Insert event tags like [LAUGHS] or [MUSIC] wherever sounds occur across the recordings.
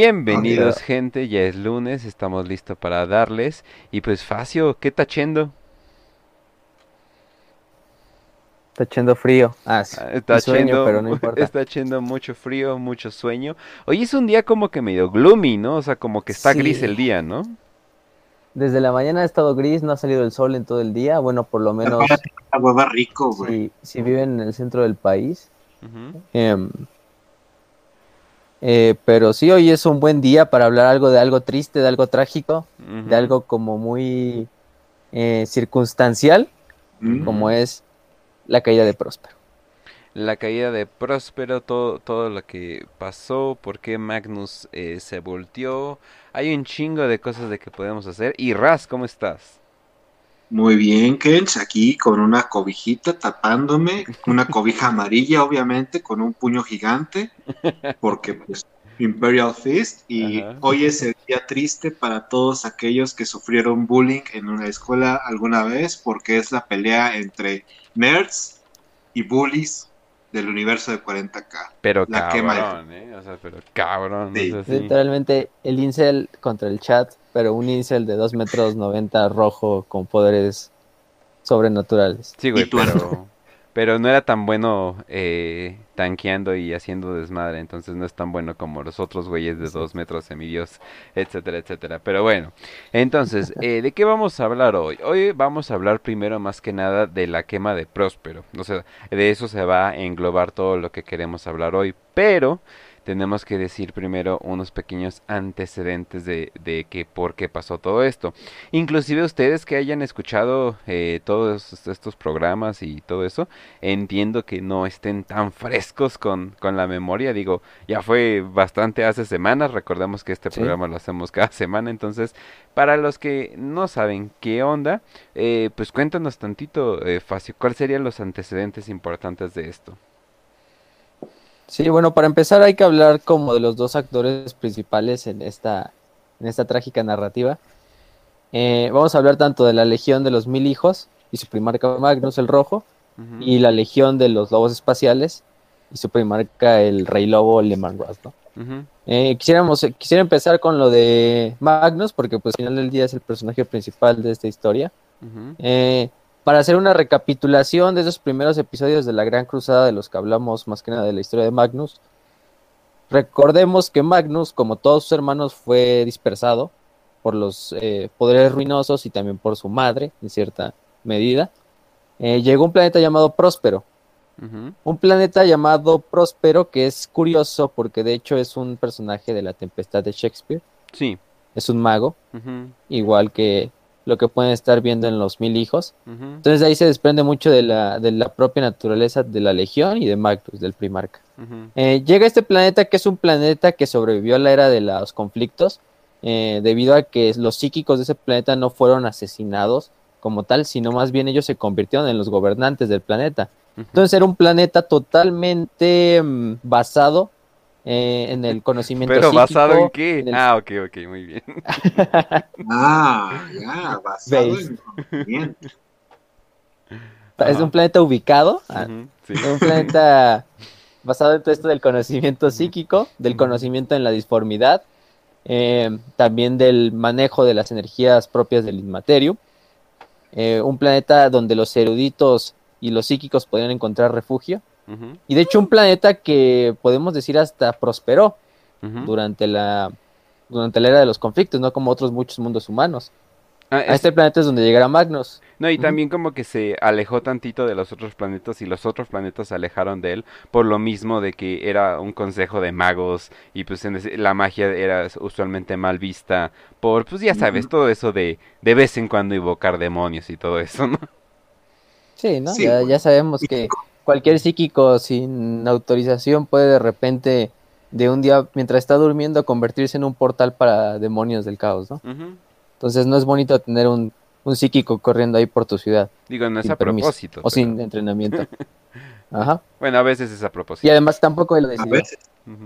Bienvenidos, gente. Ya es lunes, estamos listos para darles. Y pues, Facio, ¿qué está haciendo? Está echando frío. Ah, sí. Ah, Está sueño, haciendo, pero no [LAUGHS] importa. está haciendo mucho frío, mucho sueño. Hoy es un día como que medio gloomy, ¿no? O sea, como que está Sí. gris el día, ¿no? Desde la mañana ha estado gris, no ha salido el sol en todo el día. Bueno, por lo menos La hueva rico, güey. si, si viven en el centro del país. Eh, pero sí, hoy es un buen día para hablar algo de algo triste, de algo trágico, de algo como muy eh, circunstancial, Mm. como es la caída de Próspero. La caída de Próspero, todo, todo lo que pasó, por qué Magnus eh, se volteó. Hay un chingo de cosas de que podemos hacer. Y Raz, ¿cómo estás? Muy bien, Kens, aquí con una cobijita tapándome, una cobija [LAUGHS] amarilla, obviamente, con un puño gigante, porque pues Imperial Fist, y Ajá. hoy es el día triste para todos aquellos que sufrieron bullying en una escuela alguna vez, porque es la pelea entre nerds y bullies del universo de 40k. Pero La quema de- cabrón, ¿eh? O sea, pero cabrón. Sí. o sea, sí. Literalmente el incel contra el chat, pero un incel de 2 metros 90 rojo con poderes sobrenaturales. Sí, güey, Y tú, pero, pero no era tan bueno eh, tanqueando y haciendo desmadre, entonces no es tan bueno como los otros güeyes de dos metros semidios, etcétera, etcétera. Pero bueno, entonces, [LAUGHS] eh, ¿de qué vamos a hablar hoy? Hoy vamos a hablar primero más que nada de la quema de Próspero, o sea, de eso se va a englobar todo lo que queremos hablar hoy, pero tenemos que decir primero unos pequeños antecedentes de, de que por qué pasó todo esto. Inclusive ustedes que hayan escuchado eh, todos estos programas y todo eso, entiendo que no estén tan frescos con, con la memoria. Digo, ya fue bastante hace semanas, recordemos que este Sí. programa lo hacemos cada semana, entonces para los que no saben qué onda, eh, pues cuéntanos tantito, eh, Facio, ¿cuáles serían los antecedentes importantes de esto? Sí, bueno, para empezar hay que hablar como de los dos actores principales en esta, en esta trágica narrativa. Eh, vamos a hablar tanto de la Legión de los Mil Hijos y su primarca Magnus el Rojo, y la Legión de los Lobos Espaciales y su primarca el Rey Lobo Lehman Russ, ¿no? Eh, quisiéramos, quisiera empezar con lo de Magnus, porque pues al final del día es el personaje principal de esta historia. Eh, para hacer una recapitulación de esos primeros episodios de la Gran Cruzada de los que hablamos más que nada de la historia de Magnus, recordemos que Magnus, como todos sus hermanos, fue dispersado por los eh, poderes ruinosos y también por su madre, en cierta medida. Eh, llegó a un planeta llamado Próspero, un planeta llamado Próspero que es curioso porque de hecho es un personaje de la Tempestad de Shakespeare, Sí. es un mago, igual que lo que pueden estar viendo en los Mil Hijos. Entonces ahí se desprende mucho de la, de la propia naturaleza de la Legión y de Magnus, del primarca. Eh, llega a este planeta que es un planeta que sobrevivió a la era de los conflictos, eh, debido a que los psíquicos de ese planeta no fueron asesinados como tal, sino más bien ellos se convirtieron en los gobernantes del planeta. Entonces era un planeta totalmente mm, basado eh, en el conocimiento Pero basado en qué? en el- Ah, ok, ok, muy bien. Ah, ya, basado Veis. en conocimiento. Es un planeta ubicado, ah, Ujú, sí. es un planeta basado en todo esto del conocimiento psíquico, del conocimiento en la disformidad, eh, también del manejo de las energías propias del Inmaterium. Eh, un planeta donde los eruditos y los psíquicos podían encontrar refugio. Y de hecho un planeta que podemos decir hasta prosperó durante la, durante la era de los conflictos, no como otros muchos mundos humanos. Ah, A es- este planeta es donde llegará Magnus. No, y también como que se alejó tantito de los otros planetas y los otros planetas se alejaron de él por lo mismo de que era un consejo de magos y pues en ese- la magia era usualmente mal vista por, pues ya sabes, todo eso de de vez en cuando invocar demonios y todo eso, ¿no? Sí, ¿no? Sí, ya, ya sabemos que cualquier psíquico sin autorización puede de repente, de un día, mientras está durmiendo, convertirse en un portal para demonios del caos, ¿no? Entonces no es bonito tener un, un psíquico corriendo ahí por tu ciudad, Digo, no es a permiso, propósito. o pero- sin entrenamiento. [LAUGHS] Ajá. Bueno, a veces es a Y propósito. además tampoco lo A decidió, veces. Ujú,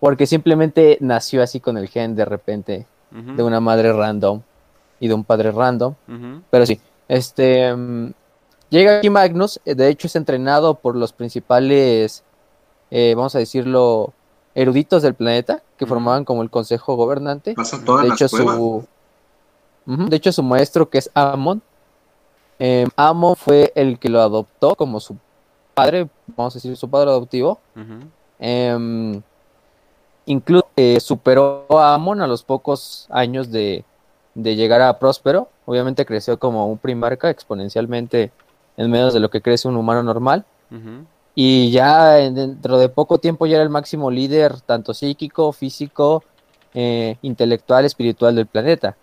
porque simplemente nació así con el gen de repente, de una madre random y de un padre random. Pero sí, este mm, llega aquí Magnus, eh, de hecho es entrenado por los principales, eh, vamos a decirlo, eruditos del planeta que formaban como el consejo gobernante. Todas De hecho, su, de hecho, su maestro, que es Amon, eh, Amon fue el que lo adoptó como su padre, vamos a decir, su padre adoptivo. Em, incluso eh, superó a Amon a los pocos años de, de llegar a Próspero. Obviamente creció como un primarca exponencialmente en medio de lo que crece un humano normal. Y ya en- dentro de poco tiempo ya era el máximo líder, tanto psíquico, físico, eh, intelectual, espiritual del planeta.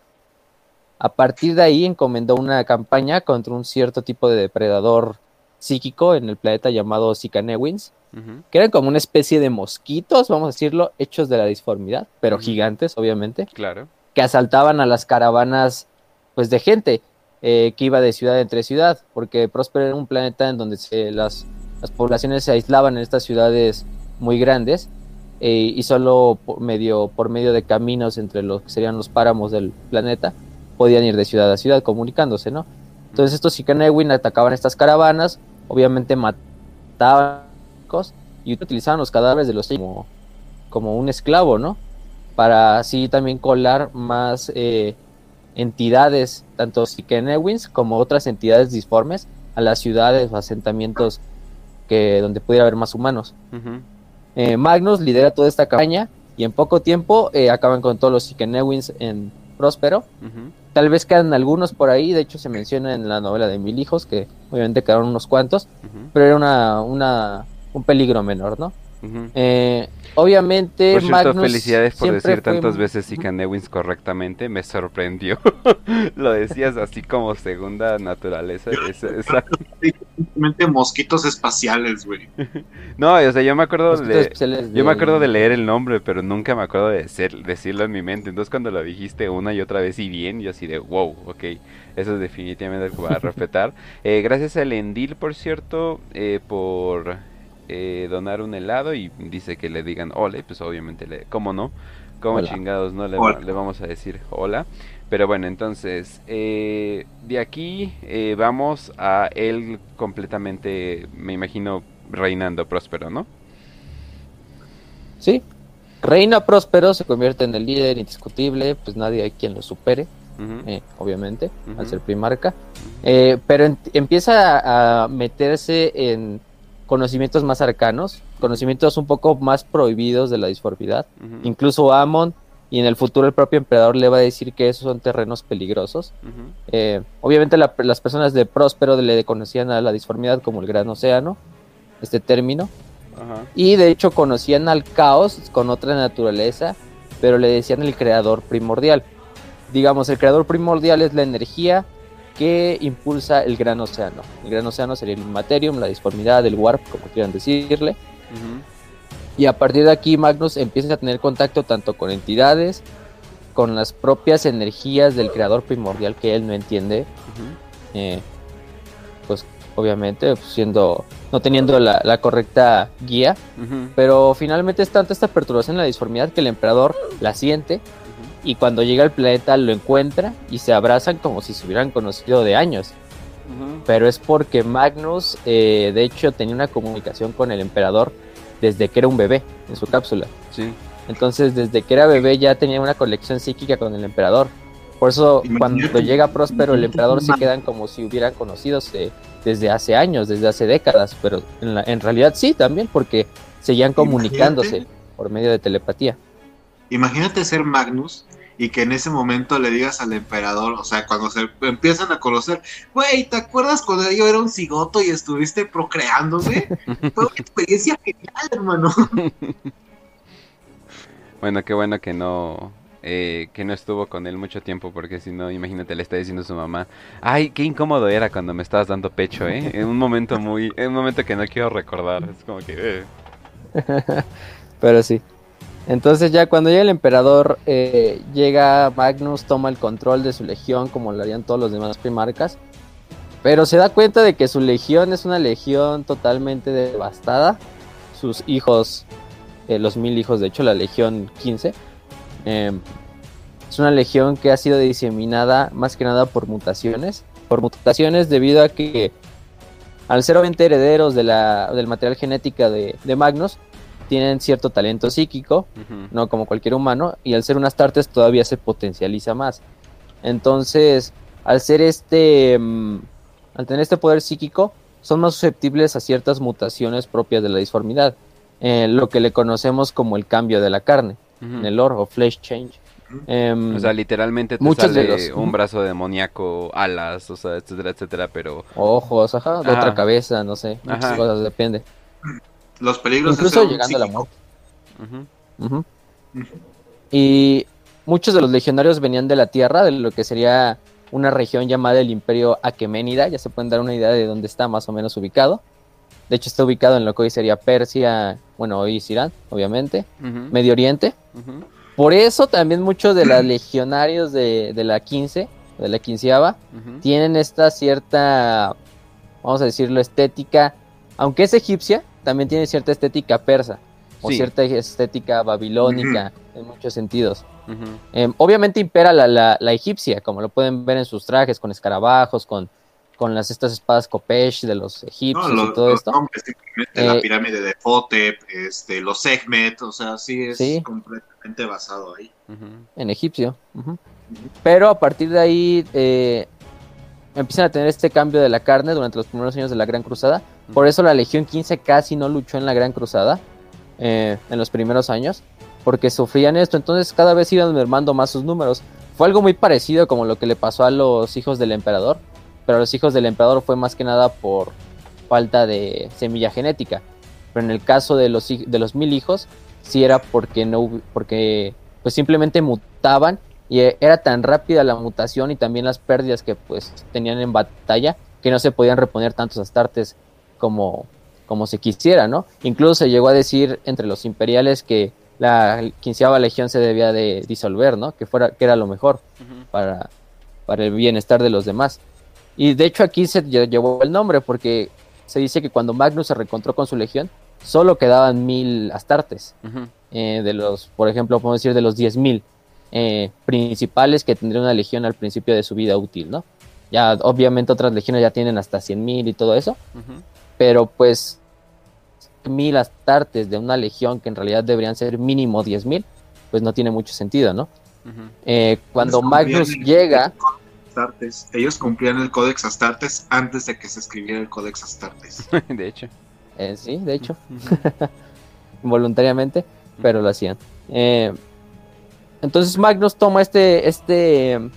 A partir de ahí encomendó una campaña contra un cierto tipo de depredador psíquico en el planeta llamado Sicanewins, que eran como una especie de mosquitos, vamos a decirlo, hechos de la disformidad, pero gigantes, obviamente, Claro. que asaltaban a las caravanas pues de gente eh, que iba de ciudad entre ciudad, porque Próspero era un planeta en donde las, las poblaciones se aislaban en estas ciudades muy grandes eh, y solo por medio, por medio de caminos entre los que serían los páramos del planeta podían ir de ciudad a ciudad comunicándose, ¿no? Entonces estos Sikanewin atacaban estas caravanas, obviamente mataban y utilizaban los cadáveres de los como, como un esclavo, ¿no? Para así también colar más eh, entidades, tanto Sikanewins como otras entidades disformes, a las ciudades o asentamientos que donde pudiera haber más humanos. Eh, Magnus lidera toda esta campaña y en poco tiempo eh, acaban con todos los Sikanewins en Próspero. Tal vez quedan algunos por ahí, de hecho se menciona en la novela de Mil Hijos, que obviamente quedaron unos cuantos, pero era una, una, un peligro menor, ¿no? Eh, obviamente Por cierto, Magnus felicidades por decir fue- tantas veces Sikanewins correctamente, me sorprendió. [LAUGHS] Lo decías así como segunda naturaleza. [LAUGHS] esa- mosquitos espaciales, güey. [LAUGHS] No, o sea, yo me acuerdo de... Yo me acuerdo de leer el nombre, pero nunca me acuerdo de ser- decirlo en mi mente. Entonces cuando lo dijiste una y otra vez y bien, yo así de wow, ok. Eso es definitivamente algo para respetar. Eh, gracias a Lendil, por cierto, eh, por eh, donar un helado y dice que le digan hola. y Pues obviamente, le, ¿cómo no? ¿Cómo Hola. chingados no le, vamos a decir hola? Pero bueno, entonces, eh, de aquí eh, vamos a él completamente, me imagino, reinando próspero, ¿no? Sí. Reina Próspero se convierte en el líder indiscutible, pues nadie hay quien lo supere, eh, obviamente, al ser primarca. Eh, pero en- empieza a, a meterse en conocimientos más arcanos, conocimientos un poco más prohibidos de la disformidad. Incluso Amon y en el futuro el propio emperador le va a decir que esos son terrenos peligrosos. Eh, obviamente la- las personas de Próspero le conocían a la disformidad como el gran océano, este término, y de hecho conocían al caos con otra naturaleza, pero le decían el creador primordial. Digamos, el creador primordial es la energía que impulsa el gran océano. El gran océano sería el Materium, la disformidad, el warp, como quieran decirle. Y a partir de aquí Magnus empieza a tener contacto tanto con entidades, con las propias energías del creador primordial que él no entiende, eh, pues obviamente pues, siendo no teniendo la, la correcta guía, pero finalmente es tanta esta perturbación en la disformidad que el emperador la siente y cuando llega al planeta lo encuentra y se abrazan como si se hubieran conocido de años. Pero es porque Magnus, eh, de hecho, tenía una comunicación con el emperador desde que era un bebé en su cápsula. Sí. Entonces, desde que era bebé ya tenía una conexión psíquica con el emperador. Por eso, cuando llega Próspero, el emperador se quedan como si hubieran conocido desde hace años, desde hace décadas. Pero en, la- en realidad sí, también, porque seguían comunicándose por medio de telepatía. Imagínate ser Magnus y que en ese momento le digas al emperador, o sea, cuando se empiezan a conocer, güey, ¿te acuerdas cuando yo era un cigoto y estuviste procreándome? [LAUGHS] Fue una experiencia genial, hermano. [LAUGHS] Bueno, qué bueno que no eh, que no estuvo con él mucho tiempo porque si no, imagínate, le está diciendo a su mamá, ay, qué incómodo era cuando me estabas dando pecho, ¿eh? [LAUGHS] En un momento muy, en un momento que no quiero recordar, es como que, eh. Pero sí. Entonces ya cuando llega el emperador, eh, llega Magnus, toma el control de su legión como lo harían todos los demás primarcas. Pero se da cuenta de que su legión es una legión totalmente devastada. Sus hijos, eh, los mil hijos, de hecho la legión 15, eh, es una legión que ha sido diseminada más que nada por mutaciones. Por mutaciones debido a que al ser obviamente herederos de la, del material genética de, de Magnus, tienen cierto talento psíquico, no como cualquier humano, y al ser unas Astartes todavía se potencializa más. Entonces, al ser este, mm, al tener este poder psíquico, son más susceptibles a ciertas mutaciones propias de la disformidad, eh, lo que le conocemos como el cambio de la carne, en el lore o flesh change. Em, O sea, literalmente te muchos de sale los- un brazo demoníaco, alas, o sea, etcétera, etcétera, pero... ojos, ajá, de Ajá. otra cabeza, no sé, muchas Ajá. cosas, depende. Los peligros de Incluso llegando a la muerte. Y muchos de los legionarios venían de la tierra, de lo que sería una región llamada el Imperio Aqueménida. Ya se pueden dar una idea de dónde está más o menos ubicado. De hecho, está ubicado en lo que hoy sería Persia, bueno, hoy es Irán, obviamente. Medio Oriente. Por eso también muchos de los legionarios de, de la 15, de la quinceava, tienen esta cierta, vamos a decirlo, estética, aunque es egipcia, también tiene cierta estética persa, o Sí. cierta estética babilónica, en muchos sentidos. Eh, obviamente impera la, la, la egipcia, como lo pueden ver en sus trajes, con escarabajos, con, con las estas espadas Kopesh de los No, egipcios los, y todo los esto. nombres, simplemente Eh, la pirámide de Fotep, este, los Sekhmet, o sea, sí es Sí. completamente basado ahí. En egipcio. Pero a partir de ahí eh, empiezan a tener este cambio de la carne durante los primeros años de la Gran Cruzada. Por eso la Legión 15 casi no luchó en la Gran Cruzada eh, en los primeros años, porque sufrían esto. Entonces cada vez iban mermando más sus números. Fue algo muy parecido como lo que le pasó a los hijos del emperador, pero a los hijos del emperador fue más que nada por falta de semilla genética. Pero en el caso de los, de los mil hijos, sí era porque no porque pues simplemente mutaban y eh, era tan rápida la mutación y también las pérdidas que pues tenían en batalla que no se podían reponer tantos astartes como, como se quisiera, ¿no? Incluso se llegó a decir entre los imperiales que la quinceava legión se debía de disolver, ¿no? Que fuera que era lo mejor para, para el bienestar de los demás. Y de hecho aquí se lle- llevó el nombre porque se dice que cuando Magnus se reencontró con su legión, solo quedaban mil astartes eh, de los, por ejemplo, podemos decir de los 10.000 eh, principales que tendría una legión al principio de su vida útil, ¿no? Ya, obviamente otras legiones ya tienen hasta 100.000 y todo eso, Ujú. Pero pues mil astartes de una legión que en realidad deberían ser mínimo 10.000, pues no tiene mucho sentido, ¿no? Eh, cuando Ellos Magnus llega, Astartes. Ellos cumplían el Codex Astartes antes de que se escribiera el Codex Astartes. [LAUGHS] De hecho. eh, sí, de hecho, Ujú. [LAUGHS] voluntariamente, pero lo hacían. Eh, entonces Magnus toma este, este eh,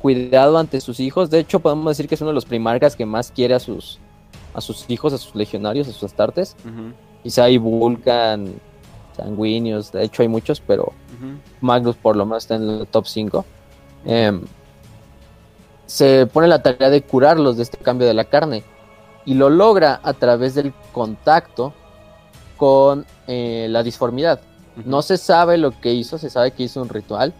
cuidado ante sus hijos. De hecho, podemos decir que es uno de los primarcas que más quiere a sus, a sus hijos, a sus legionarios, a sus astartes. Ujú. Quizá hay Vulcan, sanguíneos, de hecho hay muchos, pero Ujú. Magnus por lo menos está en el top 5. Em, se pone la tarea de curarlos de este cambio de la carne y lo logra a través del contacto con eh, la disformidad. No se sabe lo que hizo, se sabe que hizo un ritual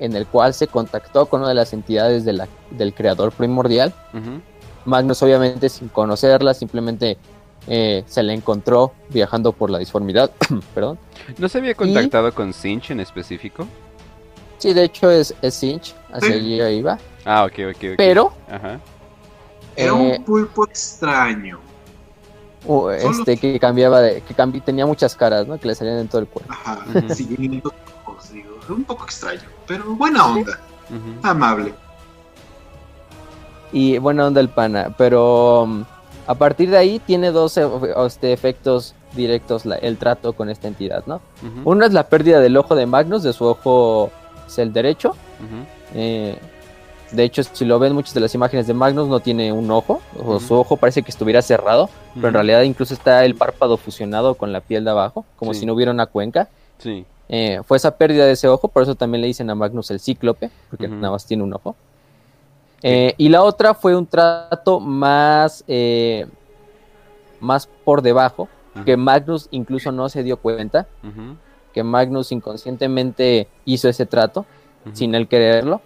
en el cual se contactó con una de las entidades de la- del creador primordial. Magnus obviamente sin conocerla, simplemente eh, se la encontró viajando por la disformidad. [CLEARS THROAT] Perdón. ¿No se había contactado con Sinch en específico? Sí, de hecho es, es Sinch, hacia Sí. allí iba. Ah, ok, ok, ok. Pero Ajá. Era Eh, un pulpo extraño. uh, este que cambiaba de, que cambi- tenía muchas caras, ¿no? Que le salían en todo el cuerpo. Ajá, digo. Un poco extraño, pero buena onda, amable. Y buena onda el pana, pero um, a partir de ahí tiene dos eh, este, efectos directos la- el trato con esta entidad, ¿no? Ujú. Uno es la pérdida del ojo de Magnus, de su ojo es el derecho. Eh, de hecho, si lo ven muchas de las imágenes de Magnus no tiene un ojo, o su ojo parece que estuviera cerrado, pero en realidad incluso está el párpado fusionado con la piel de abajo, como Sí. si no hubiera una cuenca. Sí. Eh, fue esa pérdida de ese ojo, por eso también le dicen a Magnus el cíclope, porque Ujú. nada más tiene un ojo. Eh, y la otra fue un trato más, eh, más por debajo, que Magnus incluso no se dio cuenta, que Magnus inconscientemente hizo ese trato, sin él quererlo.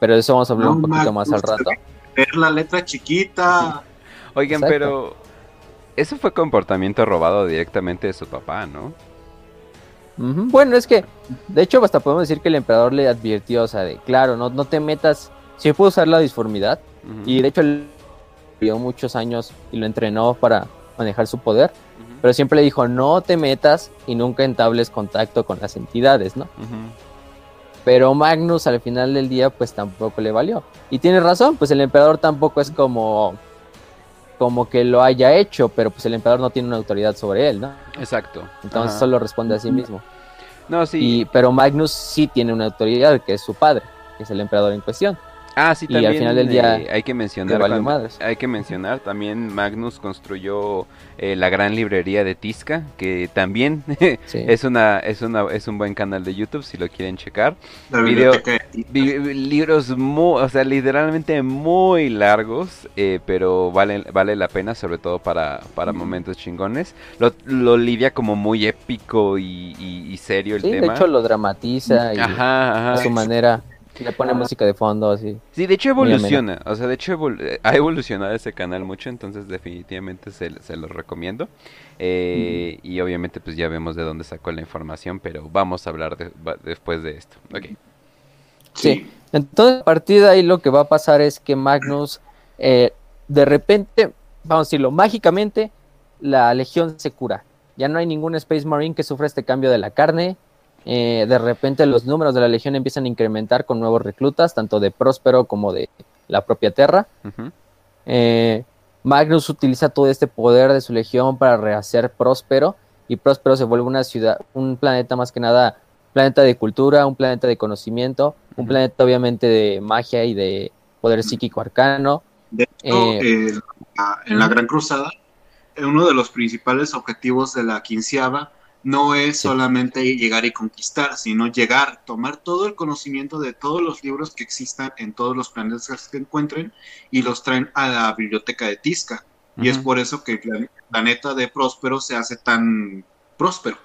Pero de eso vamos a hablar un poquito más al rato. Ver la letra chiquita. Oigan, Exacto. pero eso fue comportamiento robado directamente de su papá, ¿no? Bueno, es que, de hecho, hasta podemos decir que el emperador le advirtió, o sea, de, claro, no, no te metas, si puede usar la disformidad, y de hecho él vivió muchos años y lo entrenó para manejar su poder, pero siempre le dijo no te metas y nunca entables contacto con las entidades, ¿no? Pero Magnus al final del día pues tampoco le valió. Y tiene razón, pues el emperador tampoco es como como que lo haya hecho, pero pues el emperador no tiene una autoridad sobre él, ¿no? Exacto. Entonces Ajá. solo responde a sí mismo. No, sí. Y, pero Magnus sí tiene una autoridad, que es su padre, que es el emperador en cuestión. Ah, sí, Y al también final del día eh, hay que mencionar valió cuando- madres. hay que mencionar también Magnus construyó eh, la gran librería de Tisca, que también [LAUGHS] Sí. es una es una es un buen canal de YouTube si lo quieren checar. La Video- de. Vi- libros muy, o sea, literalmente muy largos, eh, pero vale vale la pena sobre todo para para Mm. momentos chingones. Lo, lo lidia como muy épico y, y- y serio el Sí, de tema. hecho lo dramatiza y Ajá, ajá. a su manera le pone música de fondo así. Sí, de hecho evoluciona, o sea, de hecho evol- eh, ha evolucionado ese canal mucho, entonces definitivamente se, se los recomiendo. Eh, Y obviamente pues ya vemos de dónde sacó la información, pero vamos a hablar de- va- después de esto. Ok. Sí. Entonces, a partir de ahí lo que va a pasar es que Magnus, eh, de repente, vamos a decirlo, mágicamente, la legión se cura. Ya no hay ningún Space Marine que sufra este cambio de la carne. Eh, de repente los números de la legión empiezan a incrementar con nuevos reclutas, tanto de Próspero como de la propia Terra. Eh, Magnus utiliza todo este poder de su legión para rehacer Próspero y Próspero se vuelve una ciudad, un planeta más que nada, planeta de cultura, un planeta de conocimiento, un planeta obviamente de magia y de poder psíquico arcano. De hecho, Eh, eh, en la Gran Cruzada, uno de los principales objetivos de la quinceava no es Sí. solamente llegar y conquistar, sino llegar, tomar todo el conocimiento de todos los libros que existan en todos los planetas que se encuentren y los traen a la biblioteca de Tisca. Y es por eso que el plan- planeta de Próspero se hace tan próspero.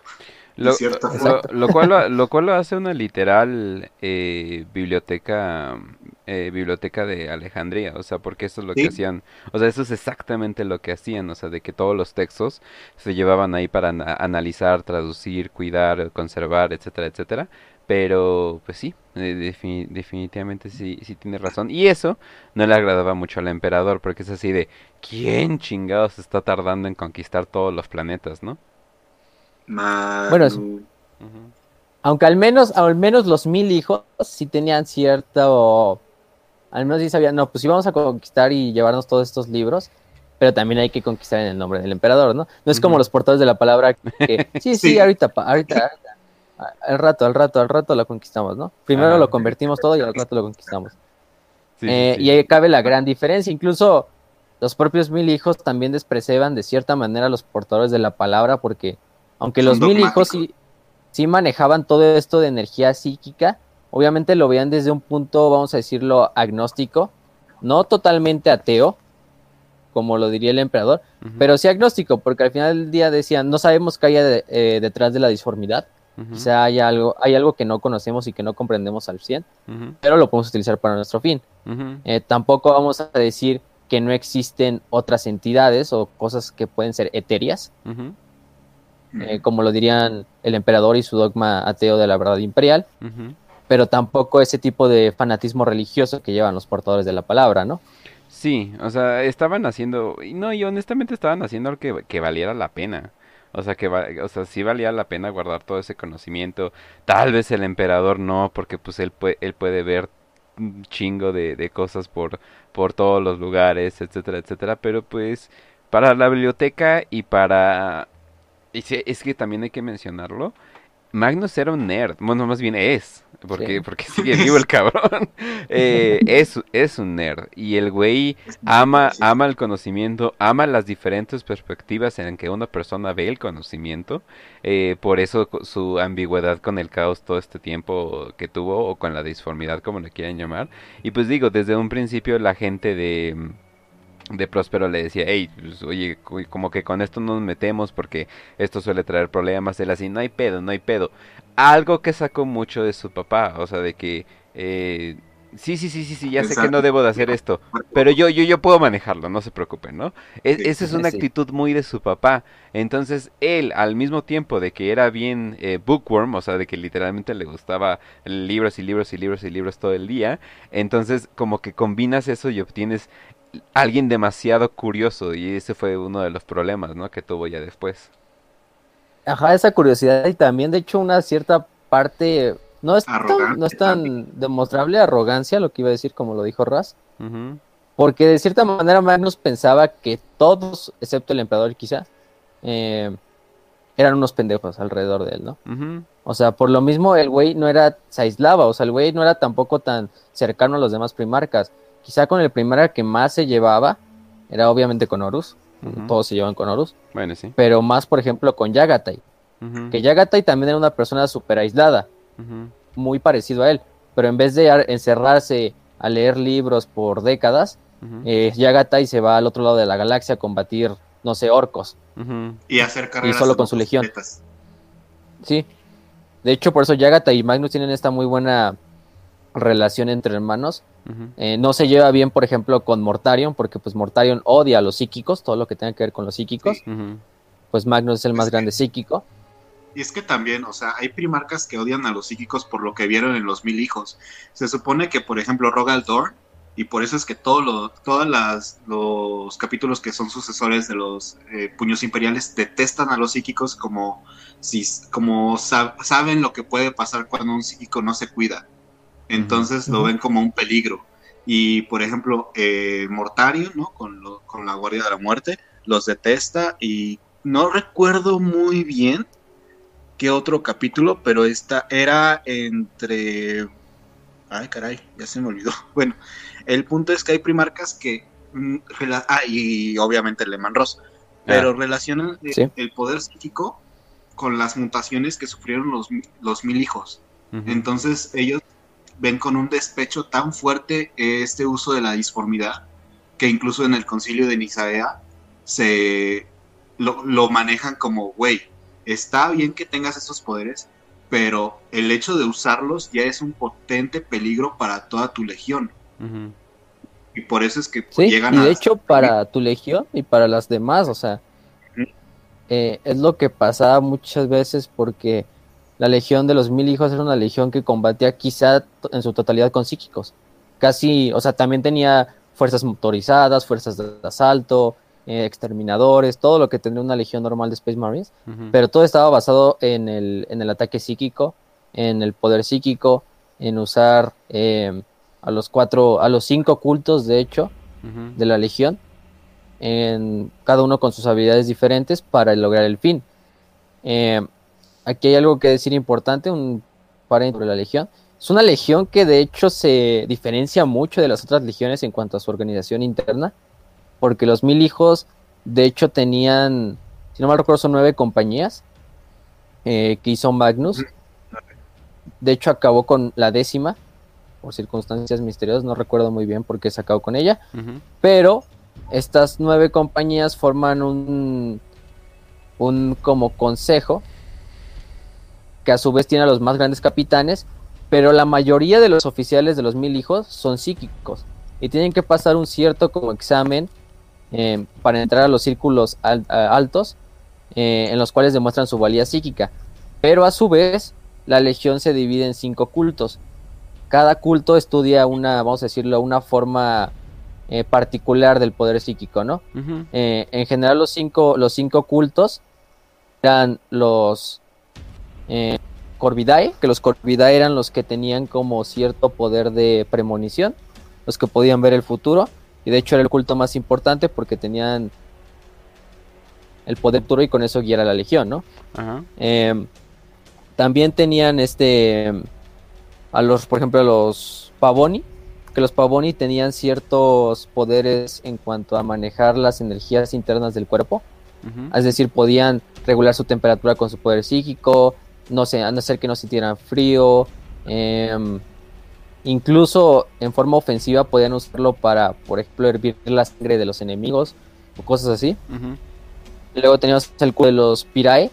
Lo, lo- lo cual, lo, lo cual lo hace una literal eh, biblioteca eh, biblioteca de Alejandría, o sea, porque eso es lo que hacían, o sea, eso es exactamente lo que hacían, o sea, de que todos los textos se llevaban ahí para ana- analizar, traducir, cuidar, conservar, etcétera, etcétera, pero pues sí, eh, defini- definitivamente sí, sí tiene razón, y eso no le agradaba mucho al emperador, porque es así de, ¿quién chingados está tardando en conquistar todos los planetas, no? Bueno, es- Manu- Ujú. Aunque al menos, al menos los mil hijos sí tenían cierto, al menos sí sabían, no, pues sí vamos a conquistar y llevarnos todos estos libros, pero también hay que conquistar en el nombre del emperador, ¿no? No es como los portadores de la palabra que, [LAUGHS] sí, sí, Sí. ahorita, ahorita, ahorita, al rato, al rato, al rato lo conquistamos, ¿no? Primero lo convertimos todo y al rato lo conquistamos. Sí, Eh, sí. Y ahí cabe la gran diferencia. Incluso los propios mil hijos también despreciaban de cierta manera a los portadores de la palabra, porque aunque Son los mil hijos sí, sí manejaban todo esto de energía psíquica, obviamente lo veían desde un punto, vamos a decirlo, agnóstico, no totalmente ateo, como lo diría el emperador, pero sí agnóstico, porque al final del día decían, no sabemos qué haya de- eh, detrás de la disformidad, ujú, quizá haya algo, hay algo que no conocemos y que no comprendemos al 100, ujú, pero lo podemos utilizar para nuestro fin. Eh, tampoco vamos a decir que no existen otras entidades o cosas que pueden ser etéreas, eh, como lo dirían el emperador y su dogma ateo de la verdad imperial. Pero tampoco ese tipo de fanatismo religioso que llevan los portadores de la palabra, ¿no? Sí, o sea, estaban haciendo, no, y honestamente estaban haciendo algo que, valiera la pena. O sea, que va- o sea, sí valía la pena guardar todo ese conocimiento. Tal vez el emperador no, porque pues él puede, él puede ver un chingo de, cosas por, por todos los lugares, etcétera, etcétera. Pero pues para la biblioteca y para... Y es que también hay que mencionarlo. Magnus era un nerd, bueno, más bien es, porque, Sí. porque sigue vivo el [LAUGHS] cabrón. Eh, es, es un nerd. Y el güey ama, ama el conocimiento, ama las diferentes perspectivas en que una persona ve el conocimiento. eh, por eso su ambigüedad con el caos todo este tiempo que tuvo, o con la disformidad, como le quieran llamar. Y pues digo, desde un principio la gente de de Próspero le decía, hey, pues, oye, como que con esto no nos metemos porque esto suele traer problemas. Él así, no hay pedo, no hay pedo. Algo que sacó mucho de su papá, o sea, de que, eh, sí, sí, sí, sí, sí, ya sé que no debo de hacer esto, pero yo, yo, yo puedo manejarlo, no se preocupen, ¿no? Sí, esa es una sí. actitud muy de su papá. Entonces, él, al mismo tiempo de que era bien eh, bookworm, o sea, de que literalmente le gustaba libros y libros y libros y libros todo el día, entonces como que combinas eso y obtienes alguien demasiado curioso y ese fue uno de los problemas, ¿no? Que tuvo ya después. Ajá, esa curiosidad y también, de hecho, una cierta parte, no es, tan, no es tan demostrable arrogancia, lo que iba a decir, como lo dijo Raz, porque de cierta manera Magnus pensaba que todos, excepto el emperador quizá, eh, eran unos pendejos alrededor de él, ¿no? O sea, por lo mismo el güey no era, se aislaba, o sea, el güey no era tampoco tan cercano a los demás primarcas. Quizá con el primarca que más se llevaba era obviamente con Horus, todos se llevan con Horus, Bueno, sí. pero más por ejemplo con Yagatai, que Yagatai también era una persona súper aislada, muy parecido a él, pero en vez de ar- encerrarse a leer libros por décadas, eh, Yagatai se va al otro lado de la galaxia a combatir, no sé, orcos. Y hacer carreras solo de con su legión. Sí. De hecho, por eso Yagatai y Magnus tienen esta muy buena relación entre hermanos. Eh, no se lleva bien, por ejemplo, con Mortarion, porque pues Mortarion odia a los psíquicos, todo lo que tenga que ver con los psíquicos. Sí. Pues Magnus es el más que- grande psíquico. Y es que también, o sea, hay primarcas que odian a los psíquicos por lo que vieron en los mil hijos. Se supone que, por ejemplo, Rogal Dorn, y por eso es que todos los todas las, los capítulos que son sucesores de los eh, puños imperiales detestan a los psíquicos como si como sab- saben lo que puede pasar cuando un psíquico no se cuida. Entonces lo ven como un peligro. Y por ejemplo, eh, Mortarion, ¿no? Con, lo- con la Guardia de la Muerte, los detesta y no recuerdo muy bien qué otro capítulo, pero esta era entre... Ay, caray, ya se me olvidó. [LAUGHS] Bueno, el punto es que hay primarcas que... mm, Ah, y obviamente Leman Ross, pero relacionan eh, Sí. el poder psíquico con las mutaciones que sufrieron los, los mil hijos. Entonces ellos ven con un despecho tan fuerte este uso de la disformidad que incluso en el concilio de Nicaea se lo, lo manejan como, güey, está bien que tengas esos poderes, pero el hecho de usarlos ya es un potente peligro para toda tu legión. Y por eso es que Sí, llegan y a... de hecho para tu legión y para las demás, o sea, eh, es lo que pasaba muchas veces porque la legión de los mil hijos era una legión que combatía quizá en su totalidad con psíquicos. Casi, o sea, también tenía fuerzas motorizadas, fuerzas de asalto, eh, exterminadores, todo lo que tendría una legión normal de Space Marines. Pero todo estaba basado en el, en el ataque psíquico, en el poder psíquico, en usar eh, a los cuatro, a los cinco cultos, de hecho, de la legión, en cada uno con sus habilidades diferentes para lograr el fin. Eh, aquí hay algo que decir importante, un paréntesis sobre la legión. Es una legión que de hecho se diferencia mucho de las otras legiones en cuanto a su organización interna, porque los mil hijos de hecho tenían, si no mal recuerdo, son nueve compañías eh, que hizo Magnus. De hecho acabó con la décima, por circunstancias misteriosas, no recuerdo muy bien por qué se acabó con ella pero estas nueve compañías forman un, un como consejo que a su vez tiene a los más grandes capitanes, pero la mayoría de los oficiales de los mil hijos son psíquicos y tienen que pasar un cierto como examen eh, para entrar a los círculos al- a- altos eh, en los cuales demuestran su valía psíquica. Pero a su vez, la legión se divide en cinco cultos. Cada culto estudia una, vamos a decirlo, una forma eh, particular del poder psíquico, ¿no? en general los cinco, los cinco cultos eran los eh, Corvidae, que los Corvidae eran los que tenían como cierto poder de premonición, los que podían ver el futuro, y de hecho era el culto más importante porque tenían el poder futuro y con eso guiar a la legión, ¿no? ajá, Eh, también tenían este a los, por ejemplo, a los Pavoni, que los Pavoni tenían ciertos poderes en cuanto a manejar las energías internas del cuerpo, es decir, podían regular su temperatura con su poder psíquico, no sé, a no ser que no sintieran frío, em, incluso en forma ofensiva podían usarlo para, por ejemplo, hervir la sangre de los enemigos o cosas así. luego teníamos el culo de los Pirae,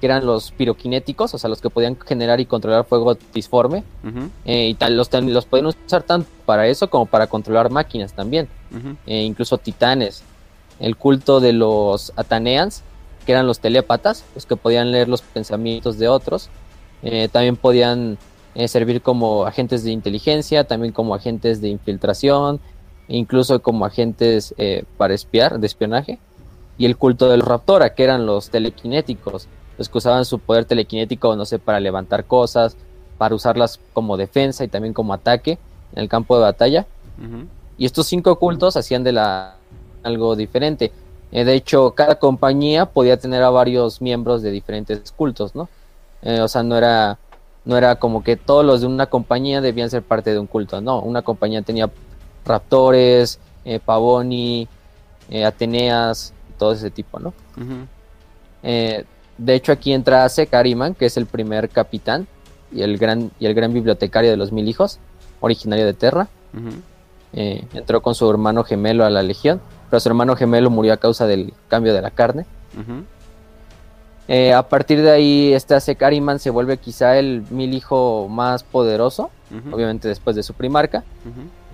que eran los piroquinéticos, o sea, los que podían generar y controlar fuego disforme. eh, y tal, los, los podían usar tanto para eso como para controlar máquinas también, eh, incluso titanes. El culto de los Ataneans, que eran los telépatas, los que podían leer los pensamientos de otros. eh, también podían eh, servir como agentes de inteligencia, también como agentes de infiltración, incluso como agentes eh, para espiar, de espionaje. Y el culto del Raptora, que eran los telequinéticos, los que usaban su poder telequinético, no sé, para levantar cosas, para usarlas como defensa y también como ataque en el campo de batalla. Y estos cinco cultos hacían de la algo diferente. Eh, de hecho, cada compañía podía tener a varios miembros de diferentes cultos, ¿no? Eh, o sea, no era, no era como que todos los de una compañía debían ser parte de un culto, no. Una compañía tenía raptores, eh, Pavoni, Ateneas, todo ese tipo, ¿no? De hecho, aquí entra Sekariman, que es el primer capitán y el gran, y el gran bibliotecario de los mil hijos, originario de Terra. Entró con su hermano gemelo a la legión, pero su hermano gemelo murió a causa del cambio de la carne. Eh, a partir de ahí, este Sekariman se vuelve quizá el mil hijo más poderoso, obviamente después de su primarca.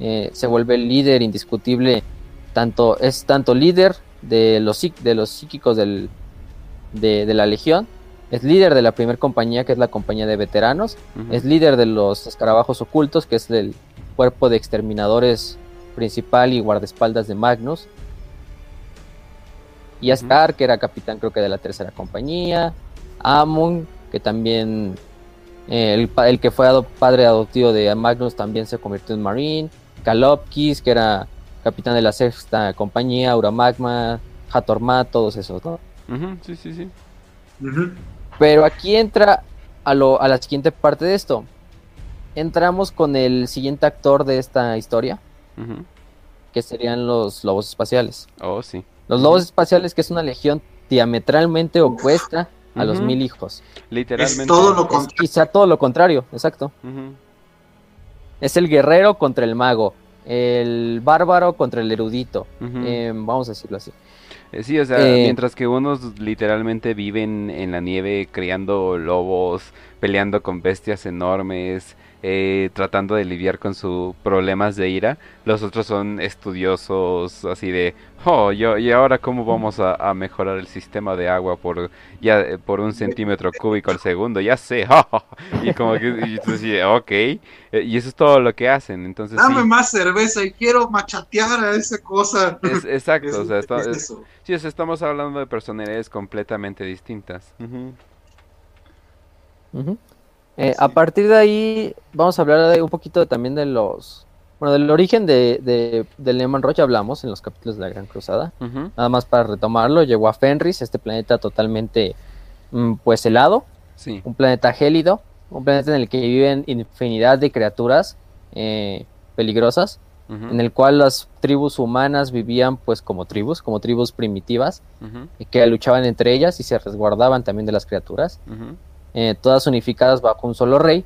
Eh, se vuelve el líder indiscutible, tanto, es tanto líder de los, de los psíquicos del, de, de la legión, es líder de la primera compañía, que es la compañía de veteranos, es líder de los escarabajos ocultos, que es el cuerpo de exterminadores principal y guardaespaldas de Magnus. Y que era capitán creo que de la tercera compañía. Amon, que también eh, el, el que fue ado- padre adoptivo de Magnus también se convirtió en Marine. Kalopkis, que era capitán de la sexta compañía, Auramagma, Hatorma, todos esos, ¿no? Sí, sí, sí. Pero aquí entra a, lo, a la siguiente parte de esto. Entramos con el siguiente actor de esta historia, que serían los lobos espaciales. Oh, sí. Los lobos espaciales, que es una legión diametralmente opuesta a los mil hijos. Literalmente. Es todo lo Es contrario. quizá todo lo contrario, exacto. Es el guerrero contra el mago, el bárbaro contra el erudito. Eh, vamos a decirlo así. Eh, Sí, o sea, Eh, mientras que unos literalmente viven en la nieve criando lobos, peleando con bestias enormes, eh, tratando de lidiar con sus problemas de ira, los otros son estudiosos, así de, oh, yo, y ahora cómo vamos a, a mejorar el sistema de agua por ya eh, por un centímetro cúbico al segundo, ya sé, [LAUGHS] y como que, y de, ok, eh, y eso es todo lo que hacen, entonces sí, Dame más cerveza y quiero machatear a esa cosa. es, exacto, Es- o sea, está- es es- eso. Sí, o sea, estamos hablando de personalidades completamente distintas. Ujú. Ujú. Eh, Sí. A partir de ahí, vamos a hablar de un poquito también de los. Bueno, del origen de, de, de Lehman Roach hablamos en los capítulos de la Gran Cruzada. Nada más para retomarlo, llegó a Fenris, este planeta totalmente mm, pues helado, Sí. un planeta gélido, un planeta en el que viven infinidad de criaturas eh, peligrosas, en el cual las tribus humanas vivían pues como tribus, como tribus primitivas, y que luchaban entre ellas y se resguardaban también de las criaturas, Ujú. Eh, todas unificadas bajo un solo rey,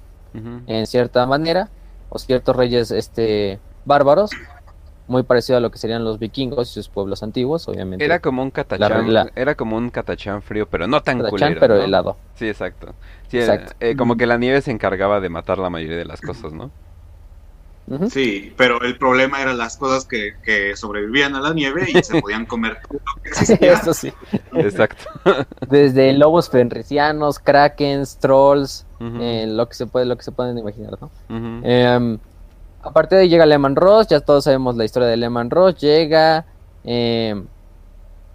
en cierta manera, o ciertos reyes este, bárbaros, muy parecido a lo que serían los vikingos y sus pueblos antiguos, obviamente. Era como un catachán, la- era como un catachán frío, pero no tan Catachán, culero, pero ¿no? helado. Sí, exacto. Sí, Exacto. eh, eh, como que la nieve se encargaba de matar la mayoría de las cosas, ¿no? Sí, pero el problema eran las cosas que, que sobrevivían a la nieve y se [LAUGHS] podían comer todo lo que existía. Eso sí. Exacto. Desde lobos fenricianos, krakens, trolls, eh, lo que se puede, lo que se pueden imaginar, ¿no? Em, aparte de ahí llega Lehman Ross, ya todos sabemos la historia de Lehman Ross, llega em,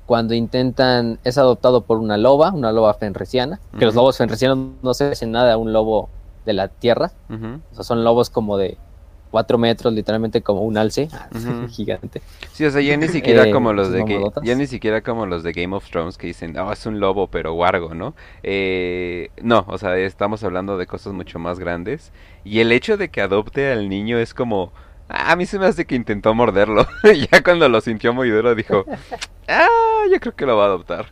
cuando intentan, es adoptado por una loba, una loba fenriciana, que los lobos fenricianos no se hacen nada a un lobo de la tierra, o sea, son lobos como de 4 metros, literalmente como un alce, [LAUGHS] gigante. Sí, o sea, ya ni siquiera Eh, como los sus de Ga- mamadotas. ya ni siquiera como los de Game of Thrones que dicen, "Oh, es un lobo pero wargo", ¿no? Eh, no, o sea, estamos hablando de cosas mucho más grandes y el hecho de que adopte al niño es como "Ah, a mí se me hace que intentó morderlo. [LAUGHS] ya cuando lo sintió muy duro dijo, [LAUGHS] "Ah, yo creo que lo va a adoptar."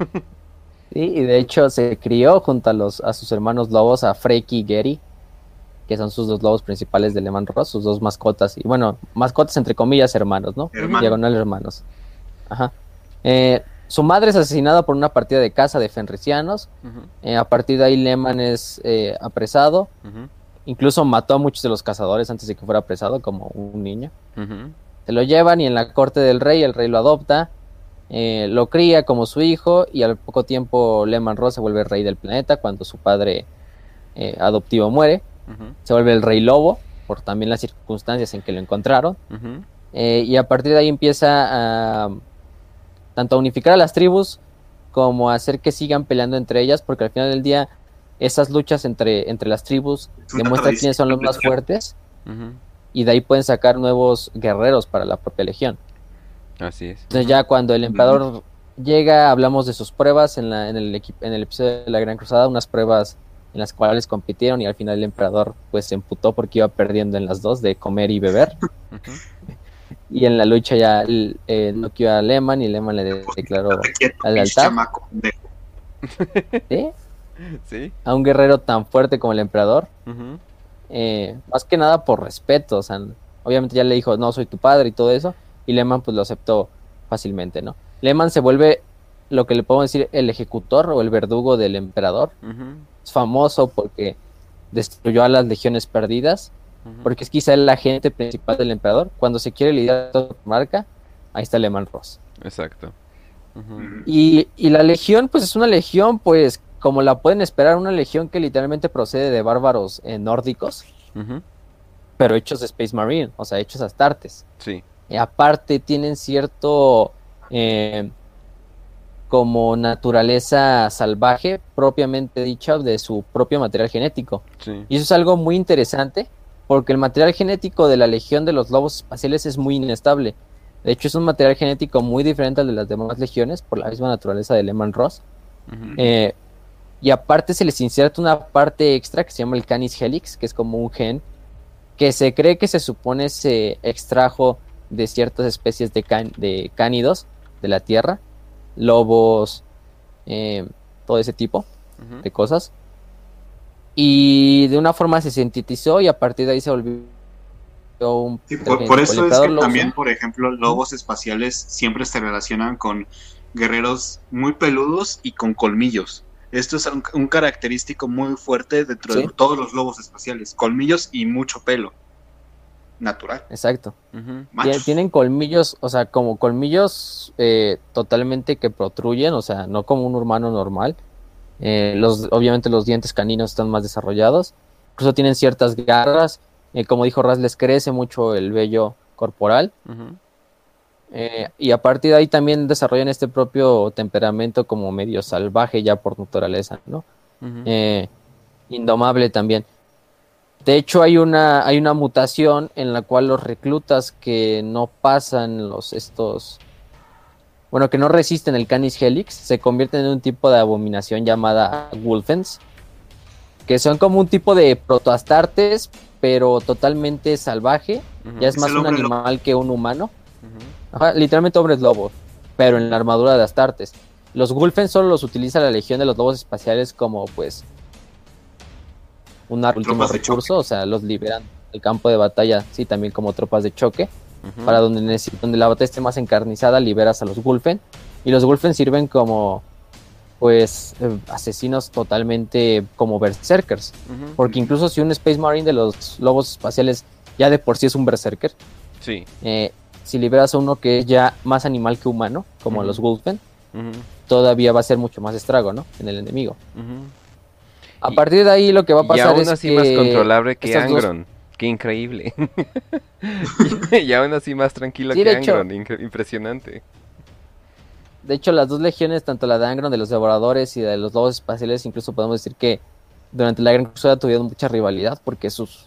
Sí, y de hecho se crió junto a, los, a sus hermanos lobos, a Freki y Gary, que son sus dos lobos principales de Lehman Ross, sus dos mascotas, y bueno, mascotas entre comillas hermanos, ¿no? Hermano. Diagonal hermanos. Ajá. Eh, su madre es asesinada por una partida de caza de fenricianos, eh, a partir de ahí Lehman es eh, apresado, incluso mató a muchos de los cazadores antes de que fuera apresado como un niño. Se lo llevan y en la corte del rey el rey lo adopta, eh, lo cría como su hijo y al poco tiempo Lehman Ross se vuelve rey del planeta cuando su padre eh, adoptivo muere. Se vuelve el rey lobo por también las circunstancias en que lo encontraron. eh, y a partir de ahí empieza a tanto a unificar a las tribus como hacer que sigan peleando entre ellas, porque al final del día esas luchas entre, entre las tribus demuestran quiénes son los más fuertes y de ahí pueden sacar nuevos guerreros para la propia legión. Así es. Entonces ya cuando el emperador llega, hablamos de sus pruebas en, la, en, el, en el episodio de la Gran Cruzada, unas pruebas en las cuales compitieron y al final el emperador pues se emputó porque iba perdiendo en las dos de comer y beber. [LAUGHS] Y en la lucha ya eh, noqueó a Lehman y Lehman le de- declaró al altar. ¿sí? [LAUGHS] Sí. a un guerrero tan fuerte como el emperador. eh, más que nada por respeto, o sea, obviamente ya le dijo, no, soy tu padre y todo eso, y Lehman pues lo aceptó fácilmente, ¿no? Lehman se vuelve lo que le podemos decir el ejecutor o el verdugo del emperador, es famoso porque destruyó a las legiones perdidas, porque es quizá el agente principal del emperador, cuando se quiere lidiar con marca, ahí está Lehman Ross. Exacto. Y, y la legión, pues es una legión, pues como la pueden esperar, una legión que literalmente procede de bárbaros eh, nórdicos, pero hechos de Space Marine, o sea, hechos astartes. Sí. Y aparte tienen cierto eh, como naturaleza salvaje propiamente dicha de su propio material genético. Sí. Y eso es algo muy interesante porque el material genético de la Legión de los Lobos Espaciales es muy inestable. De hecho, es un material genético muy diferente al de las demás legiones por la misma naturaleza de Lehman Ross. Eh, y aparte se les inserta una parte extra que se llama el Canis Helix, que es como un gen que se cree que se supone se extrajo de ciertas especies de, can- de cánidos de la Tierra, lobos, eh, todo ese tipo de cosas. Y de una forma se sintetizó y a partir de ahí se volvió un... Sí, por, por eso es que también, por ejemplo, lobos espaciales siempre se relacionan con guerreros muy peludos y con colmillos. Esto es un, un característico muy fuerte dentro Sí. de todos los lobos espaciales. Colmillos y mucho pelo. Natural. Exacto. Tienen colmillos, o sea, como colmillos eh, totalmente que protruyen, o sea, no como un humano normal. Eh, los, obviamente los dientes caninos están más desarrollados. Incluso tienen ciertas garras. eh, como dijo Raz, les crece mucho el vello corporal. eh, y a partir de ahí también desarrollan este propio temperamento como medio salvaje ya por naturaleza, ¿no? Eh, indomable también. De hecho, hay una, hay una mutación en la cual los reclutas que no pasan los estos. Bueno, que no resisten el Canis Helix, se convierten en un tipo de abominación llamada Wolfens. Que son como un tipo de protoastartes, pero totalmente salvaje. Ya es Es más un lobo. animal que un humano. Ajá, literalmente hombres lobos, pero en la armadura de Astartes. Los Gulfen solo los utiliza la Legión de los Lobos Espaciales como pues un último recurso, o sea, los liberan del campo de batalla, sí, también como tropas de choque, para donde, donde la batalla esté más encarnizada, liberas a los Gulfen, y los Gulfen sirven como pues eh, asesinos totalmente como berserkers, porque incluso si un Space Marine de los Lobos Espaciales ya de por sí es un berserker, Sí. eh, si liberas a uno que es ya más animal que humano, como los Wolfen, todavía va a ser mucho más estrago, ¿no? En el enemigo. A Y- partir de ahí lo que va a y pasar aún es así que más controlable que estas dos- Angron. Qué increíble. [LAUGHS] y aún así más tranquilo Sí, que hecho- Angron. Impresionante. de hecho las dos legiones, tanto la de Angron de los devoradores y de los lobos espaciales, incluso podemos decir que durante la Gran Cruzada tuvieron mucha rivalidad porque sus,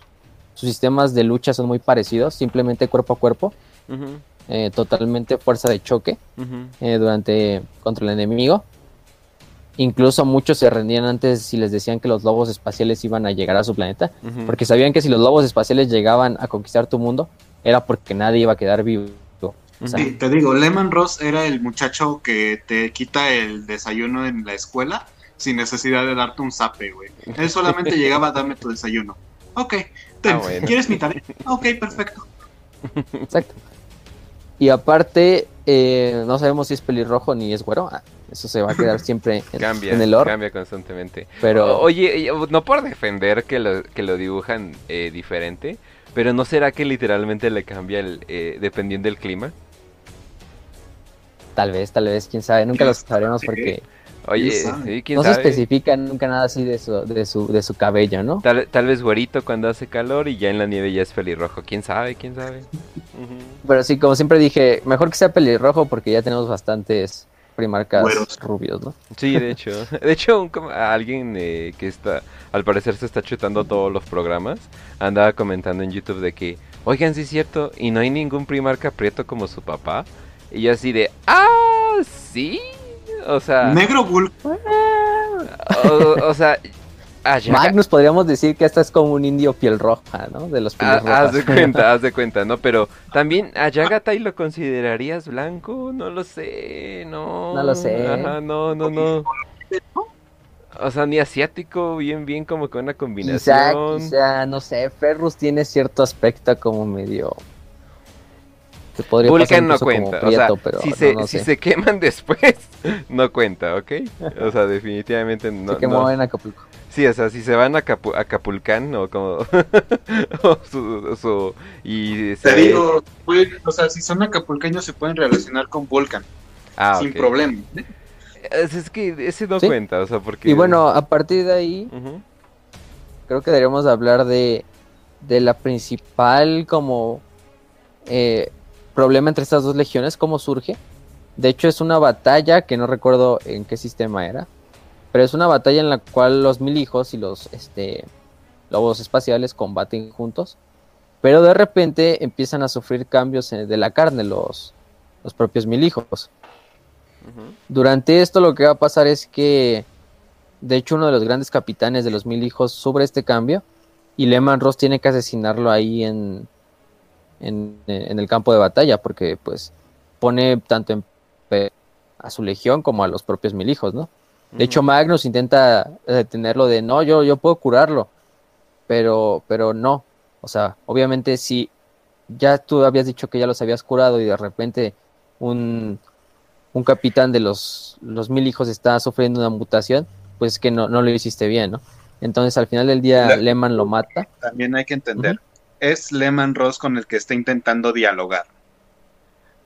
sus sistemas de lucha son muy parecidos, simplemente cuerpo a cuerpo, eh, totalmente fuerza de choque eh, durante contra el enemigo. Incluso muchos se rendían antes si les decían que los lobos espaciales iban a llegar a su planeta, porque sabían que si los lobos espaciales llegaban a conquistar tu mundo, era porque nadie iba a quedar vivo. O sea, Sí, te digo, Lehman Ross era el muchacho que te quita el desayuno en la escuela sin necesidad de darte un zape, güey. Él solamente [LAUGHS] llegaba a darme tu desayuno. Ok, ten, Ah, bueno. ¿quieres mi tarea? Ok, perfecto. Exacto. Y aparte, eh, no sabemos si es pelirrojo ni es güero. Eso se va a quedar siempre en, Cambia, en el lore. cambia constantemente. Pero O- Oye, no por defender que lo, que lo dibujan eh, diferente, pero ¿no será que literalmente le cambia el, eh, dependiendo del clima? tal vez, tal vez, quién sabe. Nunca lo [LAUGHS] sabremos porque Oye, sí, ¿quién no se especifica nunca nada así de su, de su, de su cabello, ¿no? Tal, tal vez güerito cuando hace calor y ya en la nieve ya es pelirrojo. ¿Quién sabe? ¿Quién sabe? Pero sí, como siempre dije, mejor que sea pelirrojo porque ya tenemos bastantes primarcas Güeros. rubios, ¿no? Sí, de hecho. [LAUGHS] De hecho, un alguien eh, que está, al parecer se está chutando todos los programas, andaba comentando en YouTube de que, oigan, sí es cierto, y no hay ningún primarca prieto como su papá. Y yo así de, ah, sí. O sea, Negro Bull. o, o sea, Ayaga- Magnus podríamos decir que esta es como un indio piel roja, ¿no? De los Ah, pieles haz de rojas. [LAUGHS] cuenta, haz de cuenta, ¿no? Pero también a Yagatai lo considerarías blanco, no lo sé, no. No lo sé. Ajá, no, no, no. O sea, ni asiático, bien, bien como con una Quizá, combinación. quizá, no sé, Ferrus tiene cierto aspecto como medio... Que podría Vulcan no cuenta, o sea, prieto, pero si, no, se, no si se queman [LAUGHS] después, no cuenta, ¿ok? O sea, definitivamente no. Se quemó no. en Acapulco. Sí, o sea, si se van a Capu- Acapulcán o como... [LAUGHS] o su, su- y se Te digo, o sea, si son acapulqueños se pueden relacionar con Vulcan Ah, sin problema. Es, es que ese no Sí. cuenta, o sea, porque... Y bueno, a partir de ahí, creo que deberíamos hablar de, de la principal como eh, problema entre estas dos legiones, cómo surge. De hecho, es una batalla que no recuerdo en qué sistema era, pero es una batalla en la cual los mil hijos y los este, lobos espaciales combaten juntos, pero de repente empiezan a sufrir cambios de la carne los, los propios mil hijos. Durante esto lo que va a pasar es que, de hecho, uno de los grandes capitanes de los mil hijos sufre este cambio y Lehman Ross tiene que asesinarlo ahí en, en, en el campo de batalla porque pues pone tanto en a su legión como a los propios mil hijos, ¿no? De hecho. Magnus intenta detenerlo de no, yo, yo puedo curarlo, pero, pero no. O sea, obviamente si ya tú habías dicho que ya los habías curado y de repente un, un capitán de los, los mil hijos está sufriendo una mutación, pues que no, no lo hiciste bien, ¿no? Entonces al final del día La- Lehman lo mata. También hay que entender, es Lehman Ross con el que está intentando dialogar.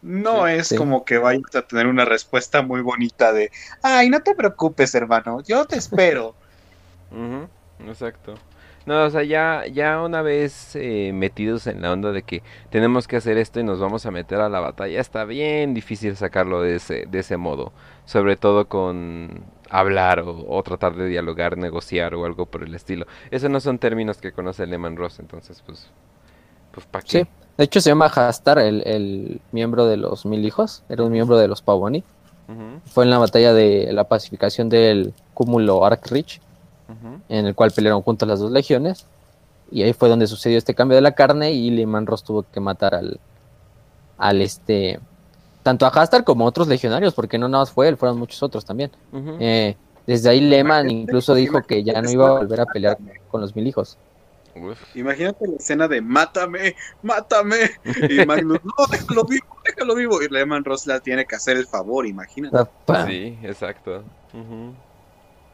No es Sí. como que vayas a tener una respuesta muy bonita de, ay, no te preocupes, hermano, yo te espero. [LAUGHS] Ujú, Exacto. No, o sea, ya, ya una vez eh, metidos en la onda de que tenemos que hacer esto y nos vamos a meter a la batalla, está bien difícil sacarlo de ese, de ese modo. Sobre todo con hablar o, o tratar de dialogar, negociar o algo por el estilo. Esos no son términos que conoce Lehman Ross, entonces pues, pues ¿para qué? Sí. De hecho se llama Hastar, el, el miembro de los mil hijos, era un miembro de los. Ujú, Fue en la batalla de la pacificación del cúmulo Arkrich, ujú. en el cual pelearon juntas las dos legiones. Y ahí fue donde sucedió este cambio de la carne y Lehman Ross tuvo que matar al, al este, tanto a Hastar como a otros legionarios, porque no nada más fue él, fueron muchos otros también. Eh, desde ahí Lehman incluso dijo que ya no iba a volver a pelear con los mil hijos. Uf. Imagínate la escena de mátame, mátame. Y Magnus, no, déjalo vivo, déjalo vivo. Y Lehman Ross la tiene que hacer el favor, imagínate. Sí, exacto.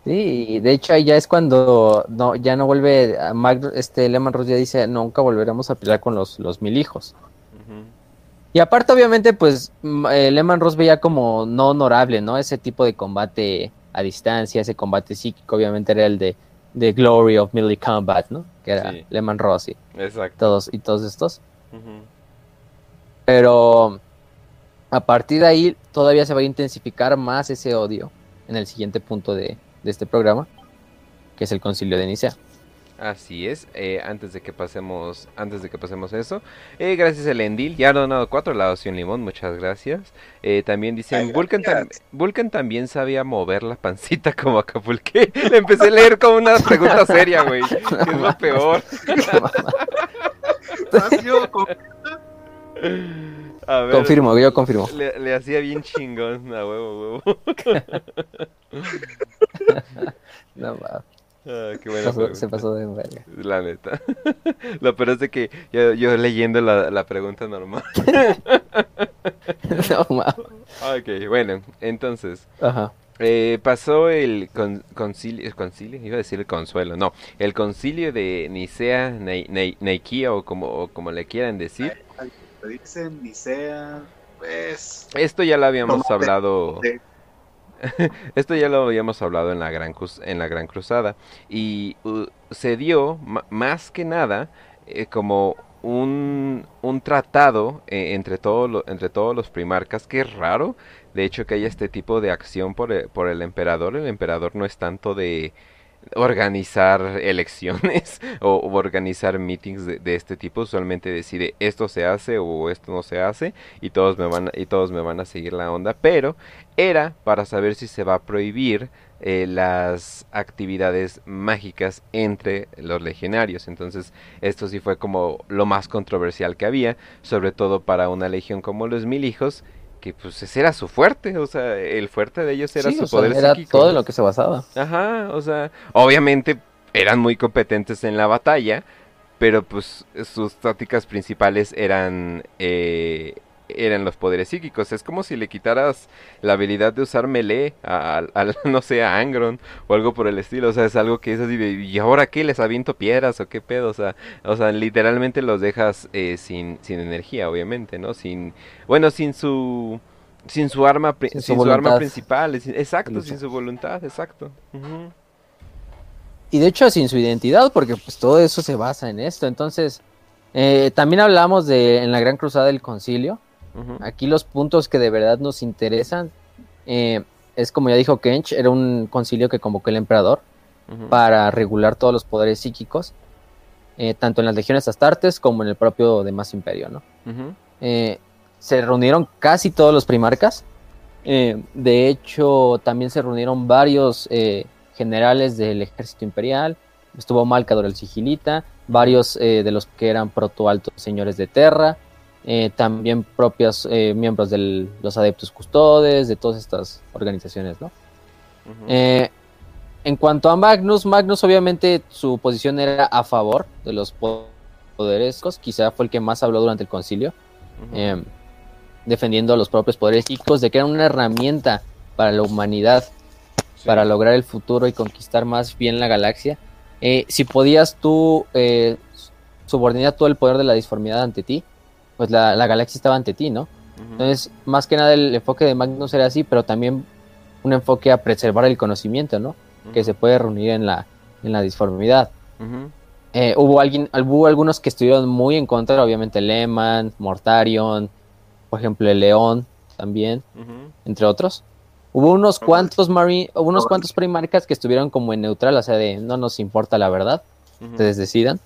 Sí, de hecho ahí ya es cuando no, ya no vuelve a Mag- este Lehman Ross ya dice nunca volveremos a pelear con los, los mil hijos. Y aparte, obviamente, pues mm, eh, Lehman Ross veía como no honorable, ¿no? Ese tipo de combate a distancia, ese combate psíquico, obviamente era el de The Glory of Melee Combat, ¿no? Que era Sí. Lehman Ross y Exacto. todos, y todos estos. Pero a partir de ahí todavía se va a intensificar más ese odio en el siguiente punto de, de este programa, que es el concilio de Nicea. Así es, eh, antes de que pasemos, antes de que pasemos eso, eh, gracias a Endil, ya ha donado cuatro helados y un limón, muchas gracias. Eh, también dicen, Ay, Vulcan, tam- gracias. Vulcan también sabía mover la pancita [LAUGHS] como Acapulque. Le empecé a leer como una pregunta seria, güey, que es lo [LAUGHS] peor. [LAUGHS] A ver, confirmo, yo confirmo. Le, le hacía bien chingón, a huevo, huevo. No, va, Ah, qué se buena pasó- se pasó de verga. La neta. [LAUGHS] Lo peor es de que yo, yo leyendo la, la pregunta normal. [LAUGHS] No, ma. Ok, bueno, entonces, Ajá. eh, pasó el con- concilio, ¿el concilio, iba a decir el consuelo, no, el concilio de Nicea, Nei- Nei- Neiquía o como, o como le quieran decir. dicen Nicea, pues. Esto ya lo habíamos hablado, de- [LAUGHS] esto ya lo habíamos hablado en la gran en la gran cruzada y uh, se dio más que nada eh, como un, un tratado eh, entre, entre todos los primarcas, que es raro, de hecho, que haya este tipo de acción por el, por el emperador. El emperador no es tanto de organizar elecciones [LAUGHS] o, organizar meetings de, este tipo. Usualmente decide esto se hace o esto no se hace y todos me van y todos me van a seguir la onda. Pero era para saber si se va a prohibir eh, las actividades mágicas entre los legionarios. Entonces, esto sí fue como lo más controversial que había, sobre todo para una legión como los mil hijos, que pues ese era su fuerte, o sea, el fuerte de ellos era Sí, su o sea, poder era psíquico. todo en lo que se basaba. Ajá, o sea, obviamente eran muy competentes en la batalla, pero pues sus tácticas principales eran eh, eran los poderes psíquicos. Es como si le quitaras la habilidad de usar melee a, a- al- [LAUGHS] no sé, a Angron o algo por el estilo. O sea, es algo que es así de, ¿y ahora qué? ¿Les aviento piedras o qué pedo? O sea, o sea literalmente los dejas eh, sin, sin energía, obviamente, ¿no? Sin, bueno, sin su... Sin su arma, Sin su sin su arma principal, sin- exacto, sin su voluntad, exacto. Y de hecho sin su identidad, porque pues todo eso se basa en esto. Entonces, eh, también hablamos de en la Gran Cruzada del Concilio. Aquí los puntos que de verdad nos interesan eh, es como ya dijo Kench, era un concilio que convocó el emperador para regular todos los poderes psíquicos, eh, tanto en las legiones astartes como en el propio demás imperio, ¿no? Eh, se reunieron casi todos los primarcas. De hecho, también se reunieron varios generales del ejército imperial. Estuvo Malcador el Sigilita, varios de los que eran protoaltos señores de Terra, eh, también propios eh, miembros de los adeptos custodes, de todas estas organizaciones, ¿no? Eh, en cuanto a Magnus, Magnus obviamente su posición era a favor de los po- poderes, quizá fue el que más habló durante el concilio, defendiendo los propios poderes de que era una herramienta para la humanidad, Sí. para lograr el futuro y conquistar más bien la galaxia. Eh, si podías tú eh, subordinar todo el poder de la disformidad ante ti, pues la, la galaxia estaba ante ti, ¿no? Entonces, más que nada el enfoque de Magnus era así, pero también un enfoque a preservar el conocimiento, ¿no? Que se puede reunir en la, en la disformidad. Eh, hubo, alguien, hubo algunos que estuvieron muy en contra, obviamente Lehman, Mortarion, por ejemplo el León también, entre otros. Hubo unos cuantos hubo unos cuantos primarcas que estuvieron como en neutral, o sea, de no nos importa la verdad, ustedes decidan.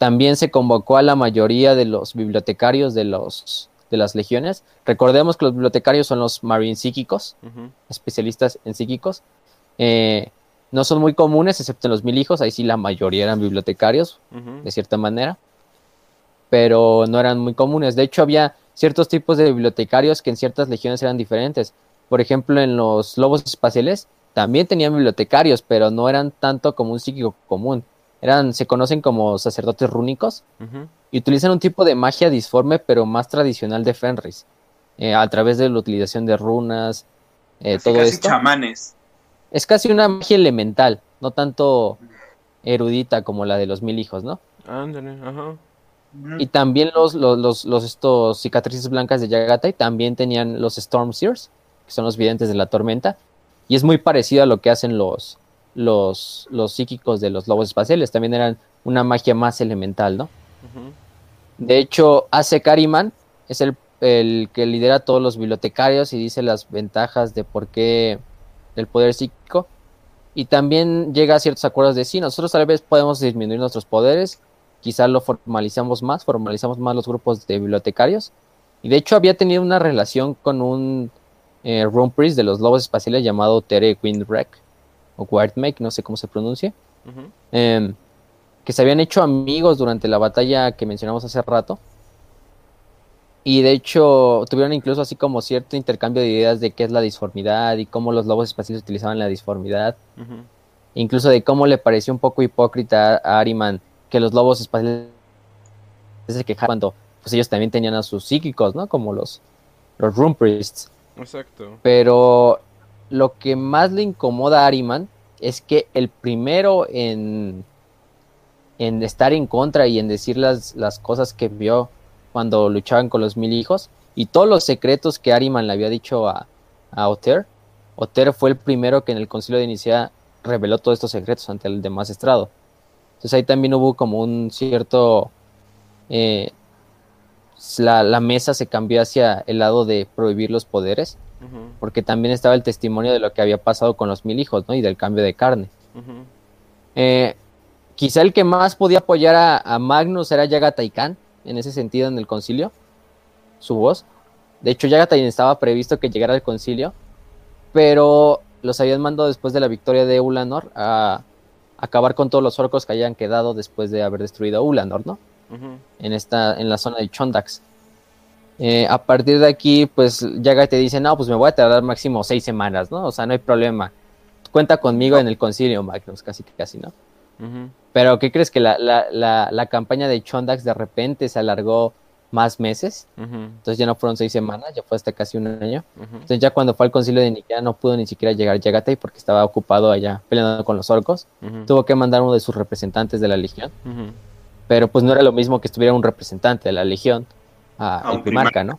También se convocó a la mayoría de los bibliotecarios de los de las legiones. Recordemos que los bibliotecarios son los marine psíquicos, especialistas en psíquicos. Eh, no son muy comunes, excepto en los mil hijos, ahí sí la mayoría eran bibliotecarios, de cierta manera, pero no eran muy comunes. De hecho, había ciertos tipos de bibliotecarios que en ciertas legiones eran diferentes. Por ejemplo, en los lobos espaciales también tenían bibliotecarios, pero no eran tanto como un psíquico común. Eran, se conocen como sacerdotes rúnicos y utilizan un tipo de magia disforme, pero más tradicional de Fenris, eh, a través de la utilización de runas, eh, Casi, todo casi esto. chamanes. Es casi una magia elemental, no tanto erudita como la de los mil hijos, ¿no? Ándale, ajá. Y también los, los, los, los estos cicatrices blancas de Yagatai también tenían los Storm Seers, que son los videntes de la tormenta. Y es muy parecido a lo que hacen los, los, los psíquicos de los lobos espaciales. También eran una magia más elemental, ¿no? De hecho, Ace Kariman es el, el que lidera a todos los bibliotecarios y dice las ventajas de por qué del poder psíquico. Y también llega a ciertos acuerdos de sí, nosotros tal vez podemos disminuir nuestros poderes, quizás lo formalizamos más, formalizamos más los grupos de bibliotecarios. Y de hecho había tenido una relación con un eh, Priest de los lobos espaciales llamado Tere Windwreck, o Wardmake, no sé cómo se pronuncia em, que se habían hecho amigos durante la batalla que mencionamos hace rato. Y de hecho tuvieron incluso así como cierto intercambio de ideas de qué es la disformidad y cómo los lobos espaciales utilizaban la disformidad. Incluso de cómo le pareció un poco hipócrita a Ariman que los lobos espaciales se quejaban cuando pues ellos también tenían a sus psíquicos, ¿no? Como los, los Rune Priests. Exacto. Pero lo que más le incomoda a Ariman es que el primero en, en estar en contra y en decir las, las cosas que vio cuando luchaban con los mil hijos y todos los secretos que Ariman le había dicho a, a Oter, Oter fue el primero que en el concilio de Inicia reveló todos estos secretos ante el demás estrado. Entonces ahí también hubo como un cierto eh, la, la mesa se cambió hacia el lado de prohibir los poderes, Porque también estaba el testimonio de lo que había pasado con los mil hijos, ¿no? Y del cambio de carne. Eh, quizá el que más podía apoyar a, a Magnus era Yagatai Khan, en ese sentido, en el concilio, su voz. De hecho, Yagatai estaba previsto que llegara al concilio, pero los habían mandado después de la victoria de Ulanor a acabar con todos los orcos que hayan quedado después de haber destruido Ulanor, ¿no? En esta en la zona de Chondax. Eh, a partir de aquí, pues Yaga te dice, no, pues me voy a tardar máximo seis semanas, ¿no? O sea, no hay problema. Cuenta conmigo en el concilio, Magnus, casi que casi, ¿no? Pero ¿qué crees que la, la, la, la campaña de Chondax de repente se alargó más meses? Entonces ya no fueron seis semanas, ya fue hasta casi un año. Entonces ya cuando fue al concilio de Nikea no pudo ni siquiera llegar Yagatai porque estaba ocupado allá peleando con los orcos. Tuvo que mandar uno de sus representantes de la legión pero pues no era lo mismo que estuviera un representante de la legión a, A el un primarca, ¿no?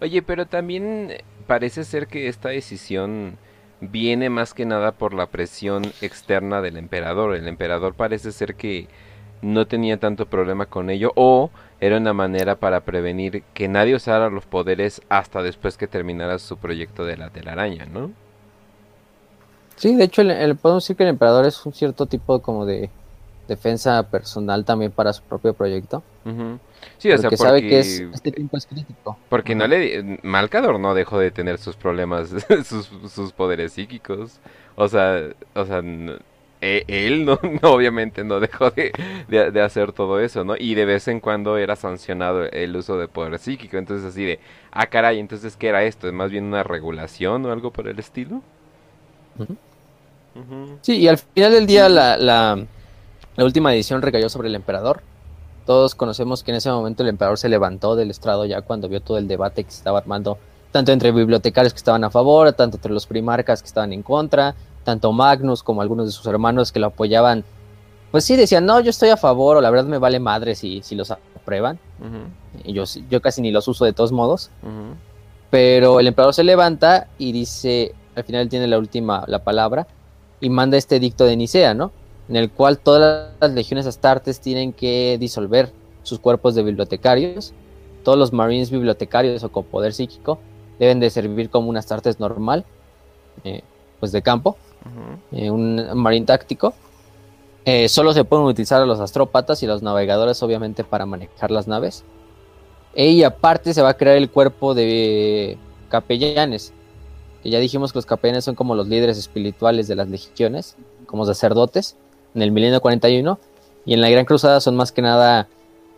Oye, pero también parece ser que esta decisión viene más que nada por la presión externa del emperador. El emperador parece ser que no tenía tanto problema con ello o era una manera para prevenir que nadie usara los poderes hasta después que terminara su proyecto de la telaraña, ¿no? Sí, de hecho, el, el- podemos decir que el emperador es un cierto tipo como de defensa personal también para su propio proyecto. Ujú. Sí, o sea, porque porque, sabe que es, este tiempo es crítico. porque no le Malcador no dejó de tener sus problemas, [LAUGHS] sus, sus poderes psíquicos. O sea, o sea, e- él no, [LAUGHS] no, obviamente no dejó de, de- de hacer todo eso, ¿no? Y de vez en cuando era sancionado el uso de poder psíquico. Entonces así de, ah, caray, entonces ¿qué era esto? ¿Es más bien una regulación o algo por el estilo? Sí, y al final del día la, la, la última edición recayó sobre el emperador. Todos conocemos que en ese momento el emperador se levantó del estrado ya cuando vio todo el debate que se estaba armando, tanto entre bibliotecarios que estaban a favor, tanto entre los primarcas que estaban en contra, tanto Magnus como algunos de sus hermanos que lo apoyaban. Pues sí, decían, no, yo estoy a favor, o la verdad me vale madre si, si los aprueban. Y yo, yo casi ni los uso de todos modos. Pero el emperador se levanta y dice, al final tiene la última, la palabra, y manda este edicto de Nicea, ¿no? En el cual todas las legiones astartes tienen que disolver sus cuerpos de bibliotecarios. Todos los marines bibliotecarios o con poder psíquico deben de servir como un astartes normal, eh, pues de campo, eh, un marine táctico. Eh, solo se pueden utilizar a los astrópatas y los navegadores, obviamente, para manejar las naves. Y aparte se va a crear el cuerpo de capellanes. Que ya dijimos que los capellanes son como los líderes espirituales de las legiones, como sacerdotes, en el milenio 41. Y en la Gran Cruzada son más que nada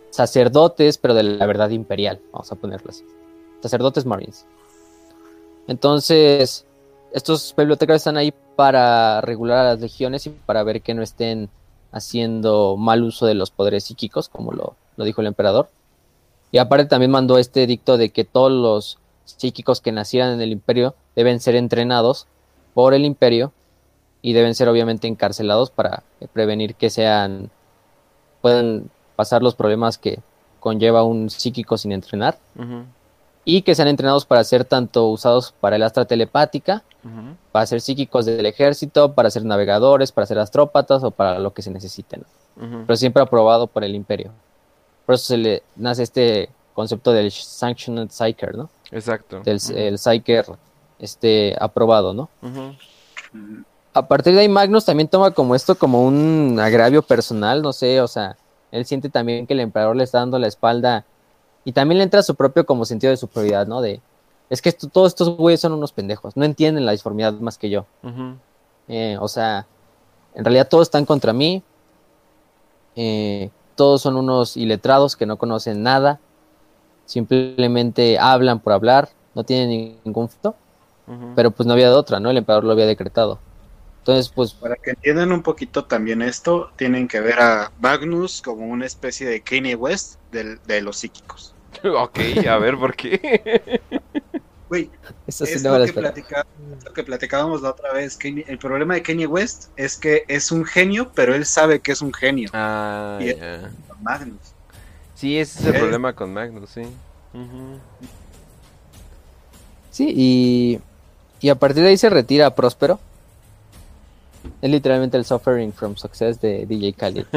sacerdotes, pero de la verdad imperial, vamos a ponerlo así. Sacerdotes marines. Entonces, estos bibliotecarios están ahí para regular a las legiones y para ver que no estén haciendo mal uso de los poderes psíquicos, como lo, lo dijo el emperador. Y aparte también mandó este edicto de que todos los psíquicos que nacieran en el imperio deben ser entrenados por el imperio y deben ser obviamente encarcelados para prevenir que sean puedan pasar los problemas que conlleva un psíquico sin entrenar y que sean entrenados para ser tanto usados para el astra telepática para ser psíquicos del ejército, para ser navegadores, para ser astrópatas o para lo que se necesite, ¿no? Ujú. pero siempre aprobado por el imperio. Por eso se le nace este concepto del Sanctioned Psyker, ¿no? Exacto. Del el Psyker este, aprobado, ¿no? A partir de ahí Magnus también toma como esto como un agravio personal, no sé, o sea, él siente también que el emperador le está dando la espalda y también le entra su propio como sentido de superioridad, ¿no? De, es que esto- todos estos güeyes son unos pendejos, no entienden la disformidad más que yo. Eh, o sea, en realidad todos están contra mí. Eh, todos son unos iletrados que no conocen nada. Simplemente hablan por hablar. No tienen ningún. Ujú. Pero pues no había de otra, ¿no? El emperador lo había decretado. Entonces, pues, Para que entiendan un poquito también esto, tienen que ver a Magnus como una especie de Kanye West del- de los psíquicos. [LAUGHS] Ok, a ver por qué. [LAUGHS] Güey, eso sí es no lo que, lo platicábamos la otra vez. Kanye- el problema de Kanye West es que es un genio, pero él sabe que es un genio. Ah, Y-. Magnus. Sí, ese es el problema con Magnus, sí. Sí, y, y a partir de ahí se retira Próspero. Es literalmente el Suffering from Success de DJ Khaled. [LAUGHS]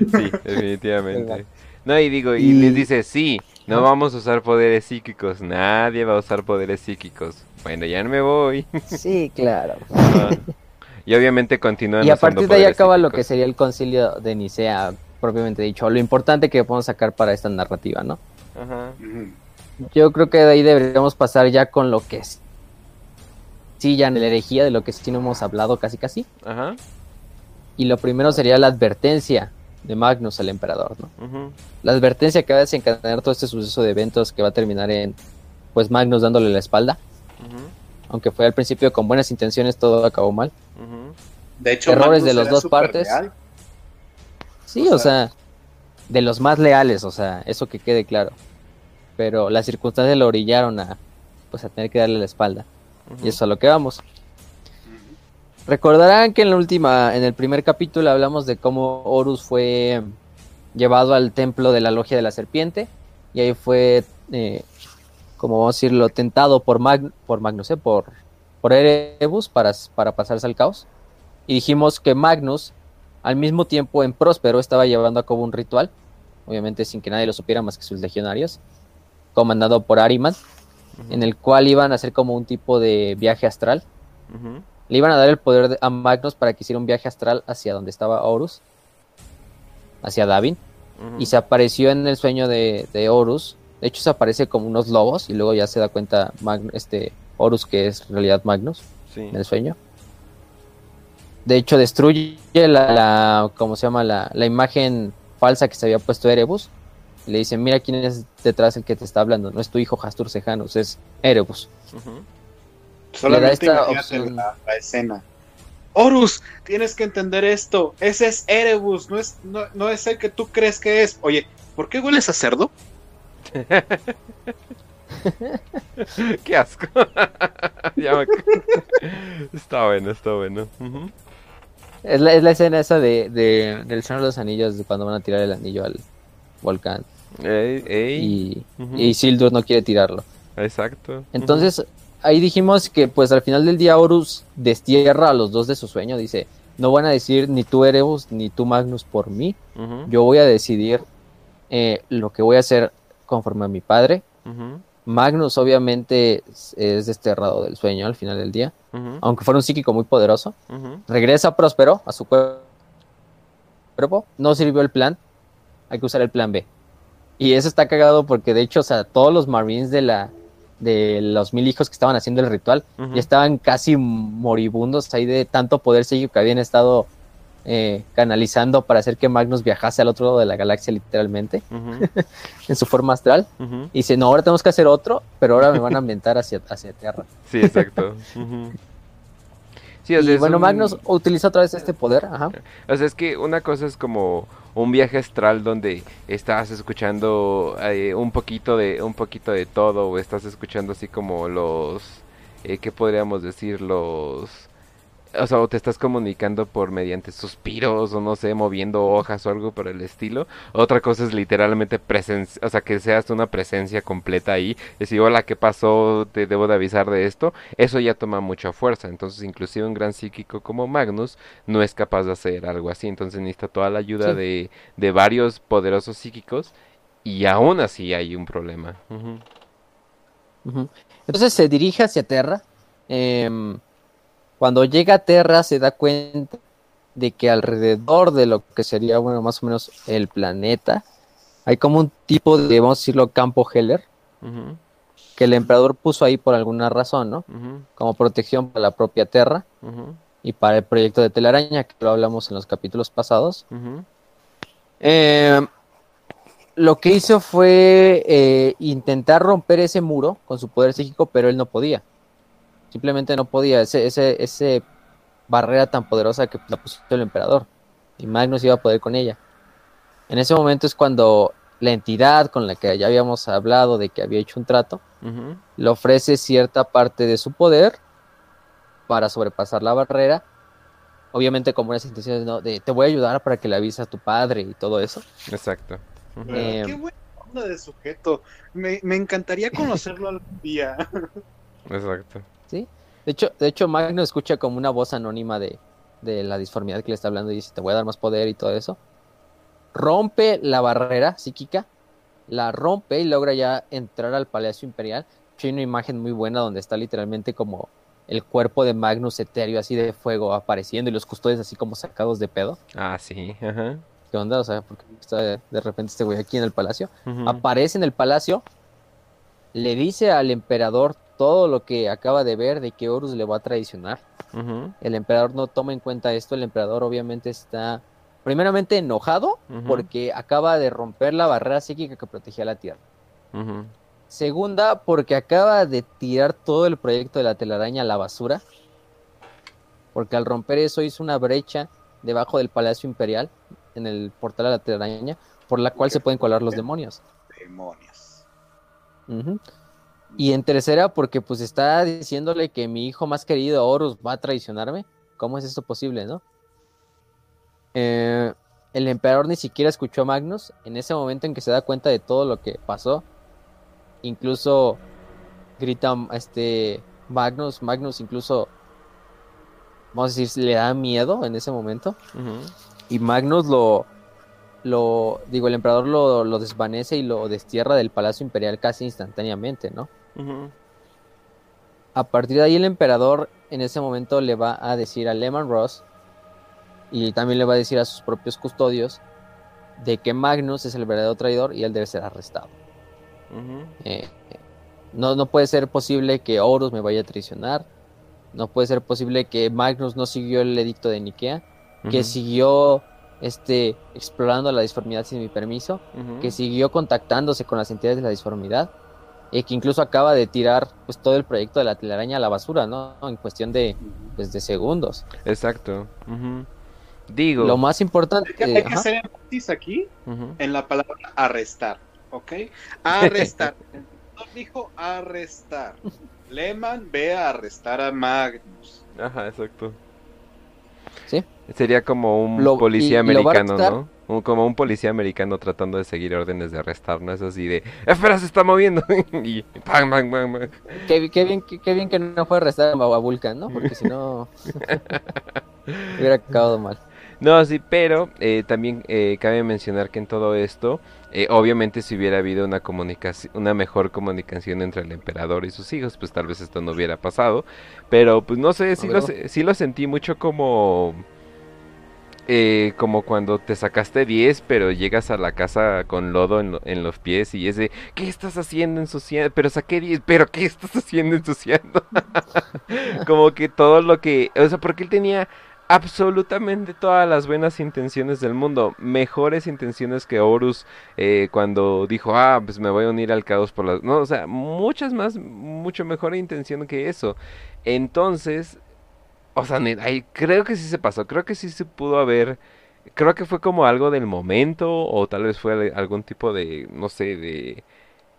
Sí, definitivamente. No, y digo, y, Y- les dice, sí, no vamos a usar poderes psíquicos, nadie va a usar poderes psíquicos. Bueno, ya no me voy. Sí, claro. Y obviamente continúan Y a partir de ahí acaba lo que sería el concilio de Nicea, propiamente dicho. Lo importante que podemos sacar para esta narrativa, ¿no? Ajá. Yo creo que de ahí deberíamos pasar ya con lo que es. Sí, ya en la herejía, de lo que sí no hemos hablado casi casi. Ajá. Y lo primero sería la advertencia de Magnus al emperador, ¿no? La advertencia que va a desencadenar todo este suceso de eventos que va a terminar en, pues, Magnus dándole la espalda. ujú, Aunque fue al principio con buenas intenciones, todo acabó mal. De hecho, Errores Magnus de las dos partes. leal. Sí, O o sea, de los más leales, o sea, eso que quede claro. Pero las circunstancias lo orillaron a, pues, a tener que darle la espalda. Y eso es a lo que vamos. Recordarán que en la última, en el primer capítulo hablamos de cómo Horus fue llevado al templo de la logia de la serpiente y ahí fue, eh, como vamos a decirlo, tentado por, Mag por Magnus, ¿eh? por, por Erebus para, para pasarse al caos. Y dijimos que Magnus, al mismo tiempo en Próspero, estaba llevando a cabo un ritual, obviamente sin que nadie lo supiera más que sus legionarios, comandado por Ariman, En el cual iban a hacer como un tipo de viaje astral. Le iban a dar el poder de- a Magnus para que hiciera un viaje astral hacia donde estaba Horus, hacia Davin, y se apareció en el sueño de, de Horus. De hecho, se aparece como unos lobos y luego ya se da cuenta Mag- este Horus que es en realidad Magnus Sí. en el sueño. De hecho, destruye la, la- ¿cómo se llama? La, la imagen falsa que se había puesto Erebus. Y le dice, mira quién es detrás el que te está hablando. No es tu hijo Hastur Sejanus, es Erebus. Solamente esta imagínate opción. la, la escena. Horus, tienes que entender esto. Ese es Erebus, no es, no, no es el que tú crees que es. Oye, ¿por qué hueles a cerdo? [LAUGHS] Qué asco. [LAUGHS] Ya me acu- Está bueno, está bueno. Es la, es la escena esa de, de- del Señor de los Anillos, de cuando van a tirar el anillo al volcán. Ey, ey. Y, Isildur no quiere tirarlo. Exacto. Entonces, ahí dijimos que pues al final del día Horus destierra a los dos de su sueño. Dice, no van a decir ni tú Erebus ni tú Magnus por mí. Yo voy a decidir eh, lo que voy a hacer conforme a mi padre. Magnus obviamente es- es desterrado del sueño al final del día. Aunque fuera un psíquico muy poderoso. Regresa próspero a su cuer- cuerpo. No sirvió el plan. Hay que usar el plan B. Y eso está cagado porque de hecho, o sea, todos los Marines de la de los mil hijos que estaban haciendo el ritual Ujú. ya estaban casi moribundos ahí de tanto poder psíquico que habían estado eh, canalizando para hacer que Magnus viajase al otro lado de la galaxia literalmente [LAUGHS] en su forma astral. Y dice, no, ahora tenemos que hacer otro, pero ahora me van a ambientar hacia, hacia Tierra. Sí, exacto. Sí, o sea, y es bueno, un- Magnus utiliza otra vez este poder. Ajá. O sea, es que una cosa es como un viaje astral donde estás escuchando eh, un poquito de un poquito de todo o estás escuchando así como los eh, ¿qué podríamos decir? Los o sea, o te estás comunicando por mediante suspiros o no sé, moviendo hojas o algo por el estilo. Otra cosa es literalmente presencia, o sea, que seas una presencia completa ahí. Decir, hola, ¿qué pasó? Te debo de avisar de esto. Eso ya toma mucha fuerza. Entonces, inclusive un gran psíquico como Magnus no es capaz de hacer algo así. Entonces necesita toda la ayuda Sí. de, de varios poderosos psíquicos. Y aún así hay un problema. Entonces se dirige hacia Terra. Em, cuando llega a Terra se da cuenta de que alrededor de lo que sería, bueno, más o menos el planeta, hay como un tipo de, vamos a decirlo, campo Heller, que el emperador puso ahí por alguna razón, ¿no? Como protección para la propia Terra y para el proyecto de telaraña, que lo hablamos en los capítulos pasados. Eh, lo que hizo fue eh, intentar romper ese muro con su poder psíquico, pero él no podía. Simplemente no podía. Ese, ese, ese barrera tan poderosa que la puso el emperador. Y Magnus iba a poder con ella. En ese momento es cuando la entidad con la que ya habíamos hablado de que había hecho un trato, le ofrece cierta parte de su poder para sobrepasar la barrera. Obviamente con buenas intenciones, ¿no? De te voy a ayudar para que le avises a tu padre y todo eso. Exacto. Eh, Qué buena onda de sujeto. Me, me encantaría conocerlo algún día. Exacto. ¿Sí? De hecho, de hecho, Magno escucha como una voz anónima de, de la disformidad que le está hablando y dice, te voy a dar más poder y todo eso. Rompe la barrera psíquica, la rompe y logra ya entrar al Palacio Imperial. Hay una imagen muy buena donde está literalmente como el cuerpo de Magnus etéreo así de fuego apareciendo y los custodios así como sacados de pedo. Ah, sí, ajá. ¿Qué onda? O sea, porque está de, de repente este güey aquí en el palacio. Aparece en el palacio, le dice al emperador todo lo que acaba de ver de que Horus le va a traicionar. El emperador no toma en cuenta esto, el emperador obviamente está primeramente enojado porque acaba de romper la barrera psíquica que protegía la Tierra. Segunda, porque acaba de tirar todo el proyecto de la telaraña a la basura. Porque al romper eso hizo una brecha debajo del Palacio Imperial, en el portal de la telaraña, por la cual se pueden colar los demonios. Demonios. Ujú. Y en tercera, porque pues está diciéndole que mi hijo más querido, Horus, va a traicionarme. ¿Cómo es esto posible, no? Eh, el emperador ni siquiera escuchó a Magnus. En ese momento en que se da cuenta de todo lo que pasó, incluso grita este Magnus, Magnus incluso, vamos a decir, le da miedo en ese momento. Y Magnus lo, lo digo, el emperador lo, lo desvanece y lo destierra del Palacio Imperial casi instantáneamente, ¿no? A partir de ahí el emperador en ese momento le va a decir a Lehman Ross y también le va a decir a sus propios custodios de que Magnus es el verdadero traidor y él debe ser arrestado. Eh, no, no puede ser posible que Horus me vaya a traicionar. No puede ser posible que Magnus no siguió el edicto de Nikea. Que siguió este, explorando la disformidad sin mi permiso. Que siguió contactándose con las entidades de la disformidad. Y que incluso acaba de tirar pues, todo el proyecto de la telaraña a la basura, ¿no? En cuestión de, pues, de segundos. Exacto. Digo. Lo más importante... Hay que, hay que ajá. hacer énfasis aquí en la palabra arrestar, ¿ok? Arrestar. [LAUGHS] Dijo arrestar. Lehman ve a arrestar a Magnus. Ajá, exacto. Sí. Sería como un Lo- policía americano. ¿no? Un- como un policía americano tratando de seguir órdenes de arrestar, ¿no? Es así de, espera, se está moviendo. [LAUGHS] y pam, pam, pam, pam. Qué, qué bien, qué, qué bien que no fue a arrestar a Vulcan, ¿no? Porque si no... [LAUGHS] hubiera acabado mal. No, sí, pero eh, también eh, cabe mencionar que en todo esto, eh, obviamente si hubiera habido una comunicación, una mejor comunicación entre el emperador y sus hijos, pues tal vez esto no hubiera pasado. Pero pues no sé, sí lo, sí lo sentí mucho como... eh, como cuando te sacaste 10, pero llegas a la casa con lodo en, lo- en los pies y es de, ¿qué estás haciendo ensuciando? Pero saqué 10, pero ¿qué estás haciendo ensuciando? [LAUGHS] como que todo lo que, o sea, porque él tenía absolutamente todas las buenas intenciones del mundo, mejores intenciones que Horus eh, cuando dijo, ah, pues me voy a unir al caos por las... No, o sea, muchas más, mucho mejor intención que eso. Entonces, o sea, ahí creo que sí se pasó, creo que sí se pudo haber, creo que fue como algo del momento o tal vez fue al- algún tipo de, no sé, de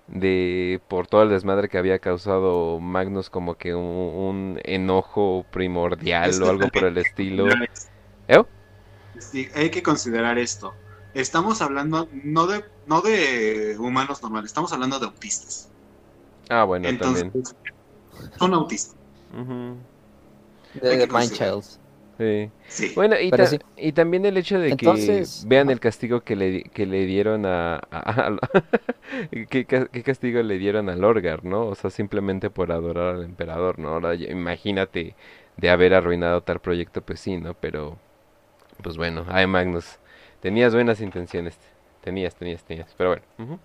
de por todo el desmadre que había causado Magnus como que un, un enojo primordial Es o algo por el [LAUGHS] estilo. ¿Eh? Sí, hay que considerar esto. Estamos hablando no de, no de humanos normales, estamos hablando de autistas. Ah, bueno, Entonces, también. son autistas. Hay de Mind sí. Sí. Bueno, y, Pero ta- sí. y también el hecho de Entonces, que vean el castigo que le, di- que le dieron a... a- a- [LAUGHS] ¿Qué, ca- qué castigo le dieron a Lorgar, ¿no? O sea, simplemente por adorar al emperador, ¿no? Ahora, imagínate de haber arruinado tal proyecto, pues sí, ¿no? Pero, pues bueno, ay Magnus, tenías buenas intenciones, tenías, tenías, tenías, pero bueno.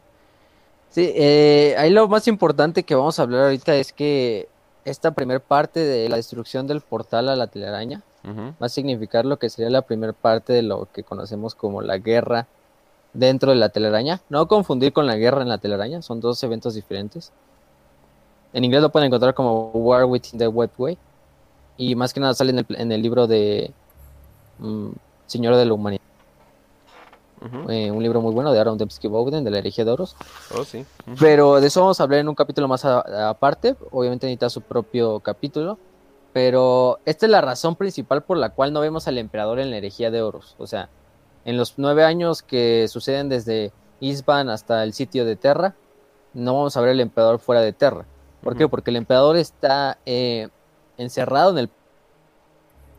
Sí, eh, ahí lo más importante que vamos a hablar ahorita es que esta primer parte de la destrucción del portal a la telaraña va a significar lo que sería la primera parte de lo que conocemos como la guerra dentro de la telaraña. No confundir con la guerra en la telaraña, son dos eventos diferentes. En inglés lo pueden encontrar como War Within the Webway. Y más que nada sale en el, en el libro de mm, Señor de la Humanidad. Eh, un libro muy bueno de Aaron Dembski Bowden, de la herejía de Horus. Oh, sí. Pero de eso vamos a hablar en un capítulo más aparte. Obviamente necesita su propio capítulo. Pero esta es la razón principal por la cual no vemos al emperador en la herejía de Horus. O sea, en los nueve años que suceden desde Isban hasta el sitio de Terra, no vamos a ver al emperador fuera de Terra. ¿Por qué? Porque el emperador está eh, encerrado en el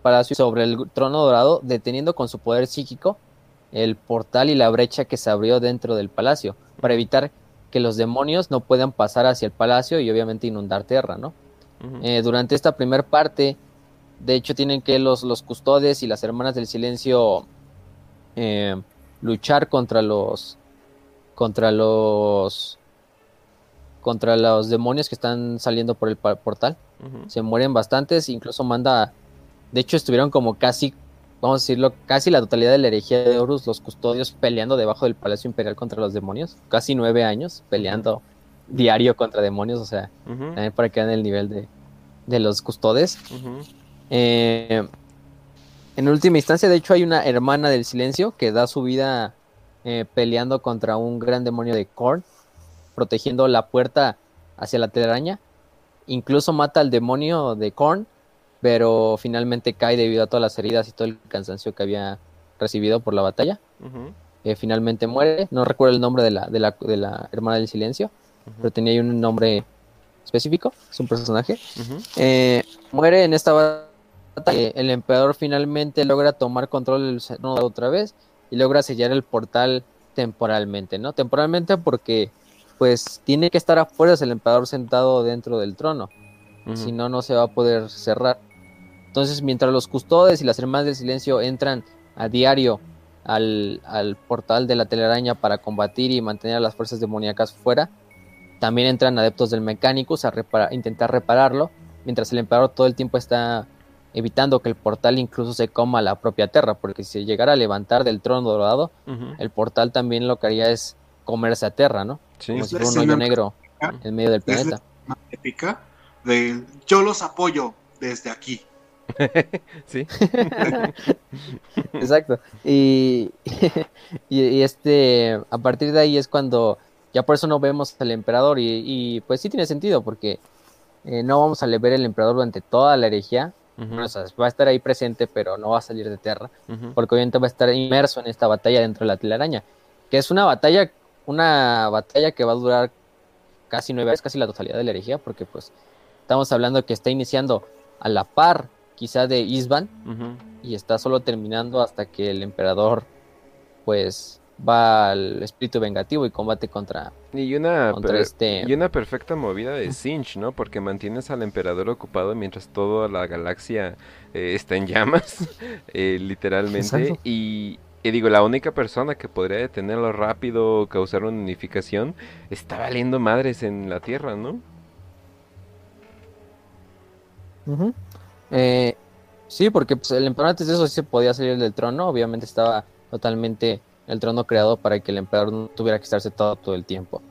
palacio sobre el trono dorado, deteniendo con su poder psíquico el portal y la brecha que se abrió dentro del palacio, para evitar que los demonios no puedan pasar hacia el palacio y obviamente inundar tierra, ¿no? Eh, durante esta primera parte, de hecho, tienen que los, los custodes y las hermanas del silencio eh, luchar contra los contra los contra los demonios que están saliendo por el portal. Se mueren bastantes, incluso manda, de hecho estuvieron como casi, vamos a decirlo, casi la totalidad de la herejía de Horus, los custodios peleando debajo del Palacio Imperial contra los demonios, casi nueve años peleando diario contra demonios, o sea, también para que vean el nivel de, de los custodes. Eh, en última instancia, de hecho, hay una hermana del silencio que da su vida eh, peleando contra un gran demonio de Korn, protegiendo la puerta hacia la telaraña. Incluso mata al demonio de Korn, pero finalmente cae debido a todas las heridas y todo el cansancio que había recibido por la batalla. Eh, finalmente muere. No recuerdo el nombre de la, de la, de la hermana del silencio, pero tenía ahí un nombre específico. Es un personaje. Eh, muere en esta batalla. El emperador finalmente logra tomar control del trono otra vez y logra sellar el portal temporalmente, ¿no? Temporalmente porque pues tiene que estar afuera el emperador sentado dentro del trono, si no no se va a poder cerrar. Entonces, mientras los custodes y las hermanas del silencio entran a diario al, al portal de la telaraña para combatir y mantener a las fuerzas demoníacas fuera, también entran adeptos del Mechanicus a repara- intentar repararlo, mientras el emperador todo el tiempo está evitando que el portal incluso se coma la propia tierra, porque si se llegara a levantar del trono dorado, el portal también lo que haría es comerse a tierra, ¿no? Sí. Como Es si fuera un hoyo negro en medio del planeta. épica de yo los apoyo desde aquí. [LAUGHS] Sí. Exacto. Y, [LAUGHS] y, y este, a partir de ahí es cuando, ya por eso no vemos al emperador y, y, pues sí tiene sentido porque eh, no vamos a ver el emperador durante toda la herejía, Ujú. o sea, va a estar ahí presente pero no va a salir de tierra, porque obviamente va a estar inmerso en esta batalla dentro de la telaraña, que es una batalla, una batalla que va a durar casi nueve años, casi la totalidad de la herejía, porque pues estamos hablando que está iniciando a la par quizá de Isban, Ujú. y está solo terminando hasta que el emperador pues va al espíritu vengativo y combate contra, Y una, contra este y una perfecta movida de Sinch, ¿no? Porque mantienes al emperador ocupado mientras toda la galaxia eh, está en llamas, [LAUGHS] eh, literalmente. Exacto. Y, y digo, la única persona que podría detenerlo rápido, causar una unificación, está valiendo madres en la Tierra, ¿no? Eh, sí, porque pues, el emperador antes de eso sí se podía salir del trono, obviamente estaba totalmente el trono creado para que el emperador no tuviera que estar sentado todo el tiempo.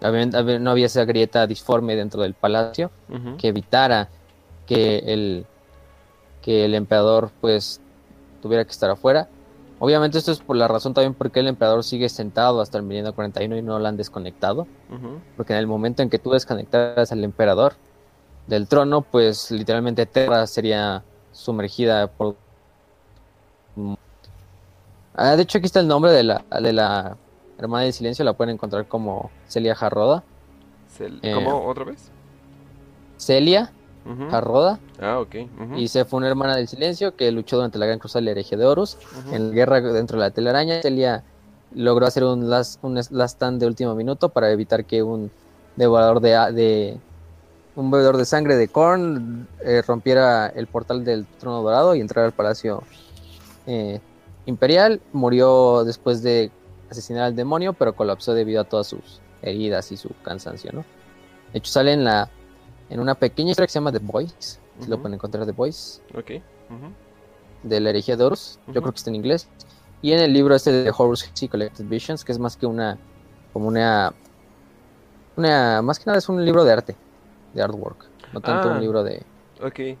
No había esa grieta disforme dentro del palacio que evitara que el que el emperador pues tuviera que estar afuera. Obviamente esto es por la razón también porque el emperador sigue sentado hasta el milenio 41 y no lo han desconectado, porque en el momento en que tú desconectaras al emperador del trono, pues literalmente Terra sería sumergida por Ah, de hecho aquí está el nombre de la de la hermana del silencio, la pueden encontrar como Celia Jarroda. Cel- Eh, ¿Cómo? ¿Otra vez? Celia. Jarroda Ah, ok. y se fue una hermana del silencio que luchó durante la Gran Cruzada de la Hereje de Horus. En la guerra dentro de la telaraña, Celia logró hacer un last, un last stand de último minuto para evitar que un devorador de un bebedor de sangre de Korn eh, rompiera el portal del trono dorado y entrara al palacio eh, imperial. Murió después de asesinar al demonio, pero colapsó debido a todas sus heridas y su cansancio, ¿no? De hecho, sale en la en una pequeña historia que se llama The Boys, si lo pueden encontrar The Boys Ok. de la herejía de Horus, yo creo que está en inglés, y en el libro este de Horus Heresy Collected Visions, que es más que una, como una, una, más que nada es un libro de arte, de artwork, no tanto Ah. un libro de, Ok. que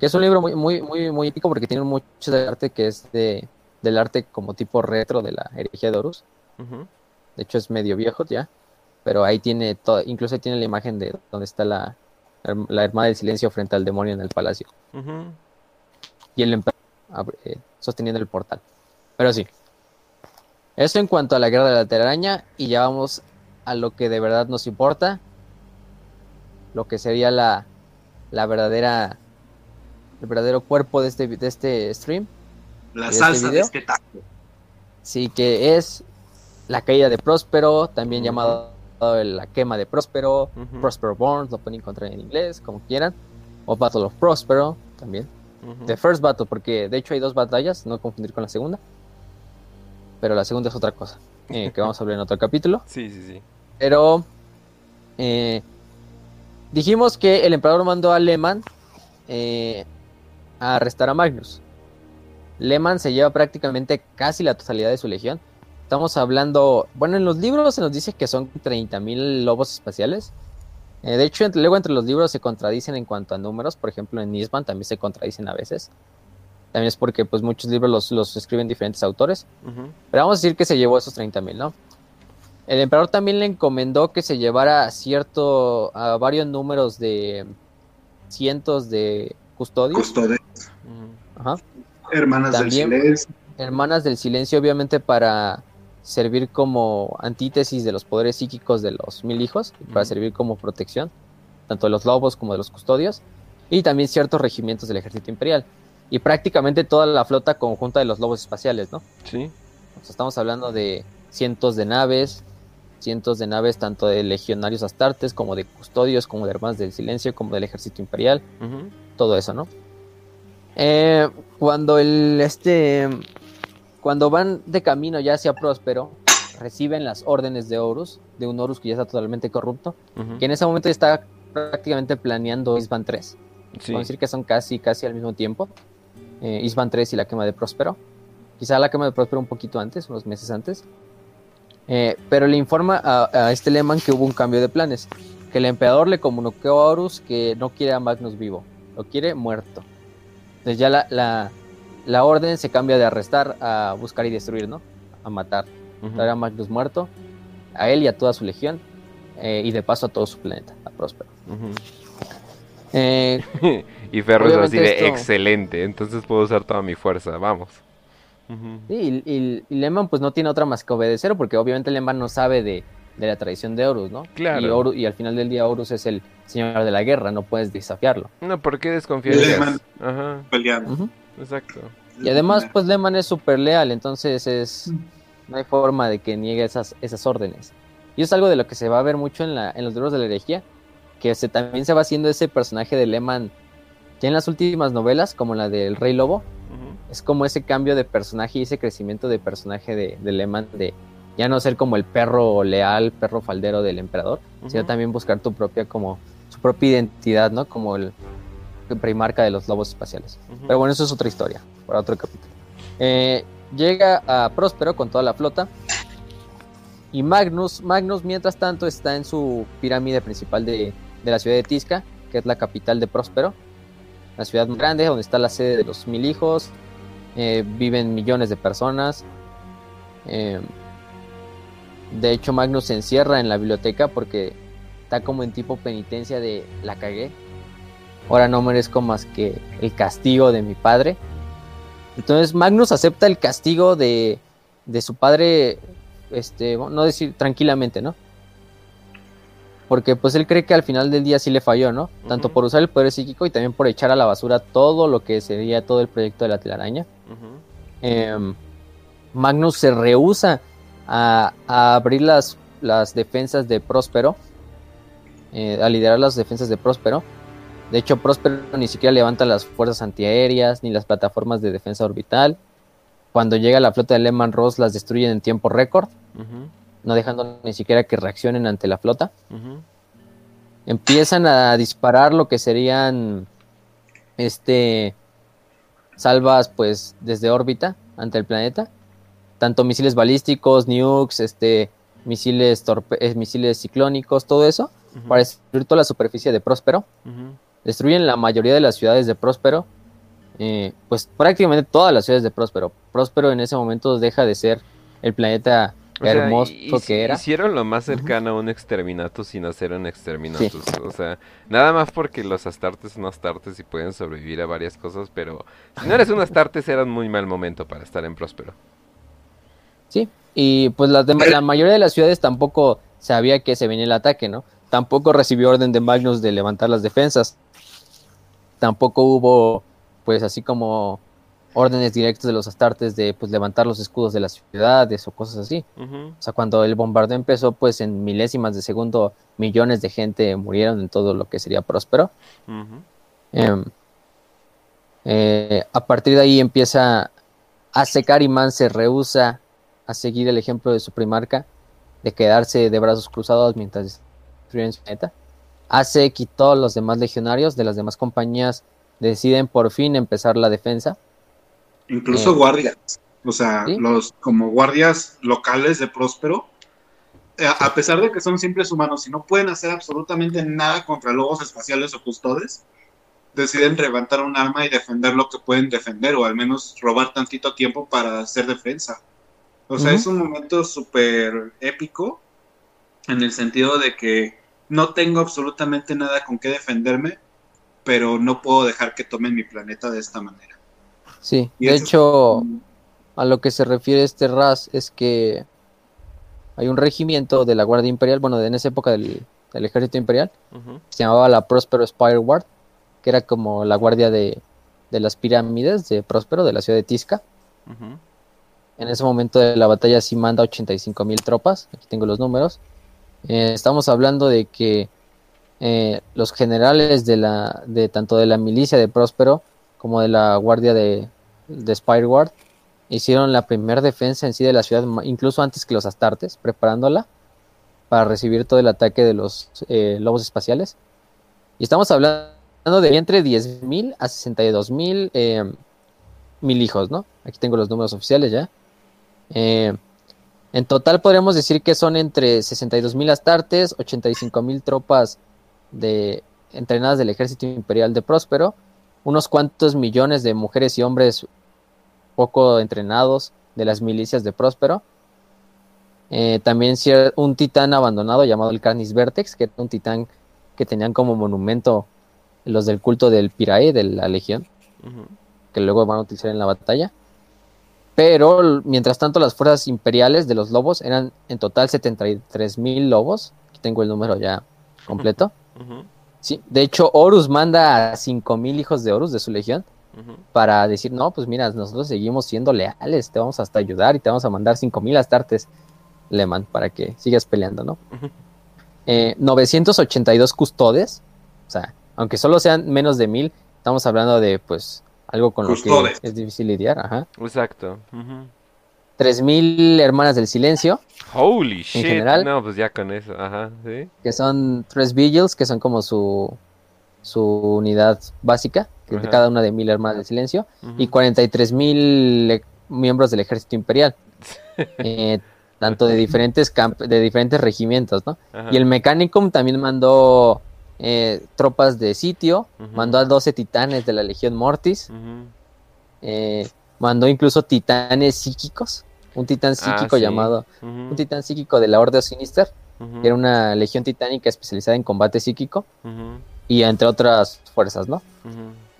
es un libro muy, muy, muy, muy épico porque tiene mucho de arte que es de, del arte como tipo retro de la herejía de Horus, de hecho es medio viejo ya, pero ahí tiene todo, incluso ahí tiene la imagen de donde está la, la hermana del silencio frente al demonio en el palacio. Y el emperador eh, sosteniendo el portal. Pero sí. Eso en cuanto a la guerra de la telaraña y ya vamos a lo que de verdad nos importa. Lo que sería la, la verdadera el verdadero cuerpo de este, de este stream. La ¿Y este salsa de este taco. Sí, que es la caída de Próspero, también Ujú. llamado la quema de Próspero. Prospero Born, lo pueden encontrar en inglés, como quieran, o Battle of Prospero también. The First Battle, porque de hecho hay dos batallas, no confundir con la segunda. Pero la segunda es otra cosa, eh, que vamos a hablar en otro capítulo. [LAUGHS] Sí, sí, sí. Pero eh, dijimos que el emperador mandó a Lehman eh, a arrestar a Magnus. Lehman se lleva prácticamente casi la totalidad de su legión. Estamos hablando, bueno, en los libros se nos dice que son 30.000 lobos espaciales. Eh, de hecho, entre- luego entre los libros se contradicen en cuanto a números. Por ejemplo, en Nisban también se contradicen a veces. También es porque pues muchos libros los, los escriben diferentes autores. Pero vamos a decir que se llevó esos 30.000, ¿no? El emperador también le encomendó que se llevara cierto, a varios números de cientos de custodios. Custodes, Ujú. Ajá. hermanas También- del silencio. Hermanas del silencio, obviamente, para servir como antítesis de los poderes psíquicos de los mil hijos, para servir como protección, tanto de los lobos como de los custodios, y también ciertos regimientos del ejército imperial. Y prácticamente toda la flota conjunta de los lobos espaciales, ¿no? Sí. Estamos hablando de cientos de naves, cientos de naves tanto de legionarios astartes como de custodios, como de hermanas del silencio, como del ejército imperial, todo eso, ¿no? Eh, cuando el este cuando van de camino ya hacia Próspero, reciben las órdenes de Horus, de un Horus que ya está totalmente corrupto, que en ese momento ya está prácticamente planeando Isban 3. Sí. Podemos decir que son casi, casi al mismo tiempo. Eh, Isban 3 y la quema de Próspero. Quizá la quema de Próspero un poquito antes, unos meses antes. Eh, pero le informa a, a este Lehman que hubo un cambio de planes. Que el emperador le comunicó a Horus que no quiere a Magnus vivo, lo quiere muerto. Entonces ya la, la, la orden se cambia de arrestar a buscar y destruir, ¿no? A matar. Traer a Magnus muerto, a él y a toda su legión. eh, y de paso a todo su planeta, a Próspero. Eh, [LAUGHS] Y Ferro es así de esto- excelente, entonces puedo usar toda mi fuerza, vamos. Sí, y, y- y Lehman pues no tiene otra más que obedecer, porque obviamente Lehman no sabe de, de la tradición de Horus, ¿no? Claro. Y, Horus- y al final del día Horus es el señor de la guerra, no puedes desafiarlo. No, ¿por qué desconfiarías? Lehman. Ajá, peleando. Exacto. Y además pues Lehman es súper leal, entonces es no hay forma de que niegue esas, esas órdenes. Y es algo de lo que se va a ver mucho en, la, en los libros de la herejía, que se, también se va haciendo ese personaje de Lehman ya en las últimas novelas, como la del Rey Lobo. Es como ese cambio de personaje y ese crecimiento de personaje de, de Lehman, de ya no ser como el perro leal, perro faldero del emperador, sino también buscar tu propia, como su propia identidad, ¿no? Como el primarca de los lobos espaciales. Pero bueno, eso es otra historia, para otro capítulo. Eh, llega a Próspero con toda la flota. Y Magnus, Magnus, mientras tanto, está en su pirámide principal de, de la ciudad de Tisca, que es la capital de Próspero. La ciudad más grande, donde está la sede de los mil hijos. Eh, viven millones de personas. Eh, de hecho, Magnus se encierra en la biblioteca porque está como en tipo penitencia de la cagué. Ahora no merezco más que el castigo de mi padre. Entonces Magnus acepta el castigo de, de su padre, este, no decir tranquilamente, ¿no? Porque pues él cree que al final del día sí le falló, ¿no? Tanto por usar el poder psíquico y también por echar a la basura todo lo que sería todo el proyecto de la telaraña. Em, Magnus se rehúsa a, a abrir las, las defensas de Próspero, eh, a liderar las defensas de Próspero. De hecho, Próspero ni siquiera levanta las fuerzas antiaéreas ni las plataformas de defensa orbital. Cuando llega la flota de Lehman Ross, las destruyen en tiempo récord, no dejando ni siquiera que reaccionen ante la flota. Empiezan a disparar lo que serían este salvas pues desde órbita ante el planeta. Tanto misiles balísticos nukes este misiles torpe- eh, misiles ciclónicos todo eso para destruir toda la superficie de Próspero. Destruyen la mayoría de las ciudades de Próspero eh, pues prácticamente todas las ciudades de Próspero. Próspero en ese momento deja de ser el planeta O hermoso que era Hicieron lo más cercano a un exterminatus sin hacer un exterminatus. O sea, nada más porque los astartes son astartes y pueden sobrevivir a varias cosas, pero si no eres un astartes era un muy mal momento para estar en Próspero. Sí, y pues la, dem- la mayoría de las ciudades tampoco sabía que se venía el ataque, ¿no? Tampoco recibió orden de Magnus de levantar las defensas. Tampoco hubo pues así como órdenes directas de los astartes de pues levantar los escudos de las ciudades o cosas así. O sea, cuando el bombardeo empezó, pues en milésimas de segundo millones de gente murieron en todo lo que sería próspero. Em, eh, a partir de ahí empieza a secar Man se rehúsa a seguir el ejemplo de su primarca de quedarse de brazos cruzados mientras destruyen su planeta. Hace y todos los demás legionarios de las demás compañías deciden por fin empezar la defensa. Incluso Eh, guardias. O sea, ¿sí? los como guardias locales de Próspero. eh, A pesar de que son simples humanos y no pueden hacer absolutamente nada contra lobos espaciales o custodes, deciden levantar un arma y defender lo que pueden defender, o al menos robar tantito tiempo para hacer defensa. O sea, es un momento súper épico en el sentido de que no tengo absolutamente nada con qué defenderme, pero no puedo dejar que tomen mi planeta de esta manera. Sí, Y de hecho, a lo que se refiere este RAS es que hay un regimiento de la Guardia Imperial, bueno, de en esa época del, del Ejército Imperial, se llamaba la Próspero Spire Guard, que era como la guardia de, de las pirámides de Próspero, de la ciudad de Tisca. En ese momento de la batalla sí manda 85 mil tropas, aquí tengo los números. Eh, estamos hablando de que eh, los generales de la de tanto de la milicia de Próspero como de la guardia de, de Spire Guard hicieron la primera defensa en sí de la ciudad, incluso antes que los astartes, preparándola para recibir todo el ataque de los eh, lobos espaciales. Y estamos hablando de entre 10.000 a 62.000 eh, mil hijos, ¿no? Aquí tengo los números oficiales ya. Eh, en total podríamos decir que son entre 62.000 astartes, 85.000 tropas de, entrenadas del ejército imperial de Próspero, unos cuantos millones de mujeres y hombres poco entrenados de las milicias de Próspero. Eh, también un titán abandonado llamado el Carnis Vertex, que era un titán que tenían como monumento los del culto del Pirae, de la Legión, que luego van a utilizar en la batalla. Pero mientras tanto las fuerzas imperiales de los lobos eran en total 73 mil lobos. Aquí tengo el número ya completo. [LAUGHS] Sí, de hecho Horus manda a 5 mil hijos de Horus de su legión para decir, no, pues mira, nosotros seguimos siendo leales, te vamos hasta ayudar y te vamos a mandar 5 mil astartes, Leman, para que sigas peleando, ¿no? Ujú. Eh, 982 custodes, o sea, aunque solo sean menos de mil, estamos hablando de, pues, algo con Custodes. lo que es difícil lidiar, ajá. Exacto. Ujú. 3000 hermanas del silencio, Holy shit. general. No, pues ya con eso. Ajá, sí. que son tres vigils, que son como su, su unidad básica, que es de cada una de mil hermanas del silencio, Ujú. y 43 mil miembros del ejército imperial, [LAUGHS] eh, tanto de diferentes camp- de diferentes regimientos, ¿no? Ajá. Y el Mechanicum también mandó eh, tropas de sitio, mandó a 12 titanes de la Legión Mortis, eh, mandó incluso titanes psíquicos, un titán psíquico Ah, sí. llamado, un titán psíquico de la Orde Sinister, que era una legión titánica especializada en combate psíquico, y entre otras fuerzas, ¿no?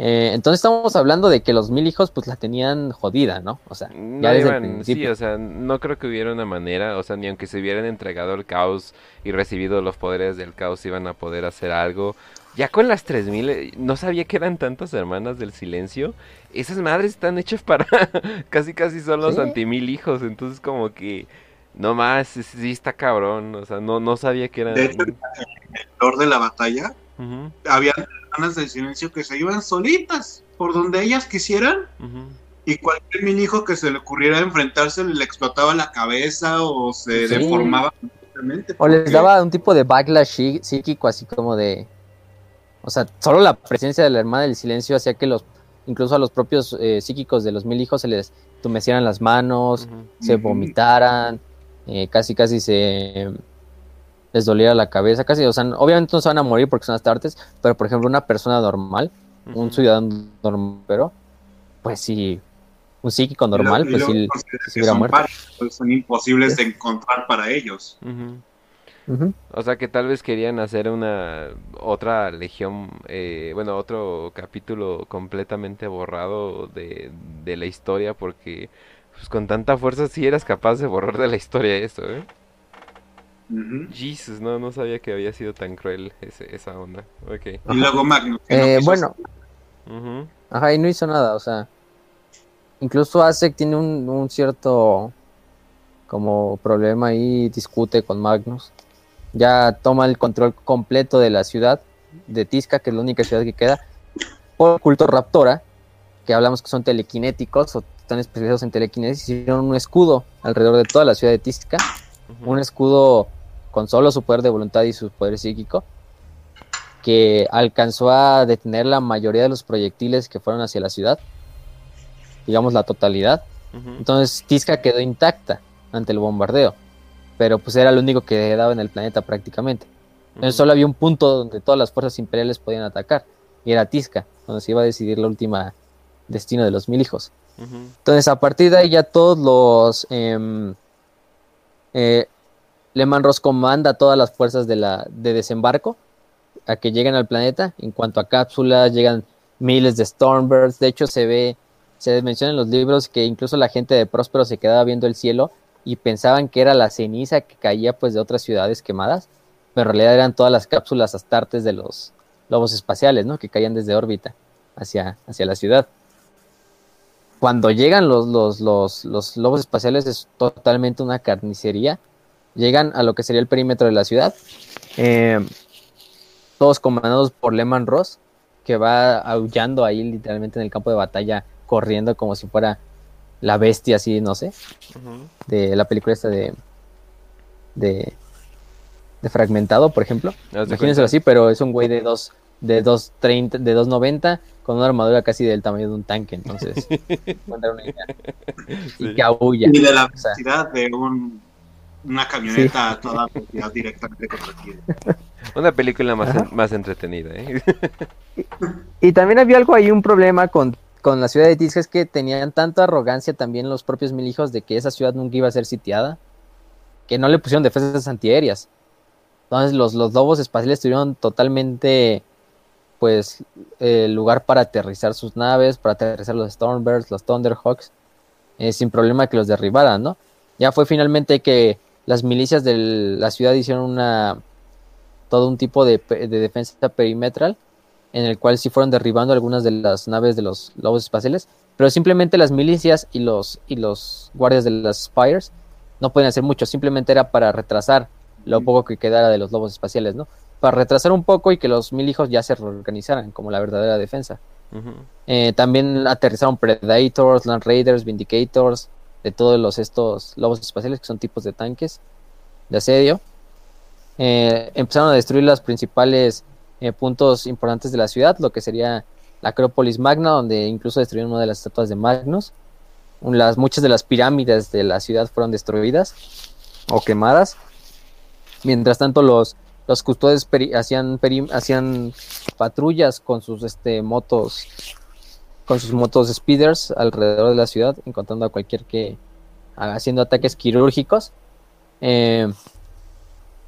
Eh, entonces estamos hablando de que los mil hijos pues la tenían jodida, ¿no? O sea, No el iban- sí, o sea, no creo que hubiera una manera, o sea, ni aunque se hubieran entregado el caos y recibido los poderes del caos iban a poder hacer algo. Ya con las 3000, eh, no sabía que eran tantas hermanas del silencio. Esas madres están hechas para [LAUGHS] casi casi son los Sí. anti-mil hijos, entonces como que no más, sí, está cabrón, o sea, no no sabía que eran De hecho, el lord de la batalla, Ujú, había hermanas del silencio que se iban solitas por donde ellas quisieran y cualquier mini hijo que se le ocurriera enfrentarse le explotaba la cabeza o se Sí. deformaba completamente. O les daba un tipo de backlash psí- psíquico, así como de. O sea, solo la presencia de la hermana del silencio hacía que los. Incluso a los propios eh, psíquicos de los mil hijos se les tumecieran las manos, se vomitaran, eh, casi casi se. Les doliera la cabeza, casi. O sea, obviamente no se van a morir porque son astartes, pero por ejemplo, una persona normal, un ciudadano normal, pero. Pues sí. Un psíquico normal, y pues sí. sí que hubiera muerto. varios, pues son imposibles de encontrar para ellos. O sea que tal vez querían hacer una otra legión, eh, bueno, otro capítulo completamente borrado de, de la historia porque pues, con tanta fuerza sí eras capaz de borrar de la historia eso, ¿eh? Jesus, no, no sabía que había sido tan cruel ese- esa onda. Ok. Y luego Magnus. no Eh, bueno. Ajá, y no hizo nada, o sea. Incluso Asek tiene un, un cierto como problema ahí, discute con Magnus. Ya toma el control completo de la ciudad de Tisca, que es la única ciudad que queda, por culto Raptora, que hablamos que son telequinéticos o están especializados en telequinesis, hicieron un escudo alrededor de toda la ciudad de Tisca, un escudo con solo su poder de voluntad y su poder psíquico, que alcanzó a detener la mayoría de los proyectiles que fueron hacia la ciudad, digamos la totalidad. Entonces Tisca quedó intacta ante el bombardeo, pero pues era lo único que quedaba en el planeta prácticamente. Entonces solo había un punto donde todas las fuerzas imperiales podían atacar, y era Tisca, donde se iba a decidir la última destino de los mil hijos. Entonces, a partir de ahí ya todos los... em, eh, Lehman Ross comanda a todas las fuerzas de, la, de desembarco a que lleguen al planeta. En cuanto a cápsulas, llegan miles de Stormbirds. De hecho, se ve, se menciona en los libros que incluso la gente de Próspero se quedaba viendo el cielo y pensaban que era la ceniza que caía pues de otras ciudades quemadas, pero en realidad eran todas las cápsulas astartes de los lobos espaciales, ¿no? Que caían desde órbita hacia, hacia la ciudad cuando llegan los, los, los, los lobos espaciales es totalmente una carnicería. Llegan a lo que sería el perímetro de la ciudad. eh, todos comandados por Lehman Ross, que va aullando ahí literalmente en el campo de batalla, corriendo como si fuera la bestia, así, no sé, de la película esta de. de. de Fragmentado, por ejemplo. Imagínenselo así, pero es un güey de dos de 2.30, de 2.90 con una armadura casi del tamaño de un tanque, entonces [LAUGHS] pueden dar una idea. Sí. y que aúlla. Y de la O sea, velocidad de un, una camioneta a toda velocidad directamente contra ti. [LAUGHS] Una película más, más entretenida, ¿eh? Y también había algo ahí, un problema con, con la ciudad de Tisca, es que tenían tanta arrogancia también los propios mil hijos de que esa ciudad nunca iba a ser sitiada, que no le pusieron defensas antiaéreas. Entonces los, los lobos espaciales tuvieron totalmente, pues, el lugar para aterrizar sus naves, para aterrizar los Stormbirds, los Thunderhawks, eh, sin problema que los derribaran, ¿no? Ya fue finalmente que las milicias de la ciudad hicieron una todo un tipo de, de defensa perimetral en el cual sí fueron derribando algunas de las naves de los lobos espaciales, pero simplemente las milicias y los y los guardias de las Spires no pueden hacer mucho, simplemente era para retrasar lo poco que quedara de los lobos espaciales, ¿no? Para retrasar un poco y que los mil hijos ya se reorganizaran como la verdadera defensa. Eh, también aterrizaron Predators, Land Raiders, Vindicators, de todos los estos lobos espaciales que son tipos de tanques de asedio. Eh, empezaron a destruir los principales eh, puntos importantes de la ciudad, lo que sería la Acrópolis Magna, donde incluso destruyeron una de las estatuas de Magnus. Las, muchas de las pirámides de la ciudad fueron destruidas o quemadas. Mientras tanto, los, los custodios hacían, hacían patrullas con sus este, motos con sus motos speeders alrededor de la ciudad, encontrando a cualquier que haciendo ataques quirúrgicos. Eh,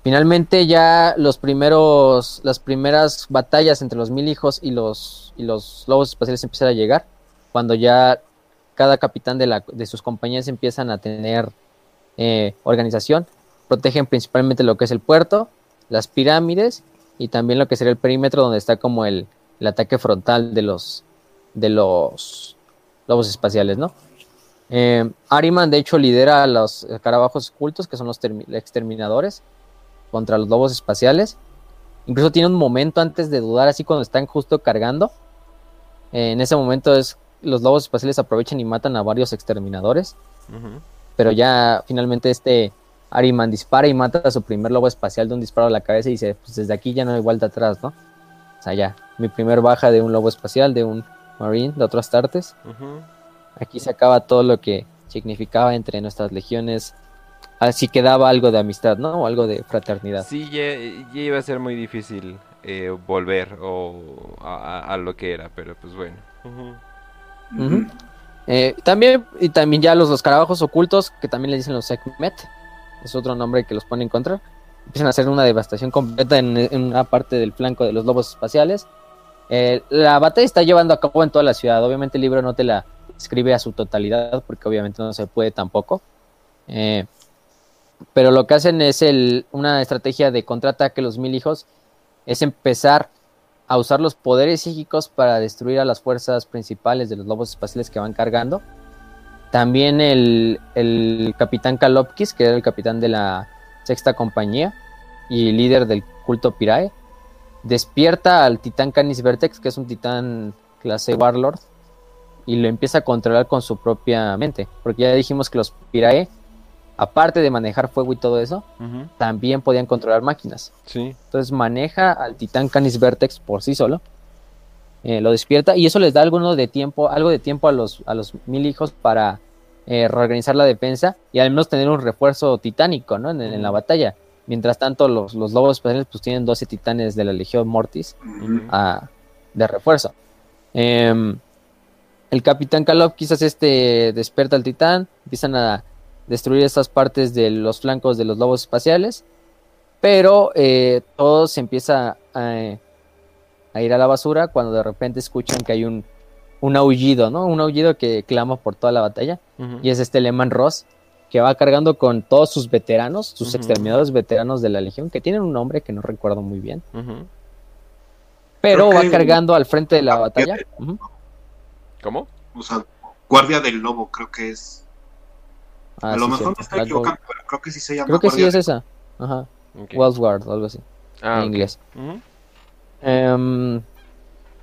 finalmente ya los primeros, las primeras batallas entre los mil hijos y los, y los lobos espaciales empiezan a llegar, cuando ya cada capitán de, la, de sus compañías empiezan a tener eh, organización, protegen principalmente lo que es el puerto, las pirámides y también lo que sería el perímetro donde está como el, ataque frontal de los de los lobos espaciales, ¿no? Eh, Ariman, de hecho, lidera a los carabajos ocultos, que son los termi- exterminadores, contra los lobos espaciales. Incluso tiene un momento antes de dudar, así cuando están justo cargando. Eh, en ese momento es los lobos espaciales aprovechan y matan a varios exterminadores. Pero ya finalmente este Ariman dispara y mata a su primer lobo espacial de un disparo a la cabeza y dice, pues desde aquí ya no hay vuelta atrás, ¿no? O sea, ya, mi primer baja de un lobo espacial, de un Marine, de otras Astartes. Ujú. Aquí se acaba todo lo que significaba entre nuestras legiones. Así quedaba algo de amistad, ¿no? O algo de fraternidad. Sí, ya, ya iba a ser muy difícil eh, volver o a, lo que era, pero pues bueno. Eh, también, y también ya los, los carabajos ocultos, que también le dicen los Sekhmet, es otro nombre que los pone en contra. Empiezan a hacer una devastación completa en, en una parte del flanco de los lobos espaciales. Eh, la batalla está llevando a cabo en toda la ciudad. Obviamente el libro no te la escribe a su totalidad, porque obviamente no se puede tampoco. Eh, pero lo que hacen es una estrategia de contraataque los mil hijos, es empezar a usar los poderes psíquicos para destruir a las fuerzas principales de los lobos espaciales que van cargando. También el, el capitán Kalopkis, que era el capitán de la sexta compañía y líder del culto Pirae, despierta al titán Canis Vertex, que es un titán clase Warlord, y lo empieza a controlar con su propia mente. Porque ya dijimos que los Pirae, aparte de manejar fuego y todo eso, también podían controlar máquinas. Sí. Entonces maneja al titán Canis Vertex por sí solo. eh, lo despierta y eso les da alguno de tiempo, algo de tiempo a los, a los mil hijos para eh, reorganizar la defensa y al menos tener un refuerzo titánico ¿no? en, en la batalla. Mientras tanto, los, los lobos espaciales pues tienen 12 titanes de la Legión Mortis a- de refuerzo. Em, el capitán Kalov quizás este despierta al titán, empiezan a destruir estas partes de los flancos de los lobos espaciales, pero eh, todo se empieza a, a ir a la basura cuando de repente escuchan que hay un, un aullido, ¿no? Un aullido que clama por toda la batalla y es este Lehman Ross que va cargando con todos sus veteranos, sus Ujú. exterminadores veteranos de la Legión, que tienen un nombre que no recuerdo muy bien. Pero va cargando al frente de la batalla. ¿Cómo? O sea, Guardia del Lobo, creo que es. Ah, a lo sí, mejor cierto. me estoy equivocando, pero creo que sí se llama Creo que sí es esa. Ajá. Ok. Wellsguard o algo así. Ah, en inglés. Em,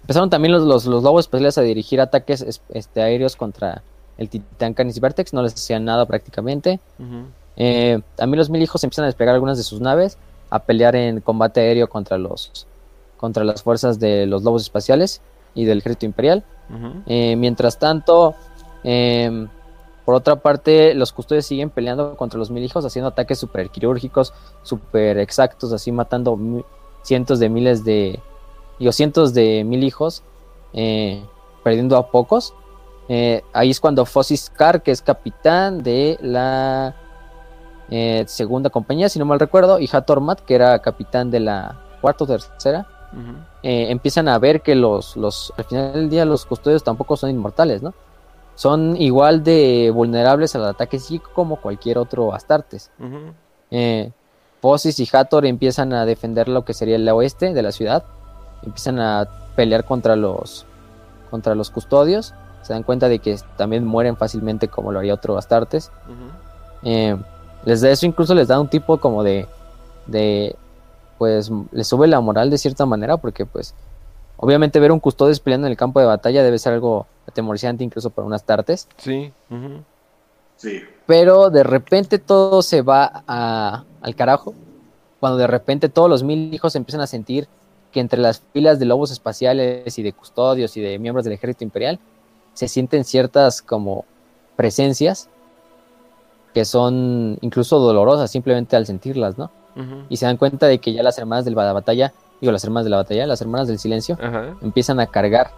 empezaron también los, los, los lobos espaciales a dirigir ataques es- este, aéreos contra el titán Canis Vertex. No les hacían nada prácticamente. Ujú. Eh, también los mil hijos empiezan a despegar algunas de sus naves a pelear en combate aéreo contra los contra las fuerzas de los lobos espaciales y del ejército imperial. Eh, mientras tanto, em, por otra parte, los custodios siguen peleando contra los mil hijos, haciendo ataques super quirúrgicos, super exactos, así matando cientos de miles de, digo, cientos de mil hijos, eh, perdiendo a pocos. Eh, ahí es cuando Fossis Carr, que es capitán de la eh, segunda compañía, si no mal recuerdo, y Hatormat, que era capitán de la cuarta o tercera, eh, empiezan a ver que los, los, al final del día los custodios tampoco son inmortales, ¿no? Son igual de vulnerables al ataque psíquico como cualquier otro Astartes. Eh, Posis y Hathor empiezan a defender lo que sería el oeste de la ciudad, empiezan a pelear contra los, contra los custodios, se dan cuenta de que también mueren fácilmente como lo haría otro Astartes. Eh, les da eso incluso les da un tipo como de, de pues les sube la moral de cierta manera porque pues obviamente ver un custodio peleando en el campo de batalla debe ser algo atemorizante incluso para unas tartes Sí. Sí. pero de repente todo se va a- al carajo cuando de repente todos los mil hijos empiezan a sentir que entre las filas de lobos espaciales y de custodios y de miembros del ejército imperial se sienten ciertas como presencias que son incluso dolorosas simplemente al sentirlas, ¿no? Y se dan cuenta de que ya las hermanas de la batalla, digo las hermanas de la batalla, las hermanas del silencio, empiezan a cargar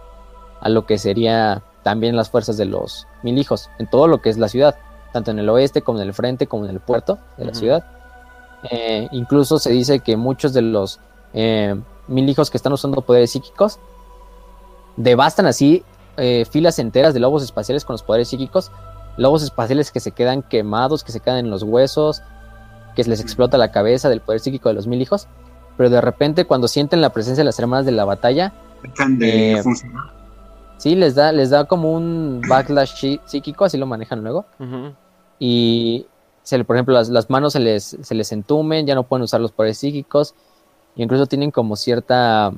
a lo que sería también las fuerzas de los mil hijos en todo lo que es la ciudad, tanto en el oeste como en el frente como en el puerto de la ciudad. Eh, incluso se dice que muchos de los eh, mil hijos que están usando poderes psíquicos devastan así eh, filas enteras de lobos espaciales con los poderes psíquicos, lobos espaciales que se quedan quemados, que se quedan en los huesos, que les explota la cabeza del poder psíquico de los mil hijos, pero de repente cuando sienten la presencia de las hermanas de la batalla, Dejan de Eh, funcionar. Sí, les da, les da como un backlash psí- psíquico, así lo manejan luego. Y, se le- por ejemplo, las, las manos se les, se les entumen, ya no pueden usar los poderes psíquicos. Y incluso tienen como cierta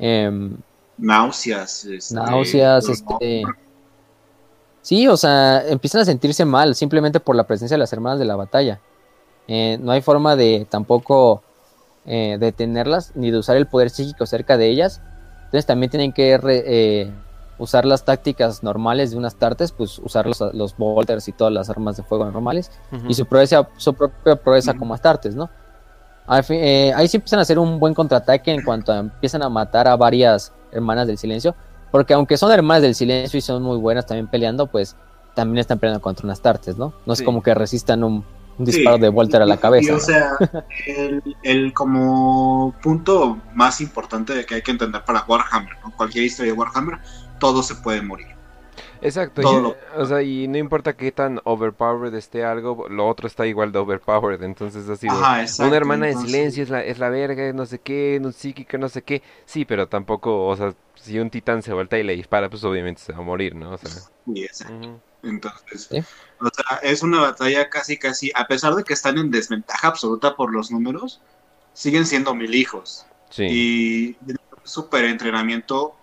em, Náuseas. este, náuseas, este... Sí, o sea, empiezan a sentirse mal simplemente por la presencia de las hermanas de la batalla. Eh, no hay forma de tampoco eh, detenerlas ni de usar el poder psíquico cerca de ellas. Entonces también tienen que re- eh, usar las tácticas normales de unas tartes, pues usar los, los bolters y todas las armas de fuego normales y su, proeza, su propia proeza Ujú. como Astartes, ¿no? Al fin- eh, ahí sí empiezan a hacer un buen contraataque en cuanto a, empiezan a matar a varias hermanas del silencio, porque aunque son hermanas del silencio y son muy buenas también peleando, pues también están peleando contra unas Astartes, ¿no? No es como que resistan un, un Sí. disparo de Volter a la cabeza. y, o ¿no? sea, [LAUGHS] el, el como punto más importante de que hay que entender para Warhammer, ¿no? cualquier historia de Warhammer, todos se pueden morir. Exacto, todo y, lo- o sea, y no importa qué tan overpowered esté algo, lo otro está igual de overpowered, entonces así Ajá, exacto, una hermana entonces- de silencio es la, es la verga, no sé qué, no psíquica, no sé qué, sí, pero tampoco, o sea, si un titán se vuelta y le dispara, pues obviamente se va a morir, ¿no? O sea, Sí, exacto. ujú, Entonces, Sí. O sea, es una batalla casi, casi, a pesar de que están en desventaja absoluta por los números, siguen siendo mil hijos. sí, Y super entrenamiento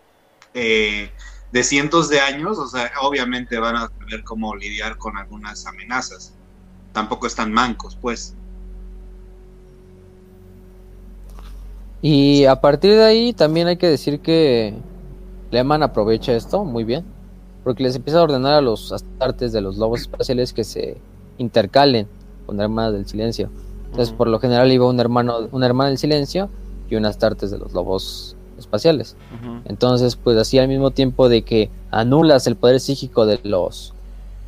eh, de cientos de años, o sea, obviamente van a saber cómo lidiar con algunas amenazas. Tampoco están mancos, pues. Y a partir de ahí también hay que decir que Lehman aprovecha esto muy bien, porque les empieza a ordenar a los astartes de los lobos espaciales que se intercalen con hermanas del silencio. Entonces, por lo general iba un hermano, una hermana del silencio y un astartes de los lobos espaciales. Entonces, pues así al mismo tiempo de que anulas el poder psíquico de los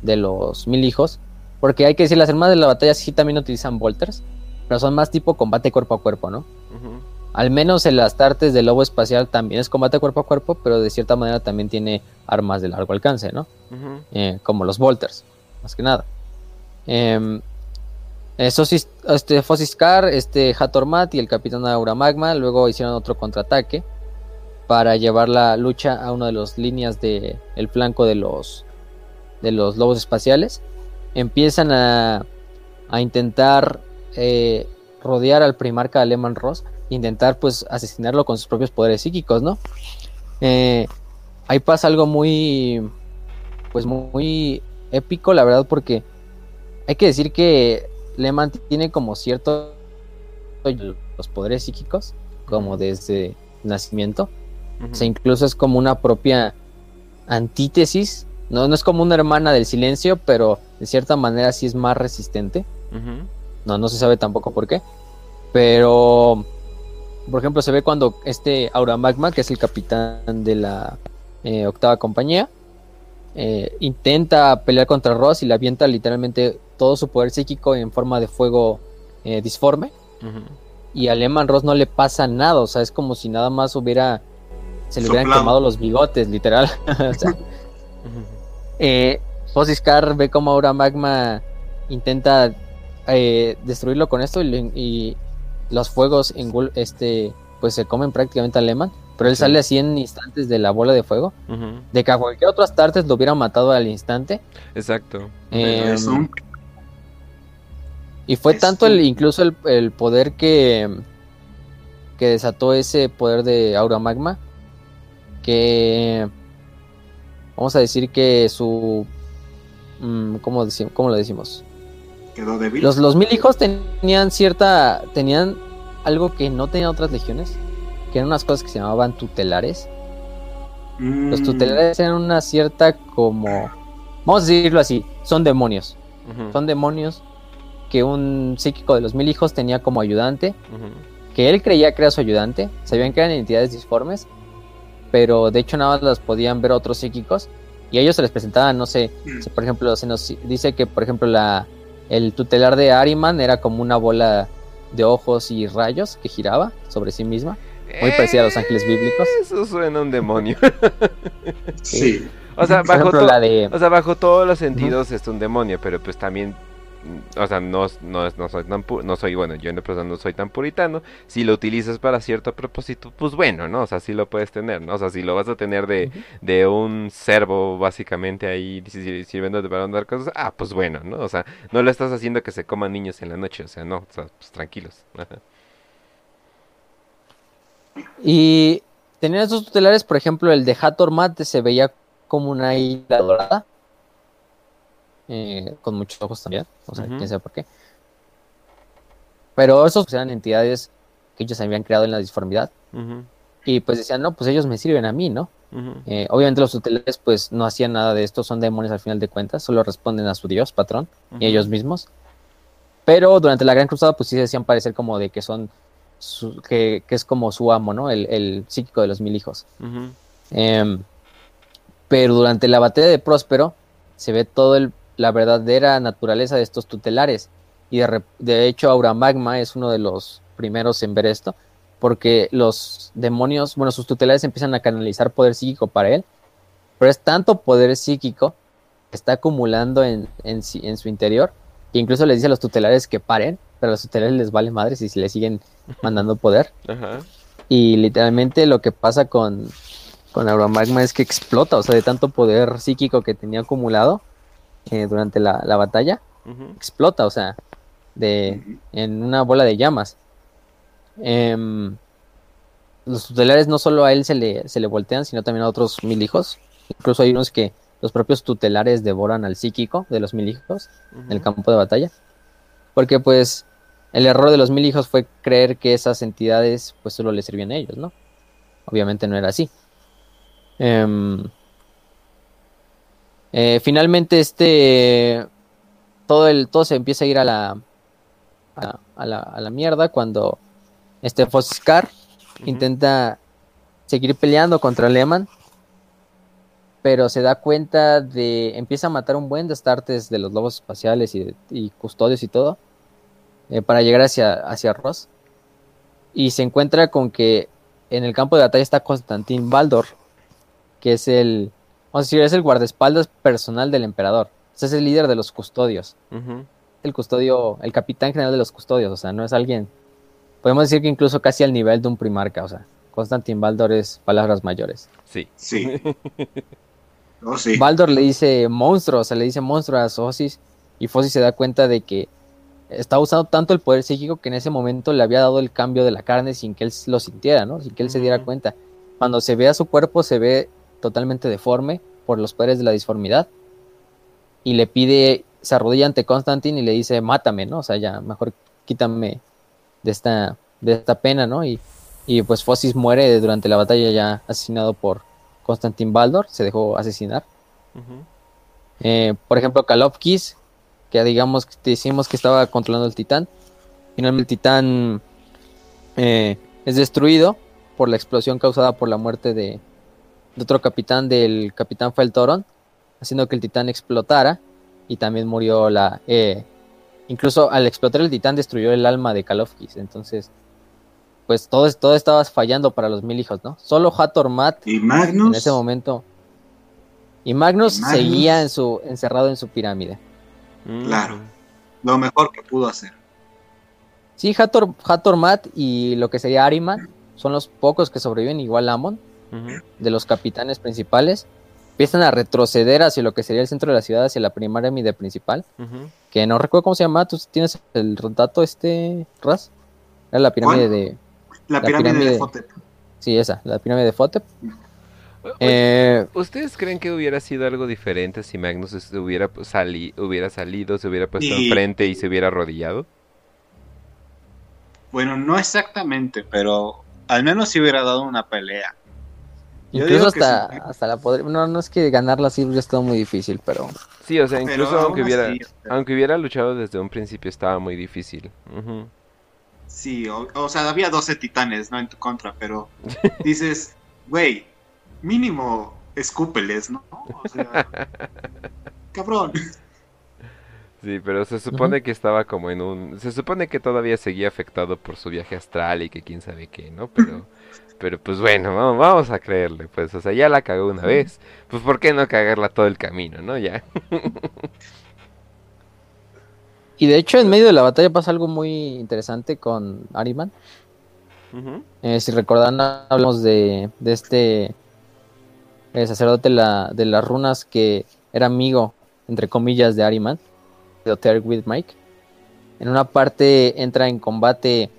de los mil hijos, porque hay que decir, las hermanas de la batalla sí también utilizan volters, pero son más tipo combate cuerpo a cuerpo, ¿no? ujú, Al menos el Astartes del Lobo Espacial también es combate cuerpo a cuerpo, pero de cierta manera también tiene armas de largo alcance, ¿no? Eh, como los Volters, más que nada. Em, eh, Sosis- este, Fosiscar, este, Hatormat y el Capitán Aura Magma luego hicieron otro contraataque para llevar la lucha a una de las líneas del el flanco de los, de los lobos espaciales. Empiezan a, a intentar eh, rodear al primarca Lehman Ross, intentar pues asesinarlo con sus propios poderes psíquicos, ¿no? Eh, ahí pasa algo muy, pues muy, épico, la verdad, porque hay que decir que Lehman tiene como cierto los poderes psíquicos, como desde nacimiento. ujú, O sea, incluso es como una propia antítesis. No, no es como una hermana del silencio, pero de cierta manera sí es más resistente. No, no se sabe tampoco por qué. Pero, por ejemplo, se ve cuando este Aura Magma, que es el capitán de la eh, octava compañía, eh, intenta pelear contra Ross y le avienta literalmente todo su poder psíquico en forma de fuego eh, disforme. Y a Lehman Ross no le pasa nada, o sea, es como si nada más hubiera. Se le hubieran quemado los bigotes, literal. [LAUGHS] O sea, eh, ve como Aura Magma intenta eh, destruirlo con esto y los fuegos engul- este, pues se comen prácticamente a Lehman, pero él Sí. sale así en instantes de la bola de fuego. De que a cualquier otro Astartes lo hubiera matado al instante. Exacto. Un- y fue es tanto el, incluso el, el poder que, que desató ese poder de Aura Magma, que vamos a decir que su... mm, ¿Cómo, cómo lo decimos? Quedó débil. Los, los mil hijos tenían cierta. tenían algo que no tenían otras legiones. Que eran unas cosas que se llamaban tutelares. Los Mm, tutelares eran una cierta como. Vamos a decirlo así. Son demonios. Son demonios que un psíquico de los mil hijos tenía como ayudante. Que él creía que era su ayudante. Sabían que eran entidades disformes. Pero de hecho nada más las podían ver otros psíquicos. Y a ellos se les presentaban, no sé, mm, si, por ejemplo, se nos dice que, por ejemplo, la, el tutelar de Ariman era como una bola de ojos y rayos que giraba sobre sí misma. Muy parecida a los ángeles bíblicos. Eso suena a un demonio. [LAUGHS] Sí. O sea, bajo, ejemplo, to- la de... o sea, bajo todos los sentidos es un demonio, pero pues también, o sea, no, no, no soy tan pu- no soy, bueno, yo en persona no soy tan puritano. Si lo utilizas para cierto propósito, pues bueno, ¿no? O sea, sí lo puedes tener, ¿no? O sea, si lo vas a tener de, de un servo básicamente ahí sir- sirviéndote para andar cosas, ah, pues bueno, ¿no? O sea, no lo estás haciendo que se coman niños en la noche, o sea, no, o sea, pues tranquilos. Ajá. Y tenían esos tutelares, por ejemplo, el de Hathor Mat se veía como una isla dorada. Eh, con muchos ojos también. O sea, quién sabe por qué. Pero esos eran entidades que ellos habían creado en la disformidad. Y pues decían, no, pues ellos me sirven a mí, ¿no? Eh, obviamente los tutelares pues no hacían nada de esto, son demonios al final de cuentas, solo responden a su dios, patrón, y ellos mismos. Pero durante la Gran Cruzada pues sí se hacían parecer como de que son, su- que, que es como su amo, ¿no? El, el psíquico de los mil hijos. Em, pero durante la batalla de Próspero se ve todo el, la verdadera naturaleza de estos tutelares. Y de, de hecho Aura Magma es uno de los primeros en ver esto. Porque los demonios, bueno, sus tutelares empiezan a canalizar poder psíquico para él. Pero es tanto poder psíquico que está acumulando en, en, en su interior que incluso les dice a los tutelares que paren, pero a los tutelares les vale madres y si le siguen mandando poder. Ajá. Y literalmente lo que pasa con, con Auromagma es que explota, o sea, de tanto poder psíquico que tenía acumulado eh, durante la, la batalla, explota, o sea, de, en una bola de llamas. Em, los tutelares no solo a él se le, se le voltean, sino también a otros mil hijos. Incluso hay unos que los propios tutelares devoran al psíquico de los mil hijos en el campo de batalla. Porque pues el error de los mil hijos fue creer que esas entidades pues solo le servían a ellos, ¿no? Obviamente no era así. Em, eh, finalmente este todo el todo se empieza a ir a la a, a la, a la mierda cuando este Foskar Ujú. intenta seguir peleando contra Lehman pero se da cuenta de empieza a matar un buen de astartes de los lobos espaciales y, y custodios y todo eh, para llegar hacia, hacia Ross y se encuentra con que en el campo de batalla está Constantin Baldor que es el es el guardaespaldas personal del emperador o sea, es el líder de los custodios el custodio, el capitán general de los custodios, o sea, no es alguien, podemos decir que incluso casi al nivel de un primarca, o sea, Constantin Baldor es palabras mayores. Sí. Sí. [LAUGHS] Oh, sí. Baldor le dice monstruo, o sea, le dice monstruo a Fosis y Fosis se da cuenta de que está usando tanto el poder psíquico que en ese momento le había dado el cambio de la carne sin que él lo sintiera, ¿no? Sin que él se diera cuenta. Cuando se ve a su cuerpo se ve totalmente deforme por los poderes de la disformidad y le pide, se arrodilla ante Constantin y le dice, mátame, ¿no? O sea, ya, mejor quítame de esta, de esta pena, ¿no? Y, y pues Fosis muere durante la batalla ya asesinado por Constantin Baldor, se dejó asesinar. Eh, por ejemplo, Kalofkis, que digamos que decimos que estaba controlando el titán. Finalmente el titán eh, es destruido por la explosión causada por la muerte de, de otro capitán, del capitán Feltoron, haciendo que el titán explotara y también murió la... eh, incluso al explotar el titán destruyó el alma de Kalofkis, entonces pues todo, todo estaba fallando para los mil hijos, ¿no? Solo Hathor Mat Y en Magnus. ese momento. Y Magnus, Y Magnus- seguía en su, encerrado en su pirámide. Claro. Lo mejor que pudo hacer. Sí, Hathor, Hathor Mat y lo que sería Ariman son los pocos que sobreviven, igual Amon, De los capitanes principales. Empiezan a retroceder hacia lo que sería el centro de la ciudad, hacia la pirámide principal. Ujú. Que no recuerdo cómo se llama. ¿Tú tienes el dato este, Raz? Era la pirámide ¿Cuál? de. La, La pirámide, pirámide- de Fotep. Sí, esa, la pirámide de Fotep. Oye, Eh, ¿Ustedes creen que hubiera sido algo diferente si Magnus hubiera, pues, sali- hubiera salido, se hubiera puesto Y- enfrente y se hubiera arrodillado? Bueno, no exactamente, pero al menos si hubiera dado una pelea. Incluso hasta, sí. hasta la poder. No, no es que ganarla así hubiera estado muy difícil, pero. Sí, o sea, Pero incluso aunque hubiera, así, aunque hubiera luchado desde un principio estaba muy difícil. Ujú. Sí, o, o sea, había 12 titanes, ¿no? En tu contra, pero [LAUGHS] dices, güey, mínimo escúpeles, ¿no? O sea, [LAUGHS] cabrón. Sí, pero se supone que estaba como en un... Se supone que todavía seguía afectado por su viaje astral y que quién sabe qué, ¿no? Pero, [LAUGHS] pero pues bueno, vamos, vamos a creerle, pues, o sea, ya la cagó una vez, pues ¿por qué no cagarla todo el camino, no? Ya. [LAUGHS] Y de hecho, en medio de la batalla pasa algo muy interesante con Ariman. Eh, si recordan, hablamos de, de este eh, sacerdote la- de las runas que era amigo, entre comillas, de Ariman, de Otter with Mike. En una parte entra en combate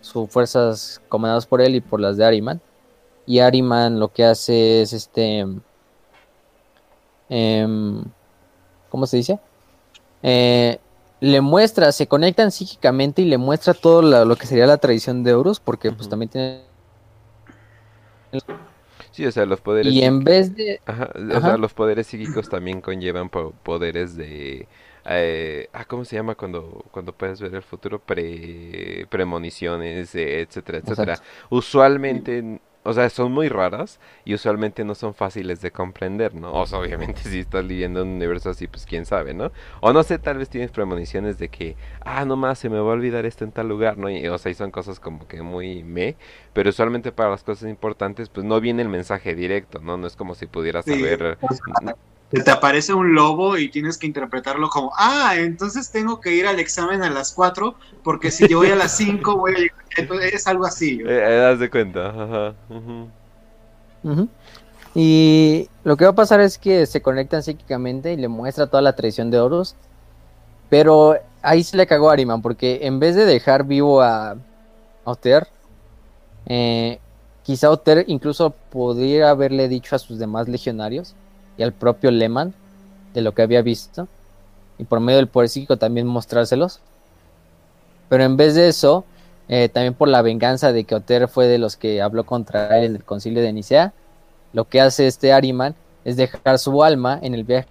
sus fuerzas comandadas por él y por las de Ariman. Y Ariman lo que hace es este. em, ¿Cómo se dice? Eh, le muestra, se conectan psíquicamente y le muestra todo la- lo que sería la tradición de Horus, porque pues Ujú. también tiene... Sí, o sea, los poderes... Y en vez de... Ajá, o Ajá. sea, los poderes psíquicos también conllevan po- poderes de... eh, ah, ¿cómo se llama cuando, cuando puedes ver el futuro? Pre, premoniciones, eh, etcétera, etcétera. Exacto. Usualmente o sea, son muy raras y usualmente no son fáciles de comprender, ¿no? O sea, obviamente [LAUGHS] si estás viviendo en un universo así, pues quién sabe, ¿no? O no sé, tal vez tienes premoniciones de que, ah, no más, se me va a olvidar esto en tal lugar, ¿no? Y, o sea, y son cosas como que muy me, pero usualmente para las cosas importantes, pues no viene el mensaje directo, ¿no? No es como si pudieras Sí, saber... se te aparece un lobo y tienes que interpretarlo como, ah, entonces tengo que ir al examen a las 4, porque si yo voy a las 5, voy a llegar. Entonces, es algo así. Eh, eh, das de cuenta, ajá. Y lo que va a pasar es que se conectan psíquicamente y le muestra toda la traición de Horus. Pero ahí se le cagó a Ariman, porque en vez de dejar vivo a, a Oter, eh, quizá Oter incluso podría haberle dicho a sus demás legionarios y al propio Leman de lo que había visto, y por medio del poder psíquico también mostrárselos. Pero en vez de eso, eh, también por la venganza de que Oter fue de los que habló contra él en el concilio de Nicea, lo que hace este Ariman es dejar su alma en el viaje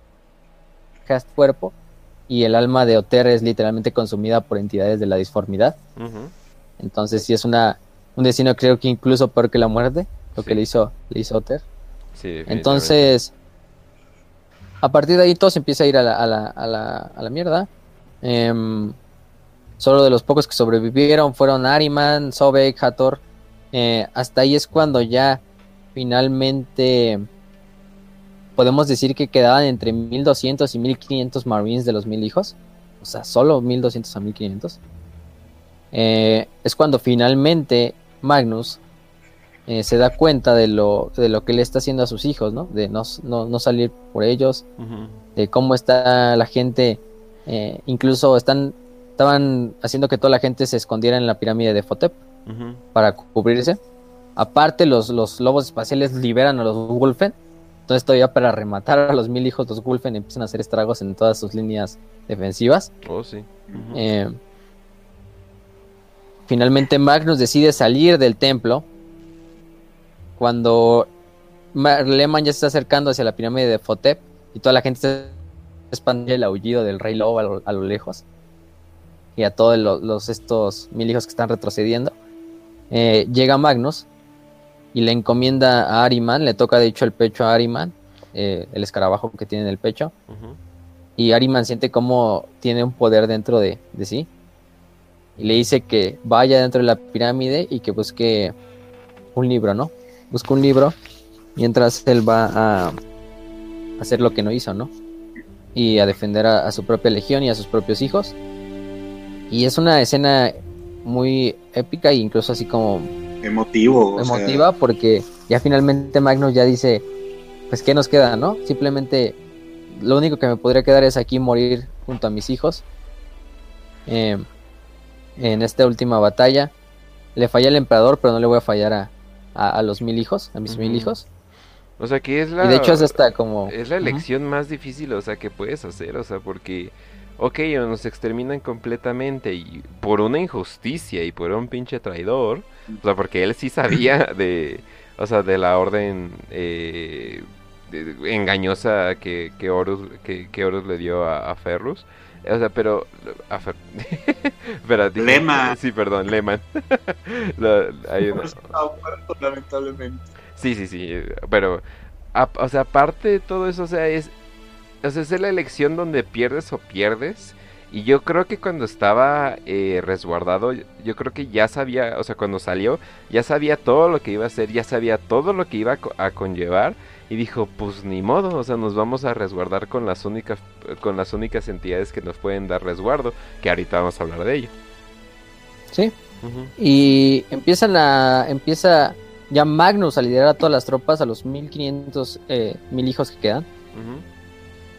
a cuerpo y el alma de Oter es literalmente consumida por entidades de la disformidad. Entonces sí es una un destino creo que incluso peor que la muerte, lo Sí. que le hizo le hizo Oter. Sí. Entonces a partir de ahí todo se empieza a ir a la, a la, a la, mierda. Em, solo de los pocos que sobrevivieron fueron Ariman, Sobek, Hathor. Eh, hasta ahí es cuando ya finalmente podemos decir que quedaban entre 1200 y 1500 Marines de los mil hijos. O sea, solo 1200 a 1500. Eh, es cuando finalmente Magnus eh, se da cuenta de lo, de lo que le está haciendo a sus hijos, ¿no? De no, no, no salir por ellos, de cómo está la gente, eh, incluso están, estaban haciendo que toda la gente se escondiera en la pirámide de Fotep para cubrirse. Aparte, los, los lobos espaciales liberan a los Wolfen. Entonces, todavía para rematar a los mil hijos, los Wolfen empiezan a hacer estragos en todas sus líneas defensivas. Oh, sí. Eh, finalmente, Magnus decide salir del templo. Cuando Ma- Leman ya se está acercando hacia la pirámide de Fotep y toda la gente se expande el aullido del rey lobo a lo, a lo lejos y a todos lo- los, estos mil hijos que están retrocediendo. Eh, llega Magnus y le encomienda a Ariman, le toca de hecho el pecho a Ariman, eh, el escarabajo que tiene en el pecho, y Ariman siente como tiene un poder dentro de, de sí. Y le dice que vaya dentro de la pirámide y que busque un libro, ¿no? Busca un libro mientras él va a hacer lo que no hizo, ¿no? Y a defender a, a su propia legión y a sus propios hijos. Y es una escena muy épica e incluso así como Emotivo. o sea, emotiva porque ya finalmente Magnus ya dice, pues qué nos queda, ¿no? Simplemente lo único que me podría quedar es aquí morir junto a mis hijos. Eh, en esta última batalla le fallé al emperador, pero no le voy a fallar a, a- a los mil hijos, a mis mil hijos. O sea, que es la... Y de hecho es hasta como... Es la elección más difícil, o sea, que puedes hacer, o sea, porque, ok, o nos exterminan completamente y por una injusticia y por un pinche traidor, o sea, porque él sí sabía [LAUGHS] de, o sea, de la orden eh, de- engañosa que, que, Horus, que, que Horus le dio a, a Ferrus, o sea, pero, Espera. [LAUGHS] [LAUGHS] Sí, perdón, Leman. La- [LAUGHS] hay una- está muerto, lamentablemente. Sí, sí, sí, pero, a- o sea, aparte de todo eso, o sea, es, o sea, es la elección donde pierdes o pierdes, y yo creo que cuando estaba eh, resguardado, yo creo que ya sabía, o sea, cuando salió, ya sabía todo lo que iba a hacer, ya sabía todo lo que iba a, co- a conllevar, y dijo, pues ni modo, o sea, nos vamos a resguardar con las únicas, con las únicas entidades que nos pueden dar resguardo, que ahorita vamos a hablar de ello. Sí. Y empiezan a, empieza ya Magnus a liderar a todas las tropas, a los 1500 eh, mil hijos que quedan.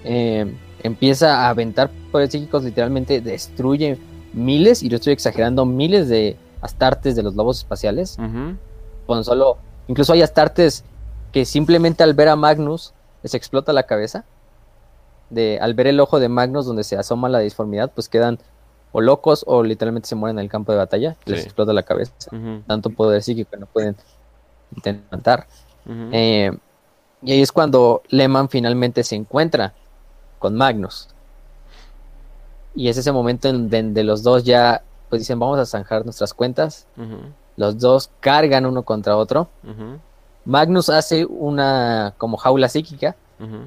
eh, empieza a aventar poderes psíquicos, literalmente destruye miles, y lo estoy exagerando, miles de astartes de los lobos espaciales. Con solo, incluso hay astartes que simplemente al ver a Magnus les explota la cabeza. De, al ver el ojo de Magnus donde se asoma la disformidad, pues quedan o locos o literalmente se mueren en el campo de batalla. Les explota la cabeza. Tanto poder psíquico que no pueden intentar. Eh, y ahí es cuando Lehman finalmente se encuentra con Magnus. Y es ese momento en donde los dos ya pues dicen vamos a zanjar nuestras cuentas. Los dos cargan uno contra otro. Magnus hace una como jaula psíquica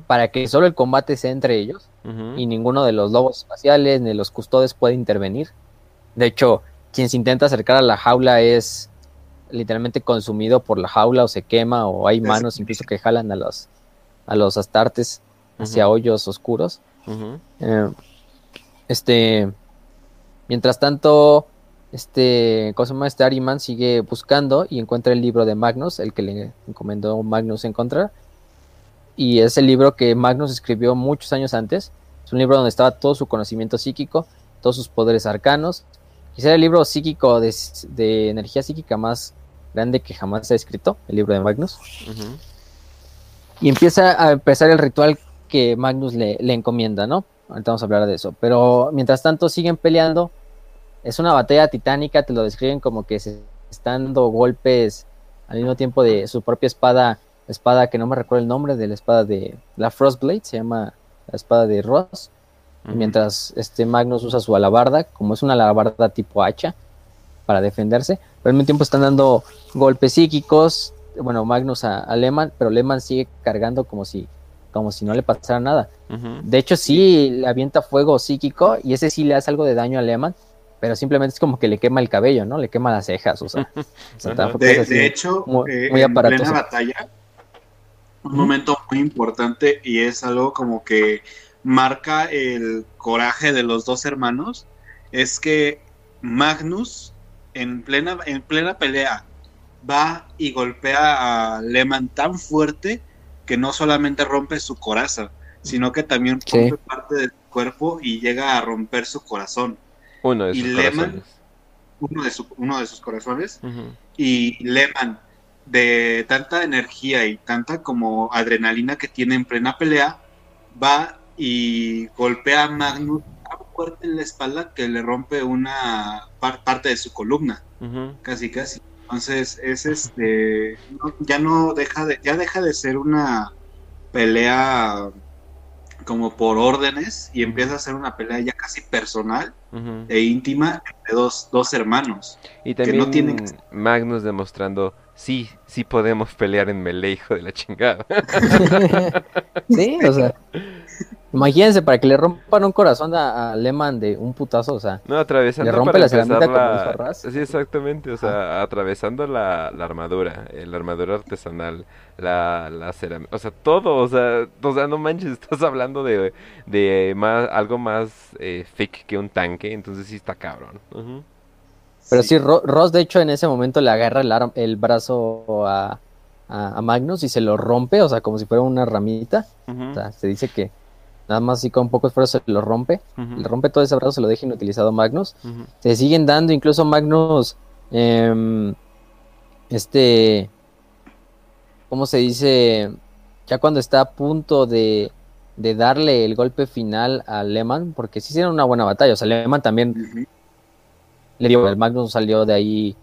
para que solo el combate sea entre ellos y ninguno de los lobos espaciales ni los custodes puede intervenir. De hecho, quien se intenta acercar a la jaula es literalmente consumido por la jaula o se quema o hay Es- manos incluso que jalan a los a los astartes hacia hoyos oscuros. Eh, este, mientras tanto, este, ¿cómo se llama? Este Ariman sigue buscando y encuentra el libro de Magnus, el que le encomendó Magnus encontrar. Y es el libro que Magnus escribió muchos años antes. Es un libro donde estaba todo su conocimiento psíquico, todos sus poderes arcanos. Quizá el libro psíquico de, de energía psíquica más grande que jamás se ha escrito, el libro de Magnus. Y empieza a empezar el ritual que Magnus le, le encomienda, ¿no? Ahorita vamos a hablar de eso. Pero mientras tanto siguen peleando. Es una batalla titánica, te lo describen como que se están dando golpes al mismo tiempo de su propia espada, espada que no me recuerdo el nombre de la espada de la Frostblade, se llama la espada de Ross. Mientras este Magnus usa su alabarda, como es una alabarda tipo hacha, para defenderse, pero al mismo tiempo están dando golpes psíquicos, bueno, Magnus a, a Lehman, pero Lehman sigue cargando como si, como si no le pasara nada. De hecho, sí le avienta fuego psíquico y ese sí le hace algo de daño a Lehman, pero simplemente es como que le quema el cabello, ¿no? Le quema las cejas, o sea, [LAUGHS] o sea, De, es así. de hecho, muy- eh, muy en aparatoso. plena batalla, un momento muy importante y es algo como que marca el coraje de los dos hermanos, es que Magnus en plena, en plena pelea va y golpea a Lehman tan fuerte que no solamente rompe su coraza, sino que también Sí. rompe parte del cuerpo y llega a romper su corazón, Uno de Y sus Lehman- corazones. uno de, su- uno de sus corazones. Y Lehman de tanta energía y tanta como adrenalina que tiene en plena pelea va y golpea a Magnus tan fuerte en la espalda que le rompe una par- parte de su columna casi casi entonces es este no- ya no deja de ya deja de ser una pelea como por órdenes y empieza a ser una pelea ya casi personal e íntima entre dos, dos hermanos Y que también no tienen que- Magnus demostrando, sí, sí podemos pelear en melee, hijo de la chingada. [LAUGHS] sí, o sea, [LAUGHS] imagínense para que le rompan un corazón a, a Lehman de un putazo, o sea, No, atravesando Le rompe para la ceramita la- Raz. Sí, exactamente, o sea, atravesando la, la armadura, eh, la armadura artesanal, la, la cerámica, o sea, todo, o sea, o sea, no manches, [LAUGHS] estás hablando de, de más, algo más eh, thick que un tanque, entonces sí está cabrón. Pero sí, Ro- Ross de hecho en ese momento le agarra el, brazo a, a- a Magnus y se lo rompe, o sea, como si fuera una ramita. O sea, se dice que nada más así con poco esfuerzo se lo rompe. ujú, Le rompe todo ese brazo, se lo deja inutilizado a Magnus. ujú, Se siguen dando, incluso Magnus, em, este, ¿cómo se dice? Ya cuando está a punto de, de darle el golpe final a Lehman, porque sí hicieron una buena batalla. O sea, Lehman también le dio, el Magnus salió de ahí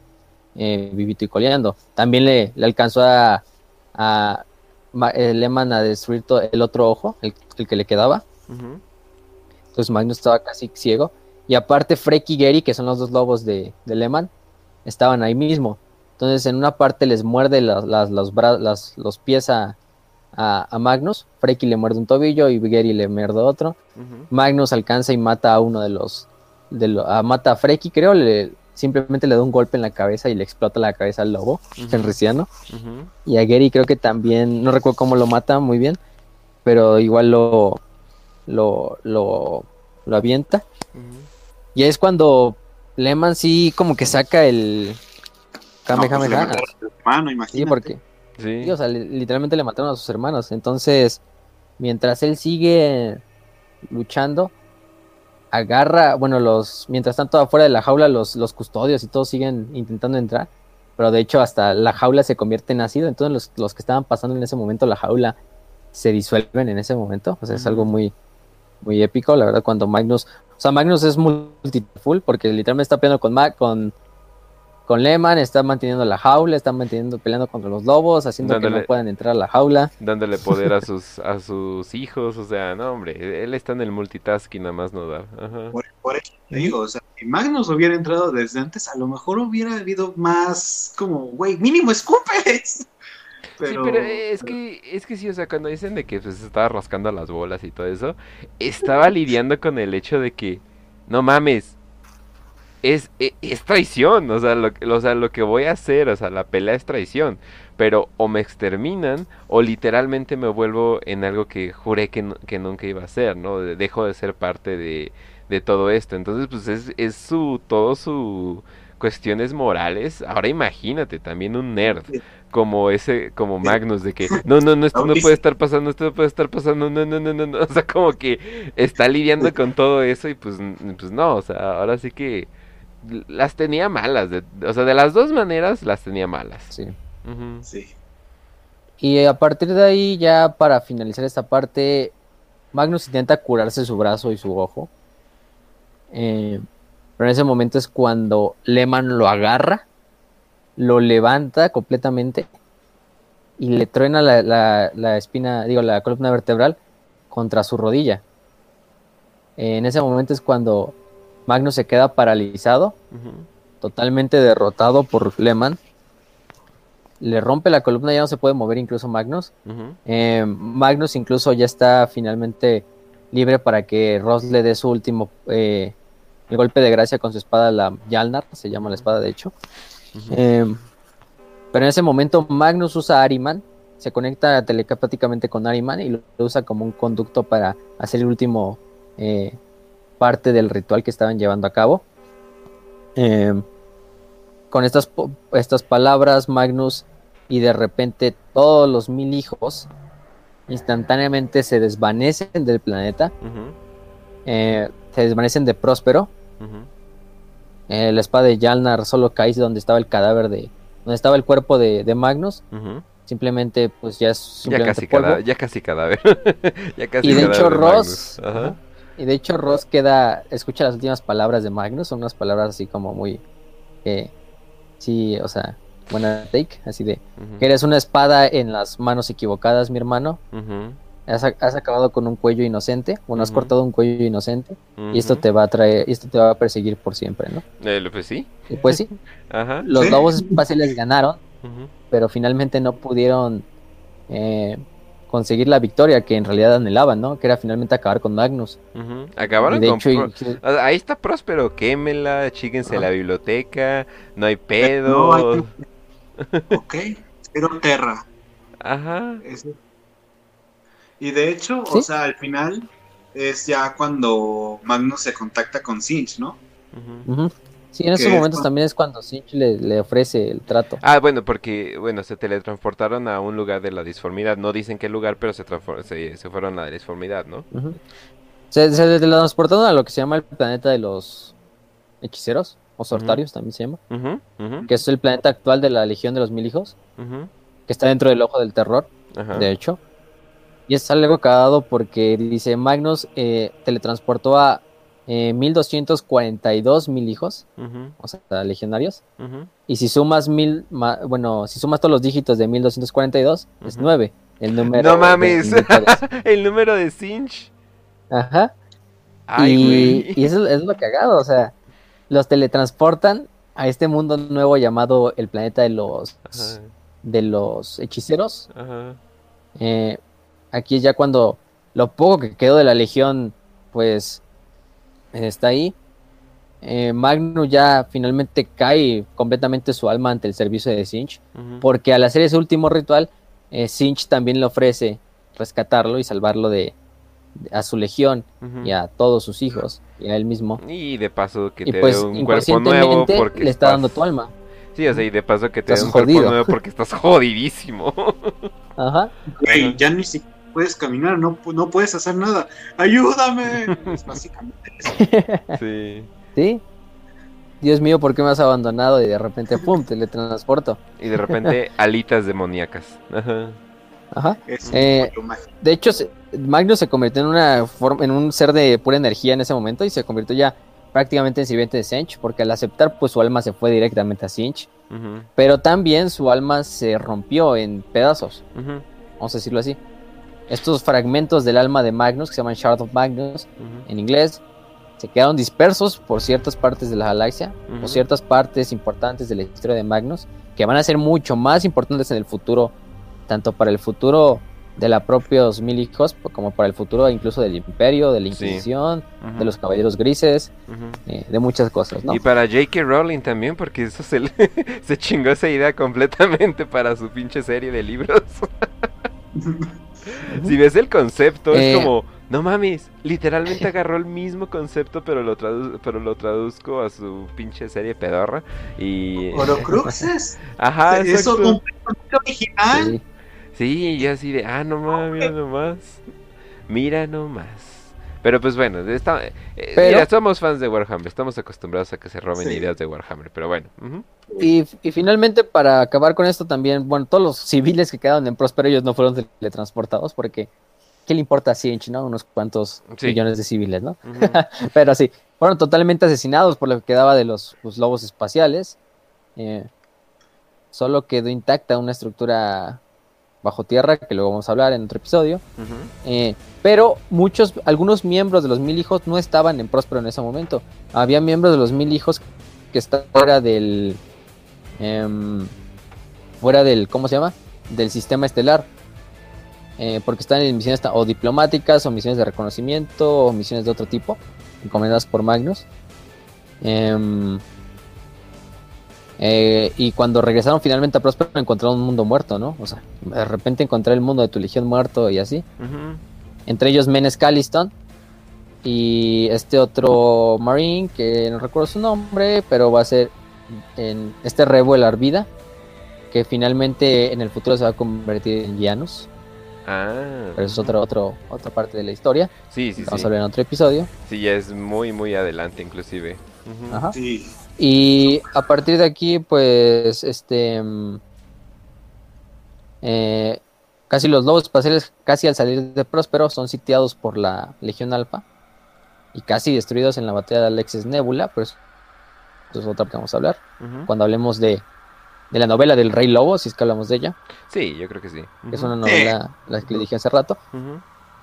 eh, vivito y coleando. También le, le alcanzó a, a eh, Lehman a destruir el otro ojo, el, el que le quedaba. Entonces Magnus estaba casi ciego. Y aparte Freck y Gary, que son los dos lobos de, de Lehman, estaban ahí mismo. Entonces en una parte les muerde las, las- los, bra- las- los pies a, a, a Magnus. Frecky le muerde un tobillo y Gary le muerde otro. Magnus alcanza y mata a uno de los... De lo- a- mata a Frecky, creo. Le, simplemente le da un golpe en la cabeza y le explota la cabeza al lobo, ujú, Y a Gary creo que también, no recuerdo cómo lo mata muy bien, pero igual lo, lo, lo, lo avienta. Y es cuando Lehman sí como que saca el No, pues, Kamehameha. su hermano, sí, porque Sí. sí, o sea, li- literalmente le mataron a sus hermanos. Entonces, mientras él sigue luchando, agarra, bueno, los, mientras tanto afuera de la jaula, los, los custodios y todos siguen intentando entrar. Pero de hecho, hasta la jaula se convierte en ácido. Entonces, los, los que estaban pasando en ese momento, la jaula se disuelven en ese momento. O sea, es algo muy, muy épico, la verdad, cuando Magnus. O sea, Magnus es multifull porque literalmente está peleando con, Ma- con, con Lehman, está manteniendo la jaula, está manteniendo, peleando contra los lobos, haciendo que no puedan entrar a la jaula. Dándole poder a [LAUGHS] sus, a sus hijos, o sea, no, hombre, él está en el multitasking, nada más no da. Ajá. Por, por eso te digo, o sea, si Magnus hubiera entrado desde antes, a lo mejor hubiera habido más como, güey, mínimo escupes. Pero, sí, pero es que, es que sí, o sea, cuando dicen de que pues, se estaba rascando las bolas y todo eso, estaba [LAUGHS] lidiando con el hecho de que, no mames, es, e- es, traición, o sea, lo, que- o sea, lo que voy a hacer, o sea, la pelea es traición, pero o me exterminan o literalmente me vuelvo en algo que juré que, que nunca iba a ser, ¿no? De- Dejo de ser parte de, de todo esto, entonces pues es, es su, todo su cuestiones morales, ahora imagínate, también un nerd como ese, como Magnus, de que no, no, no, esto no puede estar pasando, esto no puede estar pasando, no, no, no, no, no, [LAUGHS] o sea, como que está lidiando con todo eso y pues, pues no, o sea, ahora sí que las tenía malas, de- o sea, de las dos maneras las tenía malas. Sí. Sí. Y a partir de ahí, ya para finalizar esta parte, Magnus intenta curarse su brazo y su ojo. Eh, pero en ese momento es cuando Lehman lo agarra, lo levanta completamente y le truena la, la- la espina, digo, la columna vertebral contra su rodilla. En ese momento es cuando Magnus se queda paralizado, totalmente derrotado por Lehman. Le rompe la columna, ya no se puede mover incluso Magnus. Eh, Magnus incluso ya está finalmente libre para que Ross le dé su último eh, el golpe de gracia con su espada, la Yalnar, se llama la espada de hecho. Eh, pero en ese momento Magnus usa a Ariman, se conecta telepáticamente con Ariman y lo usa como un conducto para hacer el último eh, parte del ritual que estaban llevando a cabo. Eh, con estas, palabras, Magnus y de repente todos los mil hijos instantáneamente se desvanecen del planeta, eh, se desvanecen de Próspero. Eh, la espada de Yalnar solo cae donde estaba el cadáver de. donde estaba el cuerpo de, de Magnus. Simplemente, pues ya es Ya simplemente casi polvo. cadáver, ya casi cadáver. [LAUGHS] ya casi Y de cadáver hecho. Ross. Ajá. Y de hecho, Ross queda. Escucha las últimas palabras de Magnus. Son unas palabras así como muy. eh, sí, o sea, buena take. Así de. Que eres una espada en las manos equivocadas, mi hermano. Has, has acabado con un cuello inocente. Bueno, has Ujú. cortado un cuello inocente. Y esto te va a traer. Esto te va a perseguir por siempre, ¿no? Eh, pues sí. Y pues sí, [LAUGHS] Ajá. los Sí. lobos espaciales ganaron. pero finalmente no pudieron eh, conseguir la victoria que en realidad anhelaban, ¿no? Que era finalmente acabar con Magnus. Acabaron de con hecho, Pro- y- Ah, Ahí está Próspero, quémela, chíquense la biblioteca, no hay No, pedo. hay- [LAUGHS] ok, cero terra. Ajá. Eso. Y de hecho, Sí. o sea, al final es ya cuando Magnus se contacta con Sinch, ¿no? Sí, en esos es momentos cuando- también es cuando Sinch le, le ofrece el trato. Ah, bueno, porque, bueno, se teletransportaron a un lugar de la disformidad. No dicen qué lugar, pero se, transfor- se, se fueron a la disformidad, ¿no? Se, se transportaron a lo que se llama el planeta de los hechiceros, o sortarios también se llama, que es el planeta actual de la Legión de los Mil Hijos, que está dentro del Ojo del Terror, Ajá. de hecho. Y es algo cagado porque dice Magnus eh, teletransportó a eh, 1242 mil hijos, o sea, legionarios. Y si sumas mil, ma- bueno, si sumas todos los dígitos de 1242, es Ujú. 9. El número. No mames. de- [LAUGHS] El número de Sinch. Ajá. Ay, y, eso es lo cagado, o sea, los teletransportan a este mundo nuevo llamado el planeta de los de los hechiceros. ajá. Eh, aquí es ya cuando lo poco que quedó de la legión, pues está ahí. Eh, Magnus ya finalmente cae completamente su alma ante el servicio de Sinch, porque al hacer ese último ritual, eh, Sinch también le ofrece rescatarlo y salvarlo de, de- a su legión y a todos sus hijos y a él mismo. Y de paso que Y te pues dé un cuerpo nuevo porque le está estás- dando tu alma. Sí, o sea, y de paso que te dé Estás un cuerpo nuevo porque estás jodidísimo. [LAUGHS] Ajá. Güey, ya ni siquiera puedes caminar, no, no puedes hacer nada. ¡Ayúdame! Es básicamente eso. [LAUGHS] sí. ¿Sí? Dios mío, ¿por qué me has abandonado? Y de repente, ¡pum!, teletransporto. Y de repente [LAUGHS] alitas demoníacas. Ajá. Ajá. Eh. De hecho, Magnus se convirtió en una forma, en un ser de pura energía en ese momento y se convirtió ya prácticamente en sirviente de Sinch, porque al aceptar, pues su alma se fue directamente a Sinch, pero también su alma se rompió en pedazos, vamos a decirlo así. Estos fragmentos del alma de Magnus, que se llaman Shard of Magnus en inglés, se quedaron dispersos por ciertas partes de la galaxia, Ujú. o ciertas partes importantes de la historia de Magnus, que van a ser mucho más importantes en el futuro, tanto para el futuro de la propios mil hijos, como para el futuro incluso del imperio, de la Sí. Inquisición, de los caballeros grises, eh, de muchas cosas, ¿no? Y para J.K. Rowling también, porque eso se, le- [LAUGHS] se chingó esa idea completamente para su pinche serie de libros. [LAUGHS] [LAUGHS] si ves el concepto, Eh. es como, no mames, literalmente agarró el mismo concepto, pero lo, tradu- pero lo traduzco a su pinche serie pedorra. Y. [LAUGHS] Horocruxes. Ajá, Eso exacto. completamente original. Sí. Sí, y yo así de, ah, no mames, mira nomás. Mira nomás. Pero pues bueno, está, eh, Pero- mira, somos fans de Warhammer, estamos acomprados a que se roben Sí. ideas de Warhammer, pero bueno. Y, y finalmente, para acabar con esto también, bueno, todos los civiles que quedaron en Próspero, ellos no fueron teletransportados porque, ¿qué le importa a Sinch, no? Unos cuantos Sí. millones de civiles, ¿no? [LAUGHS] Pero sí, fueron totalmente asesinados por lo que quedaba de los, los lobos espaciales. Eh, solo quedó intacta una estructura bajo tierra, que luego vamos a hablar en otro episodio. Eh, pero muchos, algunos miembros de los mil hijos no estaban en Próspero en ese momento. Había miembros de los mil hijos que estaban fuera del. em, fuera del. ¿Cómo se llama? Del sistema estelar. Eh, porque están en misiones o diplomáticas, o misiones de reconocimiento, o misiones de otro tipo, encomendadas por Magnus. Eh, y cuando regresaron finalmente a Próspero encontraron un mundo muerto, ¿no? O sea, de repente encontré el mundo de tu legión muerto y así Ujú. entre ellos Menes Calliston y este otro Marine que no recuerdo su nombre, pero va a ser en este Rebo el Arvida, que finalmente en el futuro se va a convertir en Janus, Ah. pero eso es otra, otro, otra parte de la historia, Sí, sí, vamos sí. a hablar en otro episodio. Sí, ya es muy, muy adelante inclusive. Ujú. Ajá. Sí. Y a partir de aquí, pues, este... mm, eh, casi los lobos espaciales, casi al salir de Próspero, son sitiados por la Legión Alfa y casi destruidos en la batalla de Alexis Nebula, pero eso, es otra que vamos a hablar. Cuando hablemos de, de la novela del Rey Lobo, si es que hablamos de ella, Sí, yo creo que sí. es una novela, la que le dije hace rato,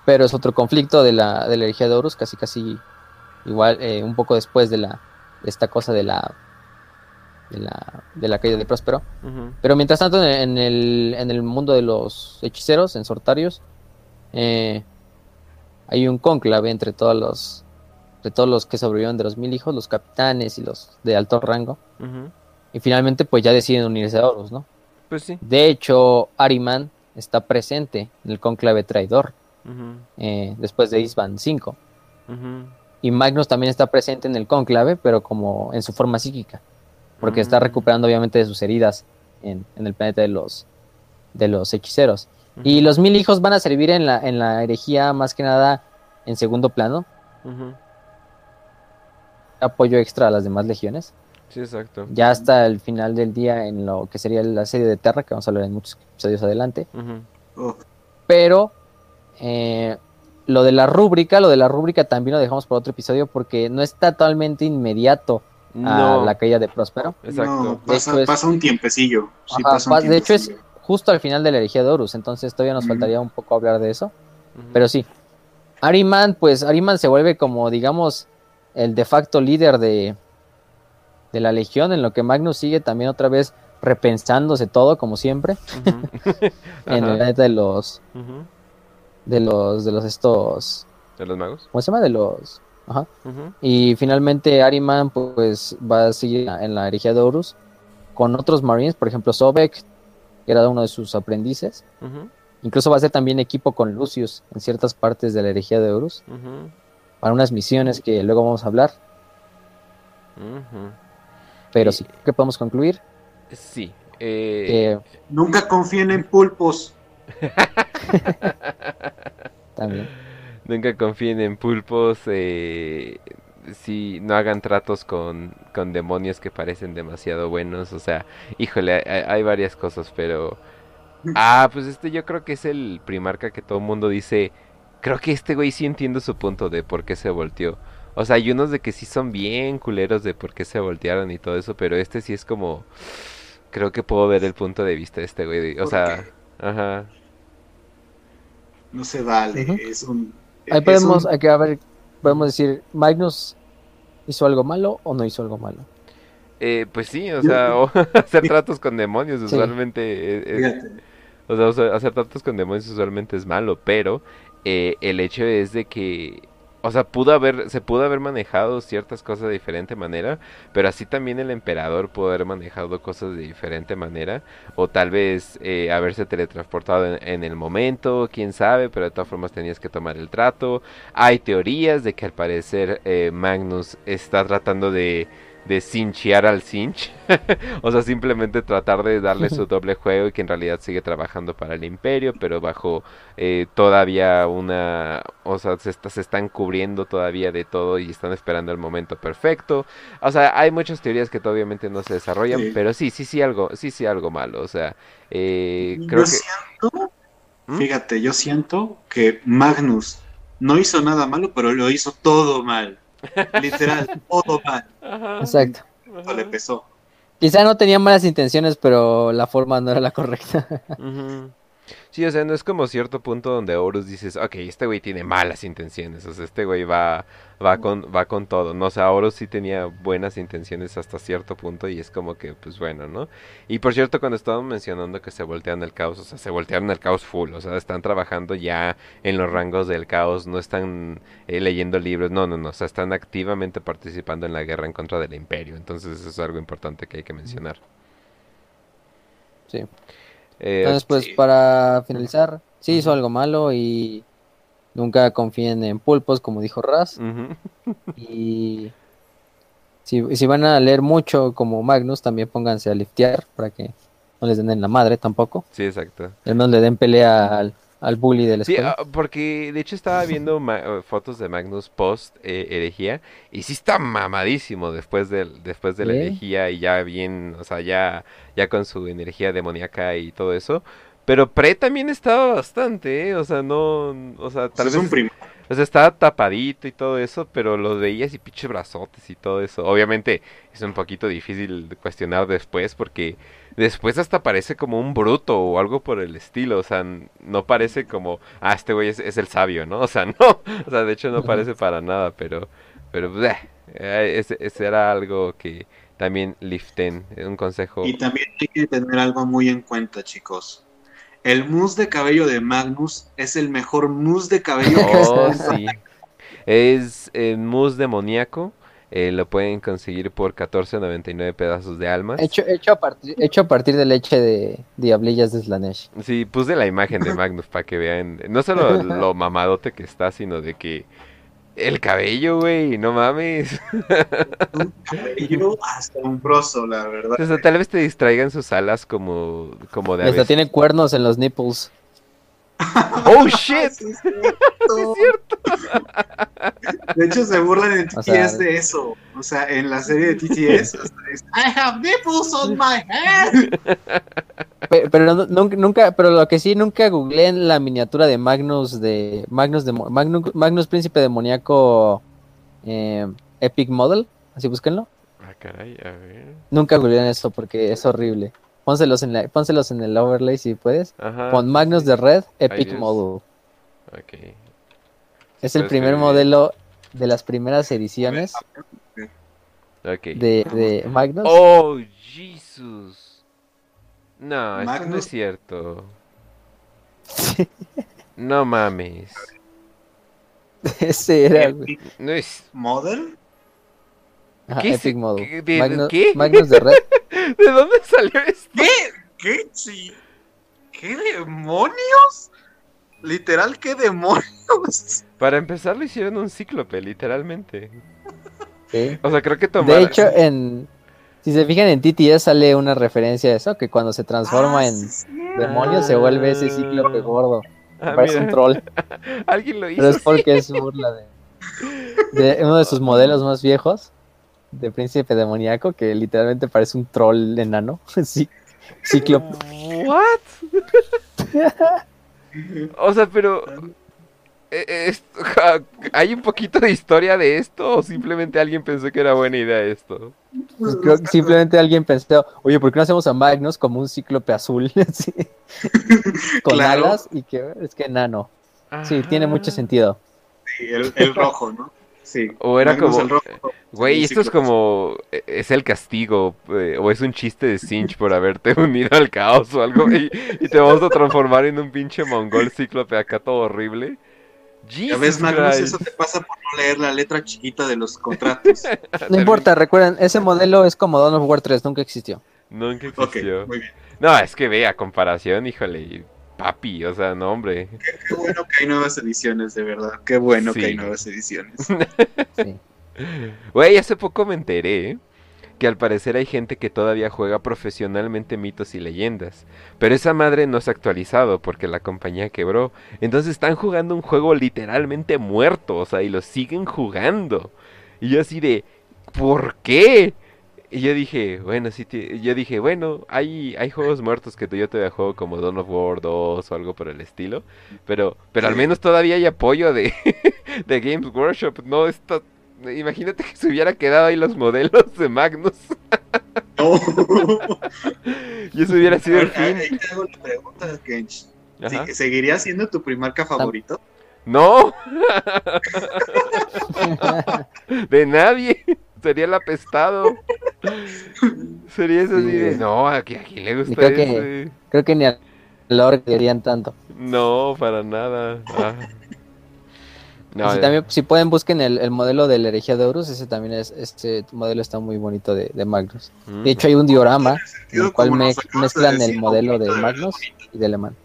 pero es otro conflicto de la, de la herejía de Horus, casi casi igual, eh, un poco después de la esta cosa de la de la, de la caída de Próspero. Pero mientras tanto, en el, en el mundo de los hechiceros, en Sortarios, eh, hay un cónclave entre todos los de todos los que sobrevivieron de los mil hijos, los capitanes y los de alto rango. Y finalmente, pues ya deciden unirse a Horus, ¿no? Pues sí. De hecho, Ariman está presente en el cónclave traidor eh, después de Isban 5. Y Magnus también está presente en el cónclave, pero como en su forma psíquica. Porque está Mm. recuperando obviamente de sus heridas en, en el planeta de los, de los hechiceros. Y los mil hijos van a servir en la, en la herejía más que nada en segundo plano. Apoyo extra a las demás legiones. Sí, exacto. Ya hasta el final del día en lo que sería la serie de Terra, que vamos a hablar en muchos episodios adelante. Pero eh, lo de la rúbrica, lo de la rúbrica también lo dejamos para otro episodio porque no está totalmente inmediato a No, la caída de Próspero. exacto. no, pasa, De hecho es- pasa un tiempecillo. Sí, Ajá, pasa un pa- de hecho es justo al final de la herejía de Horus, entonces todavía nos faltaría un poco hablar de eso. Pero sí, Ariman, pues Ariman se vuelve como, digamos, el de facto líder de, de la legión, en lo que Magnus sigue también otra vez repensándose todo, como siempre, [LAUGHS] en el planeta de los. De los, de los estos, ¿De los magos? ¿cómo se llama? De los, ajá. Y finalmente Ariman, pues va a seguir en la herejía de Horus con otros Marines, por ejemplo Sobek, que era uno de sus aprendices. Incluso va a ser también equipo con Lucius en ciertas partes de la herejía de Horus Ujú. para unas misiones que luego vamos a hablar. Pero Y- sí, que podemos concluir. Sí. eh, Nunca confíen en pulpos. [LAUGHS] [LAUGHS] también. Nunca confíen en pulpos. Eh, si no hagan tratos con, con demonios que parecen demasiado buenos. O sea, híjole, hay, hay varias cosas, pero. Ah, pues este yo creo que es el primarca que todo el mundo dice. Creo que este güey sí entiendo su punto de por qué se volteó. O sea, hay unos de que sí son bien culeros de por qué se voltearon y todo eso, pero este sí es como... Creo que puedo ver el punto de vista de este güey. O ¿Por sea, qué? ajá. No se vale, es un... Ahí es podemos, un- hay que, a ver, podemos decir, ¿Magnus hizo algo malo o no hizo algo malo? Eh, pues sí, o Yo- sea, o [LAUGHS] hacer tratos con demonios usualmente... Fíjate, O sea, o sea, hacer tratos con demonios usualmente es malo, pero eh, el hecho es de que, o sea, pudo haber, se pudo haber manejado ciertas cosas de diferente manera, pero así también el emperador pudo haber manejado cosas de diferente manera, o tal vez eh, haberse teletransportado en, en el momento, quién sabe, pero de todas formas tenías que tomar el trato. Hay teorías de que al parecer eh, Magnus está tratando de de cinchear al cinch. [LAUGHS] o sea, simplemente tratar de darle su doble juego y que en realidad sigue trabajando para el imperio, pero bajo eh, todavía una... O sea, se, está- se están cubriendo todavía de todo y están esperando el momento perfecto. O sea, hay muchas teorías que todavía obviamente no se desarrollan, Sí. pero sí, sí, sí, algo, sí, sí, algo malo. O sea, eh, yo creo que... siento, ¿Mm? fíjate, yo siento que Magnus no hizo nada malo, pero lo hizo todo mal. [LAUGHS] Literal, todo mal. Exacto. Le pesó. Quizá no tenía malas intenciones, pero la forma no era la correcta. Sí, o sea, no es como cierto punto donde Horus dices, ok, este güey tiene malas intenciones, o sea, este güey va, va con, va con todo, ¿no? O sea, Horus sí tenía buenas intenciones hasta cierto punto y es como que, pues bueno, ¿no? Y por cierto, cuando estábamos mencionando que se voltean el caos, o sea, se voltearon el caos full, o sea, están trabajando ya en los rangos del caos, no están eh, leyendo libros, no, no, no, o sea, están activamente participando en la guerra en contra del imperio, entonces eso es algo importante que hay que mencionar. Sí. Eh, Entonces, pues sí. para finalizar, sí hizo algo malo y nunca confíen en pulpos, como dijo Raz. ujú. Y si, si van a leer mucho como Magnus, también pónganse a liftear para que no les den en la madre tampoco. Sí, exacto. Al menos le den pelea al, al bully de la escuela. ah, porque de hecho estaba viendo ma- eh, fotos de Magnus post eh, herejía y sí está mamadísimo después del después de la herejía y ya bien, o sea, ya ya con su energía demoníaca y todo eso. Pero pre también estaba bastante, ¿eh? O sea, no, o sea, tal es vez un prim- o sea, estaba tapadito y todo eso, pero lo veías y pinche brazotes y todo eso. Obviamente es un poquito difícil de cuestionar después porque después hasta parece como un bruto o algo por el estilo. O sea, no parece como, ah, este güey es, es el sabio, ¿no? [LAUGHS] O sea, no. O sea, de hecho no parece para nada, pero, pero, bleh, eh, ese, ese era algo que también liften, eh, un consejo. Y también hay que tener algo muy en cuenta, chicos. El mousse de cabello de Magnus es el mejor mousse de cabello que Oh, existe. sí. Es eh, mousse demoníaco. Eh, lo pueden conseguir por 14.99 pedazos de almas. Hecho, hecho, a partir, hecho a partir de leche de diablillas de Slanesh. Sí, puse la imagen de Magnus para que vean. No solo [LAUGHS] lo mamadote que está, sino de que el cabello, güey, no mames. Un cabello asombroso, la verdad. O sea, tal vez te distraigan sus alas como, como de hasta tiene cuernos en los nipples. [LAUGHS] ¡Oh, shit! Sí, [LAUGHS] es cierto. [LAUGHS] De hecho, se burlan en TTS O sea- de eso. O sea, en la serie de TTS, hasta es, I have nipples on my head. Pe- Pero no- nunca, nunca, pero lo que sí, nunca googleé en la miniatura de Magnus de Magnus de Magnus, Magnus Príncipe Demoníaco eh, Epic Model, así búsquenlo. Ah, caray, a ver. Nunca googleen eso porque es horrible. Pónselos en la, pónselos en el overlay si puedes. Ajá. Pon Magnus de Red Epic. Model. Ok. Es el Puedes primer modelo de las primeras ediciones Ok. de, de Magnus. ¡Oh, Jesus! No, esto no Magnus- es cierto. No mames. [LAUGHS] Ese era, güey. No es... Model. ¿Qué es- Epic Model. qué- de- Magnus, qué? [LAUGHS] Magnus de Red. ¿De dónde salió esto? ¿Qué? ¿Qué? Sí. ¿Qué demonios? Literal, ¿qué demonios? Para empezar, lo hicieron un cíclope, literalmente. sí. O sea, creo que De tomaron... hecho, en si se fijan en TTS sale una referencia a eso, que cuando se transforma Ah, en sí, demonio se vuelve ese cíclope gordo. Ah, Parece un mira, troll. [LAUGHS] alguien lo hizo. Pero es porque es burla de, de uno de sus modelos más viejos, de príncipe demoníaco, que literalmente parece un troll enano. [LAUGHS] Sí, cíclope. ¿What? [LAUGHS] O sea, pero... eh, [LAUGHS] ¿Hay un poquito de historia de esto o simplemente alguien pensó que era buena idea esto? Pues creo que simplemente alguien pensó, oye, ¿por qué no hacemos a Magnus como un cíclope azul? Con Claro. alas y que es que enano. Sí, tiene mucho Ajá. sentido. Sí, el, el rojo, ¿no? Sí. O era Magnus como, rojo. güey, esto es como, eh, es el castigo, eh, o es un chiste de Sinch por haberte [LAUGHS] unido al caos o algo, y, y te vamos a transformar en un pinche mongol cíclope acá todo horrible. Ya Jesus ves, Magnus, Christ. eso te pasa por no leer la letra chiquita de los contratos. [LAUGHS] No importa, recuerden, ese modelo es como Dawn of War 3, nunca existió. Nunca existió. muy bien. No, es que ve, a comparación, híjole, papi, o sea, no, hombre. Qué bueno que hay nuevas ediciones, de verdad. Qué bueno Sí. que hay nuevas ediciones. [LAUGHS] Sí. Güey, hace poco me enteré ¿eh? que al parecer hay gente que todavía juega profesionalmente mitos y leyendas. Pero esa madre no se ha actualizado porque la compañía quebró. Entonces están jugando un juego literalmente muerto, o sea, y lo siguen jugando. Y yo así de, ¿por qué? Y yo dije, bueno, sí, yo dije, bueno, hay, hay juegos muertos que yo todavía juego como Dawn of War 2 o algo por el estilo. Pero, pero al menos todavía hay apoyo de, [LAUGHS] de Games Workshop. No está, imagínate que se hubiera quedado ahí los modelos de Magnus. [LAUGHS] No. [LAUGHS] Y eso hubiera sido el Ahí fin. te hago la pregunta, Kench. Ajá. ¿Sí- ¿Seguiría siendo tu primarca favorito? No, de nadie. Sería el apestado. Sería eso así de, Sí. no, ¿a qui- a quién le gusta creo que-? Creo que ni a Lord querían tanto. No, para nada. Ah. No, si, también, si pueden, busquen el, el modelo de la herejía de Horus. Ese también es, este modelo está muy bonito de, de Magnus. mm. De hecho, hay un diorama en el cual me- de mezclan el modelo de Magnus y de Le Mans.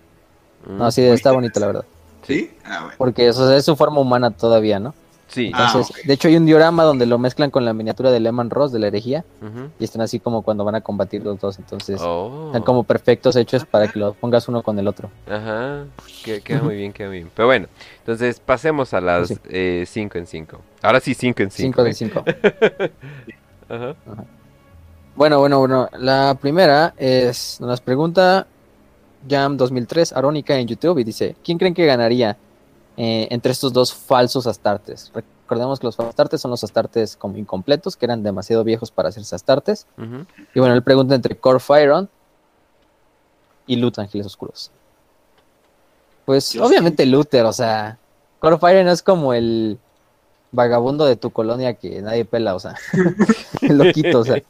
Mm. No, sí, está bonito, la verdad. ¿Sí? Ah, bueno. Porque o sea, es su forma humana todavía, ¿no? Sí. Ah, de hecho, hay un diorama donde lo mezclan con la miniatura de Lehman Ross de la herejía y están así como cuando van a combatir los dos. Entonces, Oh. están como perfectos hechos para que los pongas uno con el otro. Ajá, que- queda muy bien, queda muy bien. Pero bueno, entonces pasemos a las Sí. 5 en 5. Ahora sí 5 en 5. 5 de 5. [LAUGHS] Ajá. Bueno, bueno, bueno. La primera es, nos pregunta Jam 2003, Arónica en YouTube y dice, ¿quién creen que ganaría eh, entre estos dos falsos astartes? Recordemos que los falsos astartes son los astartes como incompletos, que eran demasiado viejos para hacerse astartes. Y bueno, él pregunta entre Core Firon y Lut Ángeles Oscuros. Pues obviamente Luther, o sea, Core Firon es como el vagabundo de tu colonia que nadie pela, o sea, [LAUGHS] el loquito, o sea.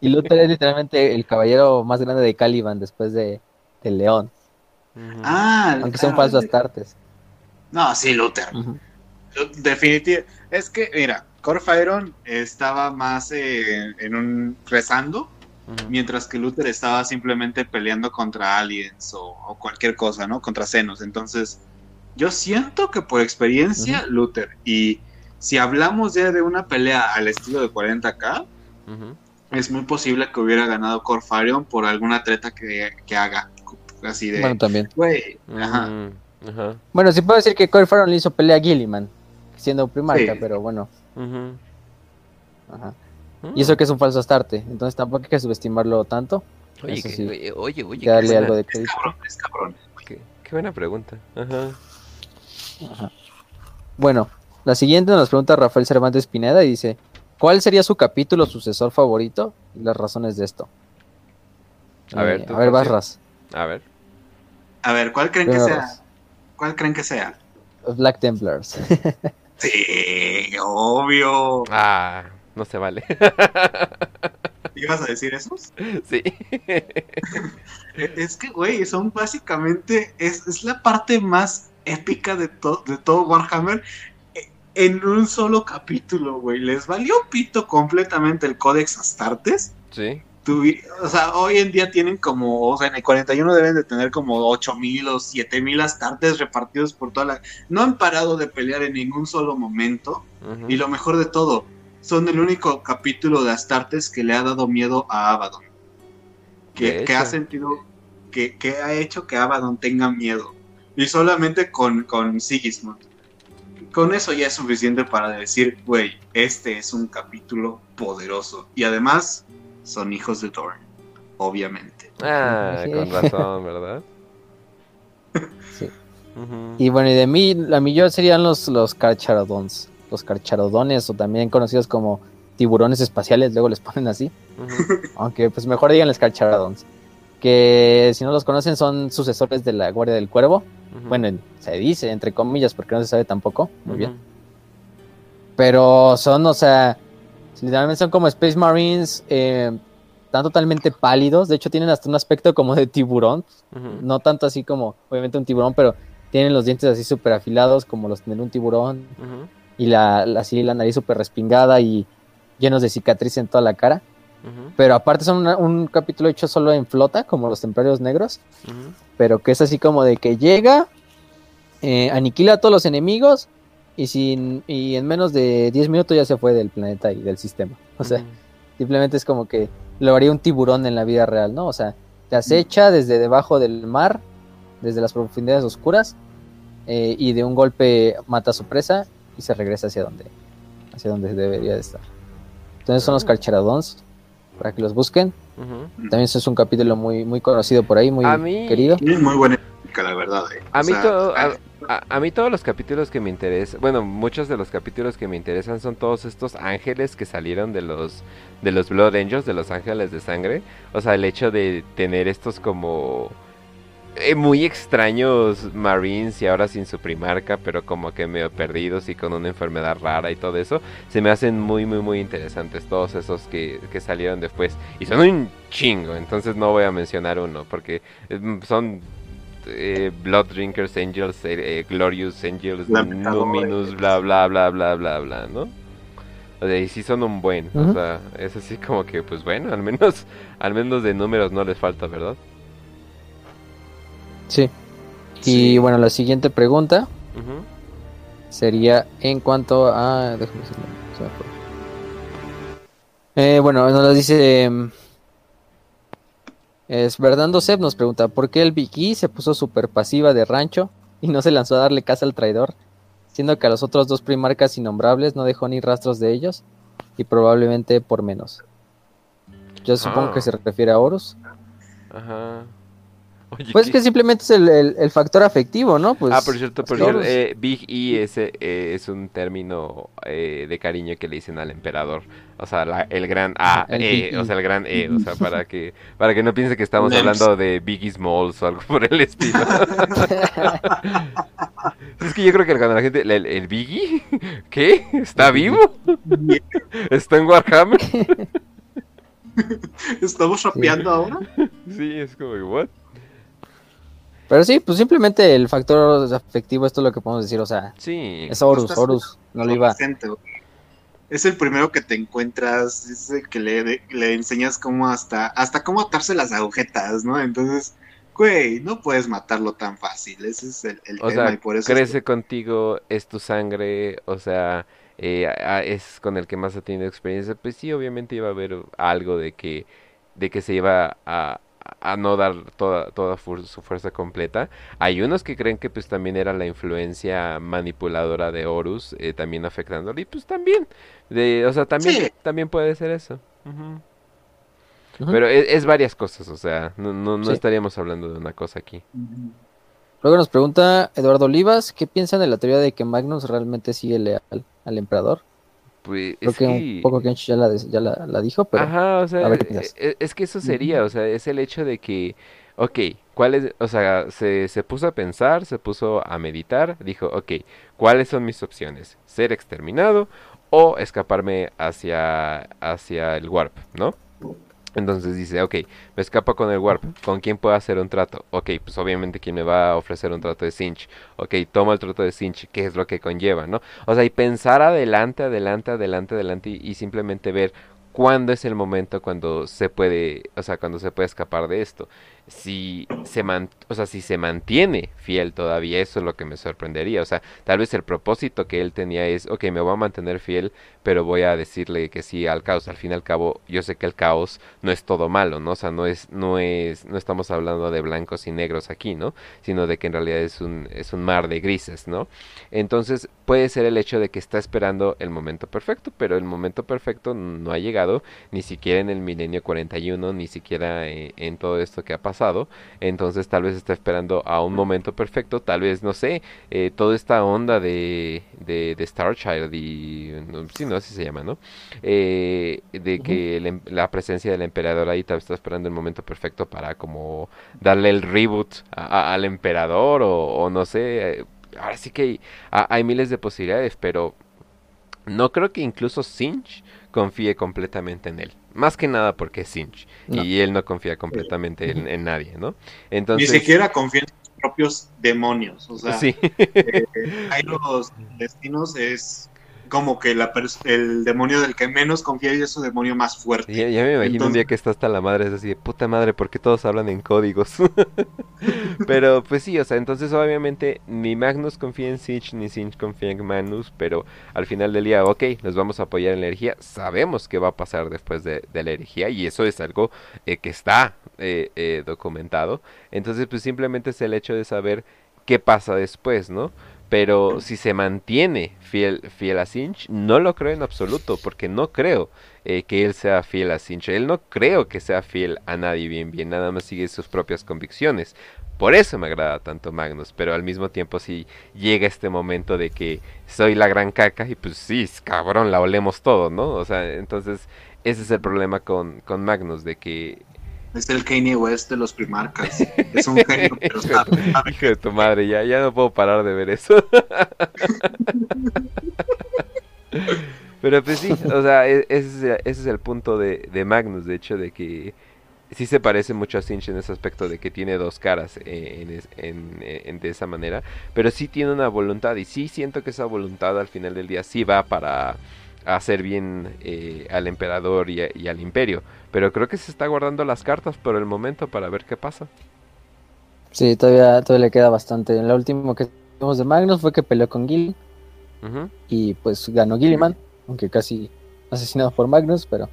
Y Luther es literalmente el caballero más grande de Caliban después de, de León. Ah, aunque son claro, falsos de- astartes. No, sí, Luther. Definitivamente. Es que, mira, Corfairon estaba más eh, en un rezando, mientras que Luther estaba simplemente peleando contra aliens o, o cualquier cosa, ¿no? Contra senos. Entonces, yo siento que por experiencia, Luther. Y si hablamos ya de una pelea al estilo de 40k, Ujú. es muy posible que hubiera ganado Corfarion por alguna treta que, que haga. Así de, Bueno, también. güey, ajá. Ajá. Bueno, sí puedo decir que Core Firon le hizo pelea a Gilliman, siendo primarca, Sí. pero bueno. Ajá. Mm. Y eso que es un falso astarte, entonces tampoco hay que subestimarlo tanto. Oye, eso que- sí. oye, oye, oye, darle algo de Es crédito. cabrón, es cabrón. qué- qué buena pregunta. Ajá. Ajá. Bueno, la siguiente nos pregunta Rafael Cervantes Pineda y dice, ¿cuál sería su capítulo sucesor favorito? Y las razones de esto. A ver, Eh, tú, a ver, vas, Jorge. Ras. A ver. A ver, ¿cuál creen que sea? Ras. ¿Cuál creen que sea? Black Templars. [LAUGHS] Sí, obvio. Ah, no se vale. [LAUGHS] ¿Ibas a decir eso? sí. [LAUGHS] Es que, güey, son básicamente, es, es la parte más épica de, to- de todo Warhammer eh, en un solo capítulo, güey. Les valió pito completamente el Codex Astartes. Sí. O sea, hoy en día tienen como, o sea, en el 41 deben de tener como 8000 o 7000 Astartes repartidos por toda la... No han parado de pelear en ningún solo momento. Y lo mejor de todo, son el único capítulo de Astartes que le ha dado miedo a Abaddon. Que, ha sentido, que, que ha hecho que Abaddon tenga miedo. Y solamente con, con Sigismund. Con eso ya es suficiente para decir, güey, este es un capítulo poderoso. Y además, son hijos de Thor. Obviamente. Ah, Sí. con razón, ¿verdad? [LAUGHS] Sí. Y bueno, y de mí, la millón serían los, los carcharodons. Los carcharodones, o también conocidos como tiburones espaciales, luego les ponen así. Aunque pues mejor digan los carcharodons. Que si no los conocen son sucesores de la Guardia del Cuervo. Bueno, en- se dice, entre comillas, porque no se sabe tampoco. Muy bien. Pero son, o sea, literalmente son como Space Marines, eh, están totalmente pálidos. De hecho, tienen hasta un aspecto como de tiburón. No tanto así como, obviamente, un tiburón, pero tienen los dientes así súper afilados, como los de un tiburón. Y la, la, así, la nariz súper respingada y llenos de cicatrices en toda la cara. Pero aparte son una- un capítulo hecho solo en flota, como los templarios negros. Pero que es así como de que llega, eh, aniquila a todos los enemigos. Y, sin, y en menos de 10 minutos ya se fue del planeta y del sistema. O sea. Simplemente es como que lo haría un tiburón en la vida real, ¿no? O sea, te acecha desde debajo del mar, desde las profundidades oscuras, eh, y de un golpe mata a su presa y se regresa hacia donde, hacia donde debería de estar. Entonces son los. Carcharodons, para que los busquen. También es un capítulo muy, muy conocido por ahí, muy A mí- querido. Es muy buena época, la verdad. eh. A O mí, sea, todo- ah, a, a- a mí todos los capítulos que me interesan, bueno, muchos de los capítulos que me interesan son todos estos ángeles que salieron de los de los Blood Angels, de los ángeles de sangre. O sea, el hecho de tener estos como eh, muy extraños Marines y ahora sin su primarca, pero como que medio perdidos y con una enfermedad rara y todo eso, se me hacen muy, muy, muy interesantes todos esos que, que salieron después. Y son un chingo, entonces no voy a mencionar uno, porque eh, son eh, Blood Drinkers Angels, eh, eh, Glorious Angels. Numinous, bla, bla, bla, bla, bla, bla, ¿no? O sea, y sí son un buen, o sea, es así como que, pues bueno, al menos, [LAUGHS] al menos de números no les falta, ¿verdad? Sí. Y bueno, la siguiente pregunta sería en cuanto a... Déjame decirlo, se me fue. Eh, bueno, nos dice... Es Verdando Seb nos pregunta, ¿por qué el Vicky se puso super pasiva de rancho y no se lanzó a darle caza al traidor? Siendo que a los otros dos primarcas innombrables no dejó ni rastros de ellos y probablemente por menos. Yo supongo Ah. que se refiere a Horus. Ajá. Oye, Pues ¿qué- que simplemente es el, el- el factor afectivo, ¿no? Pues, ah, por cierto, por cierto, eh, Big E es, eh, es un término eh, de cariño que le dicen al emperador. O sea, la- el gran A, El E, Big o E. sea, el gran E, o sea, [LAUGHS] para que, para que no piense que estamos Nems. hablando de Biggie Smalls o algo por el estilo. [LAUGHS] es que yo creo que cuando la gente, el, el Biggie, ¿qué? ¿Está vivo? ¿Está en Warhammer? [LAUGHS] ¿Estamos rapeando ahora? Sí, es como, ¿what? Pero sí, pues simplemente el factor afectivo, esto es lo que podemos decir, o sea, Sí. es Horus, Horus, no lo iba. Es el primero que te encuentras, es el que le, le enseñas cómo hasta, hasta cómo atarse las agujetas, ¿no? Entonces, güey, no puedes matarlo tan fácil, ese es el, el O tema sea, y por eso es crece contigo, es tu sangre, o sea, eh, a- a- es con el que más ha tenido experiencia, pues sí, obviamente iba a haber algo de que, de que se iba a, a no dar toda, toda su fuerza completa. Hay unos que creen que pues también era la influencia manipuladora de Horus, eh, también afectándole, y pues también, de, o sea, también, Sí. también puede ser eso. Pero es, es varias cosas, o sea, no, no, no Sí. estaríamos hablando de una cosa aquí. Luego nos pregunta Eduardo Olivas, ¿qué piensan de la teoría de que Magnus realmente sigue leal al emperador? Pues Creo es que, que... un poco Kench ya la, ya la, la dijo, pero Ajá, o sea, a ver qué e- e- es que eso sería, o sea, es el hecho de que, ok, ¿cuál es, o sea, se, se puso a pensar, se puso a meditar, dijo, ok, ¿cuáles son mis opciones? ¿Ser exterminado o escaparme hacia, hacia el warp, ¿no? Entonces dice, ok, me escapo con el warp, ¿con quién puedo hacer un trato? Ok, pues obviamente quien me va a ofrecer un trato de Sinch. Ok, toma el trato de Sinch, ¿qué es lo que conlleva, no? O sea, y pensar adelante, adelante, adelante, adelante y, y simplemente ver cuándo es el momento cuando se puede, o sea, cuando se puede escapar de esto. Si se man, o sea, si se mantiene fiel todavía, eso es lo que me sorprendería. O sea, tal vez el propósito que él tenía es, ok, me voy a mantener fiel, pero voy a decirle que sí al caos. Al fin y al cabo, yo sé que el caos no es todo malo, ¿no? O sea, no es, no es, no estamos hablando de blancos y negros aquí, ¿no? Sino de que en realidad es un, es un mar de grises, ¿no? Entonces, puede ser el hecho de que está esperando el momento perfecto, pero el momento perfecto no ha llegado ni siquiera en el milenio 41, ni siquiera eh, en todo esto que ha pasado. Entonces tal vez está esperando a un momento perfecto, tal vez, no sé, eh, toda esta onda de, de, de Star Child y... No, sí, no, así se llama, ¿no? Eh, de que el em- la presencia del emperador ahí tal vez está esperando el momento perfecto para como darle el reboot a- a- al emperador o, o no sé. eh, Ahora sí que hay, a- hay miles de posibilidades, pero no creo que incluso Sinch confíe completamente en él. Más que nada porque es Sinch. No. Y él no confía completamente en, en nadie, ¿no? Ni Entonces, siquiera confía en sus propios demonios. O sea, sí. eh, [LAUGHS] hay los destinos es como que la el demonio del que menos confía y es su demonio más fuerte. Ya, ya me imagino un día que está hasta la madre, es así de puta madre, porque todos hablan en códigos? [LAUGHS] pero pues sí, o sea, entonces obviamente ni Magnus confía en Sinch, ni Sinch confía en Magnus, pero al final del día, ok, nos vamos a apoyar en la herejía, sabemos qué va a pasar después de, de la herejía, y eso es algo eh, que está eh, eh, documentado, entonces pues simplemente es el hecho de saber qué pasa después, ¿no? Pero si se mantiene fiel, fiel a Sinch, no lo creo en absoluto, porque no creo eh, que él sea fiel a Sinch. Él no creo que sea fiel a nadie bien, bien, nada más sigue sus propias convicciones. Por eso me agrada tanto Magnus, pero al mismo tiempo sí llega este momento de que soy la gran caca y pues sí, cabrón, la olemos todo, ¿no? O sea, entonces ese es el problema con, con Magnus, de que Es el Kanye West de los primarcas. Es un genio, pero sabe Hijo de tu madre, ya, ya no puedo parar de ver eso. [LAUGHS] Pero pues sí, o sea, e- ese es, el- ese es el punto de, de Magnus, de hecho, de que sí se parece mucho a Sinch en ese aspecto de que tiene dos caras eh, en, es- en- en- de esa manera, pero sí tiene una voluntad y sí siento que esa voluntad al final del día sí va para hacer bien eh, al emperador y, a- y al imperio, pero creo que se está guardando las cartas por el momento para ver qué pasa. Sí, todavía, todavía le queda bastante. La última que tuvimos de Magnus fue que peleó con Gil y pues ganó Gilliman, aunque casi asesinado por Magnus, pero,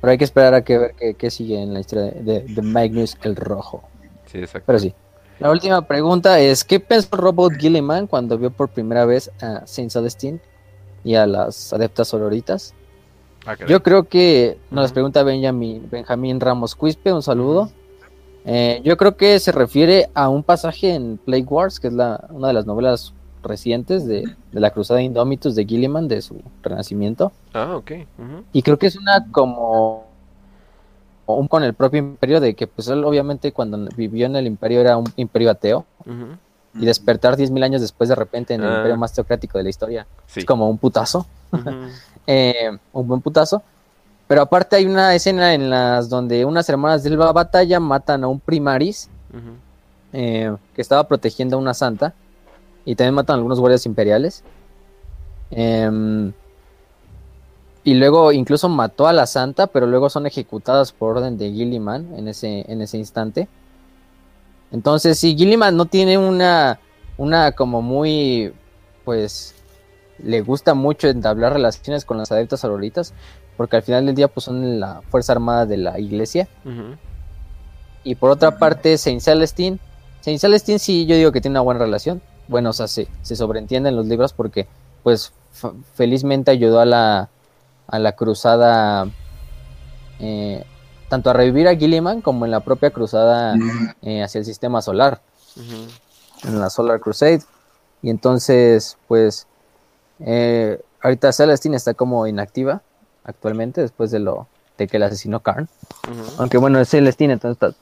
pero hay que esperar a que ver qué, qué sigue en la historia de, de- de Magnus el Rojo. Sí, exacto. Pero sí. La última pregunta es, ¿qué pensó Robot Gilliman cuando vio por primera vez a Saint Celestine y a las adeptas sororitas? Ah. Yo creo que nos las pregunta Benjamin, Benjamín Ramos Quispe, un saludo. Eh, yo creo que se refiere a un pasaje en Plague Wars, que es la, una de las novelas recientes de, de la Cruzada Indomitus de Gilliman, de su renacimiento. Ah, ok. Y creo que es una como un con el propio imperio, de que pues él obviamente cuando vivió en el imperio era un imperio ateo, Ujú. Y despertar 10.000 años después de repente en el Ah. imperio más teocrático de la historia Sí. es como un putazo. [LAUGHS] Eh, un buen putazo. Pero aparte hay una escena en las donde unas hermanas de Elba Batalla matan a un primaris eh, que estaba protegiendo a una santa y también matan a algunos guardias imperiales. Em, y luego incluso mató a la santa, pero luego son ejecutadas por orden de Gilliman en ese, en ese instante. Entonces, si Gilliman no tiene una, una como muy, pues, le gusta mucho entablar relaciones con las adeptas auroritas, porque al final del día, pues, son la fuerza armada de la iglesia. Y por otra parte, Saint Celestine. Saint Celestine sí, yo digo que tiene una buena relación. Bueno, o sea, se, se sobreentiende en los libros porque, pues, felizmente ayudó a la, a la cruzada, eh, tanto a revivir a Gilliman como en la propia cruzada eh, hacia el sistema solar, en la Solar Crusade. Y entonces, pues, eh, ahorita Celestine está como inactiva actualmente después de lo de que la asesinó Karn. Aunque bueno, es Celestine, entonces está-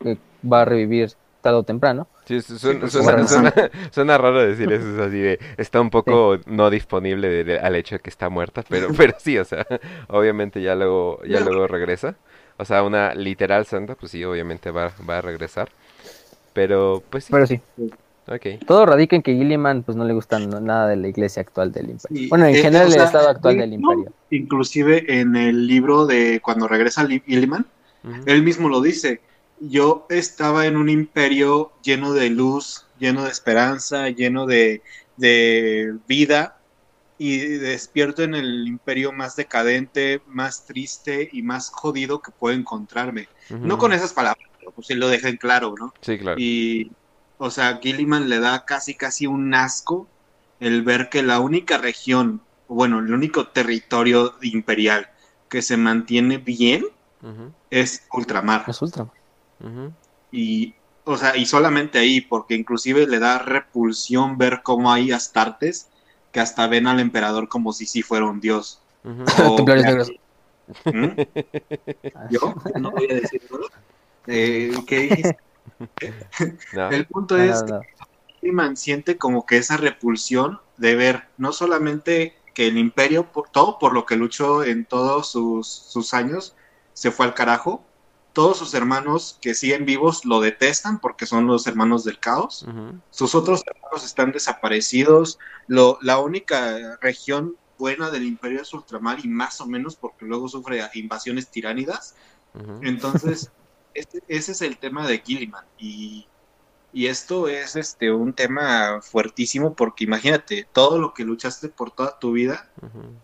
que va a revivir tarde o temprano. Sí, su- suena, pues, suena- bueno. suena- [LAUGHS] suena raro decir eso, es así de, está un poco no disponible de- de- al hecho de que está muerta, pero, [LAUGHS] pero sí, o sea, obviamente ya luego, ya luego regresa, o sea, una literal santa, pues sí, obviamente va, va a regresar, pero pues sí, Pero sí, ok, todo radica en que Gilliman pues no le gusta no- nada de la iglesia actual del imperio. Sí, bueno, en eh, general o sea, el estado actual eh, del no, imperio. Inclusive en el libro de cuando regresa Li- Gilliman, ujú, él mismo lo dice. Yo estaba en un imperio lleno de luz, lleno de esperanza, lleno de, de vida, y despierto en el imperio más decadente, más triste y más jodido que puedo encontrarme. No con esas palabras, pero pues sí lo dejen claro, ¿no? Sí, claro, Y, o sea, Gilliman le da casi, casi un asco el ver que la única región, bueno, el único territorio imperial que se mantiene bien es Ultramar. Es Ultramar. Y, o sea, y solamente ahí, porque inclusive le da repulsión ver cómo hay astartes que hasta ven al emperador como si sí fuera un dios. [LAUGHS] Templarios negros. ¿Mm? [LAUGHS] ¿Yo? No voy a decir nada. Eh, ¿Qué [LAUGHS] dijiste? No. El punto No, es no, no. que siente como que esa repulsión de ver no solamente que el imperio, por todo por lo que luchó en todos sus, sus años, se fue al carajo. Todos sus hermanos que siguen vivos lo detestan porque son los hermanos del caos. Sus otros hermanos están desaparecidos. Lo, la única región buena del imperio es Ultramar y más o menos porque luego sufre invasiones tiránidas. Entonces, [LAUGHS] ese, ese es el tema de Gilliman. Y, y esto es este un tema fuertísimo porque imagínate, todo lo que luchaste por toda tu vida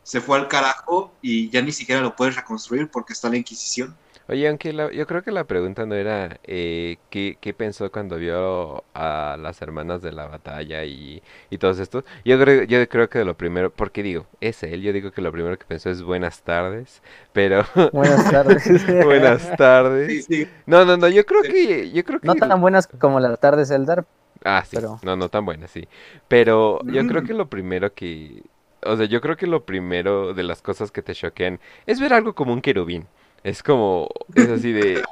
se fue al carajo y ya ni siquiera lo puedes reconstruir porque está la Inquisición. Oye, aunque la- yo creo que la pregunta no era eh, ¿qué, qué pensó cuando vio a las hermanas de la batalla y, y todos estos. Yo creo, yo creo que lo primero, porque digo, es él, yo digo que lo primero que pensó es buenas tardes, pero [LAUGHS] Buenas tardes. [LAUGHS] buenas tardes. Sí, sí. No, no, no, yo creo que, yo creo que No tan buenas como las tardes Eldar. Ah, sí. Pero- No, no tan buena, sí. Pero yo creo Mm. que lo primero que... O sea, yo creo que lo primero de las cosas que te choquean es ver algo como un querubín. Es como... Es así de...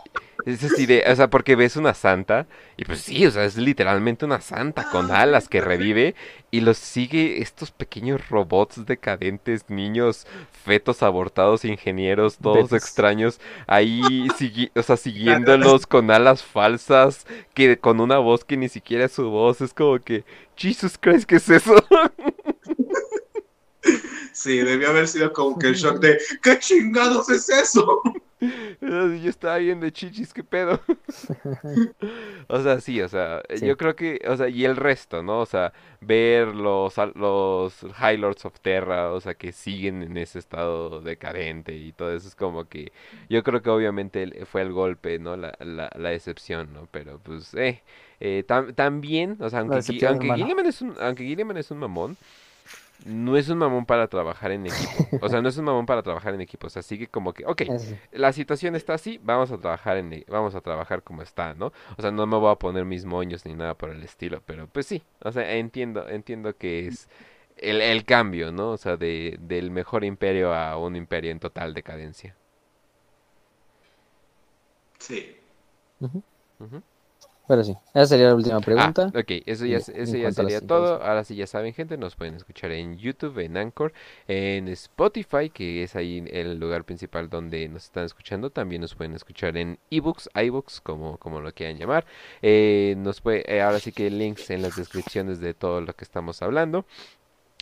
Es así de... O sea, porque ves una santa y pues sí, o sea, es literalmente una santa con alas que revive y los sigue estos pequeños robots decadentes, niños, fetos abortados, ingenieros, todos Betos. extraños, ahí o sea, siguiéndolos [LAUGHS] con alas falsas que con una voz que ni siquiera es su voz, es como que, Jesus Christ, ¿qué es eso? [LAUGHS] Sí, debió haber sido como que el shock [LAUGHS] de ¿qué chingados es eso? Yo estaba bien de chichis, ¿qué pedo? [LAUGHS] O sea, sí, o sea, Sí. yo creo que, o sea, y el resto, ¿no? O sea, ver los, los High Lords of Terra, o sea, que siguen en ese estado decadente y todo eso es como que, yo creo que obviamente fue el golpe, ¿no? La, la, la excepción, ¿no? Pero pues, eh, eh, tam- también, o sea, aunque, aunque. Gilliman es un, aunque Gilliman es un mamón, no es un mamón para trabajar en equipo. O sea, no es un mamón para trabajar en equipo. O sea, sigue como que, ok, la situación está así, vamos a trabajar en, vamos a trabajar como está, ¿no? O sea, no me voy a poner mis moños ni nada por el estilo, pero pues sí, o sea, entiendo, entiendo que es el, el cambio, ¿no? O sea, de, del mejor imperio a un imperio en total decadencia. Sí. Pero sí, esa sería la última Ah, pregunta. ok, eso ya, eso ya sería todo. Ahora sí ya saben, gente, nos pueden escuchar en YouTube, en Anchor, en Spotify, que es ahí el lugar principal donde nos están escuchando. También nos pueden escuchar en ebooks, iBooks, como, como lo quieran llamar. Eh, nos puede, eh, ahora sí que links en las descripciones de todo lo que estamos hablando.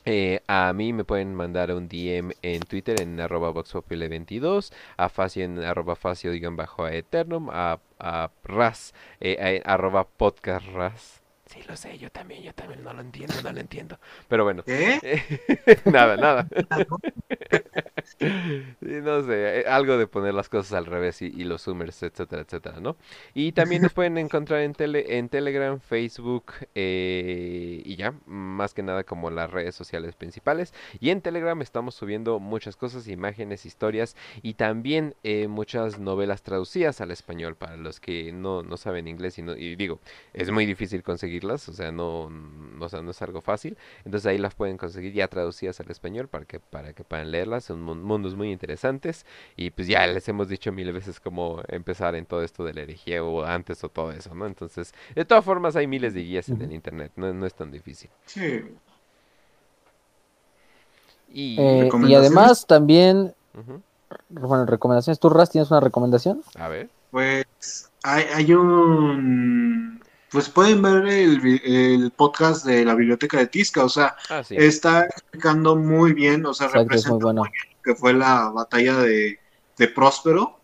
Eh, a mí me pueden mandar un DM en Twitter en arroba voxpopuli22, a Facio en arroba facio digan bajo a eternum, a, a Raz, eh, a- arroba podcast. Sí, lo sé, yo también, yo también no lo entiendo, no lo entiendo. Pero bueno, ¿Qué? [LAUGHS] nada, nada. [LAUGHS] [LAUGHS] Sí, No sé, eh, algo de poner las cosas al revés y, y los zoomers, etcétera, etcétera, ¿no? Y también nos pueden encontrar en, tele, en Telegram, Facebook eh, y ya, más que nada como las redes sociales principales. Y en Telegram estamos subiendo muchas cosas, imágenes, historias y también eh, muchas novelas traducidas al español para los que no, no saben inglés y, no, y digo, es muy difícil conseguirlas, o sea, no, no, o sea, no es algo fácil. Entonces ahí las pueden conseguir ya traducidas al español para que, para que puedan leerlas. Son mun- mundos muy interesantes. Y pues ya les hemos dicho mil veces cómo empezar en todo esto de la herejía o antes o todo eso, ¿no? Entonces, de todas formas hay miles de guías en el internet, no, no es tan difícil. Sí. Y... Eh, y además también, bueno, recomendaciones. ¿Tú, Raz, tienes una recomendación? A ver. Pues hay, hay un... Pues pueden ver el, el podcast de la biblioteca de Tisca, o sea, Ah, sí. está explicando muy bien, o sea, Exacto, representa muy bueno. que fue la batalla de, de Próspero.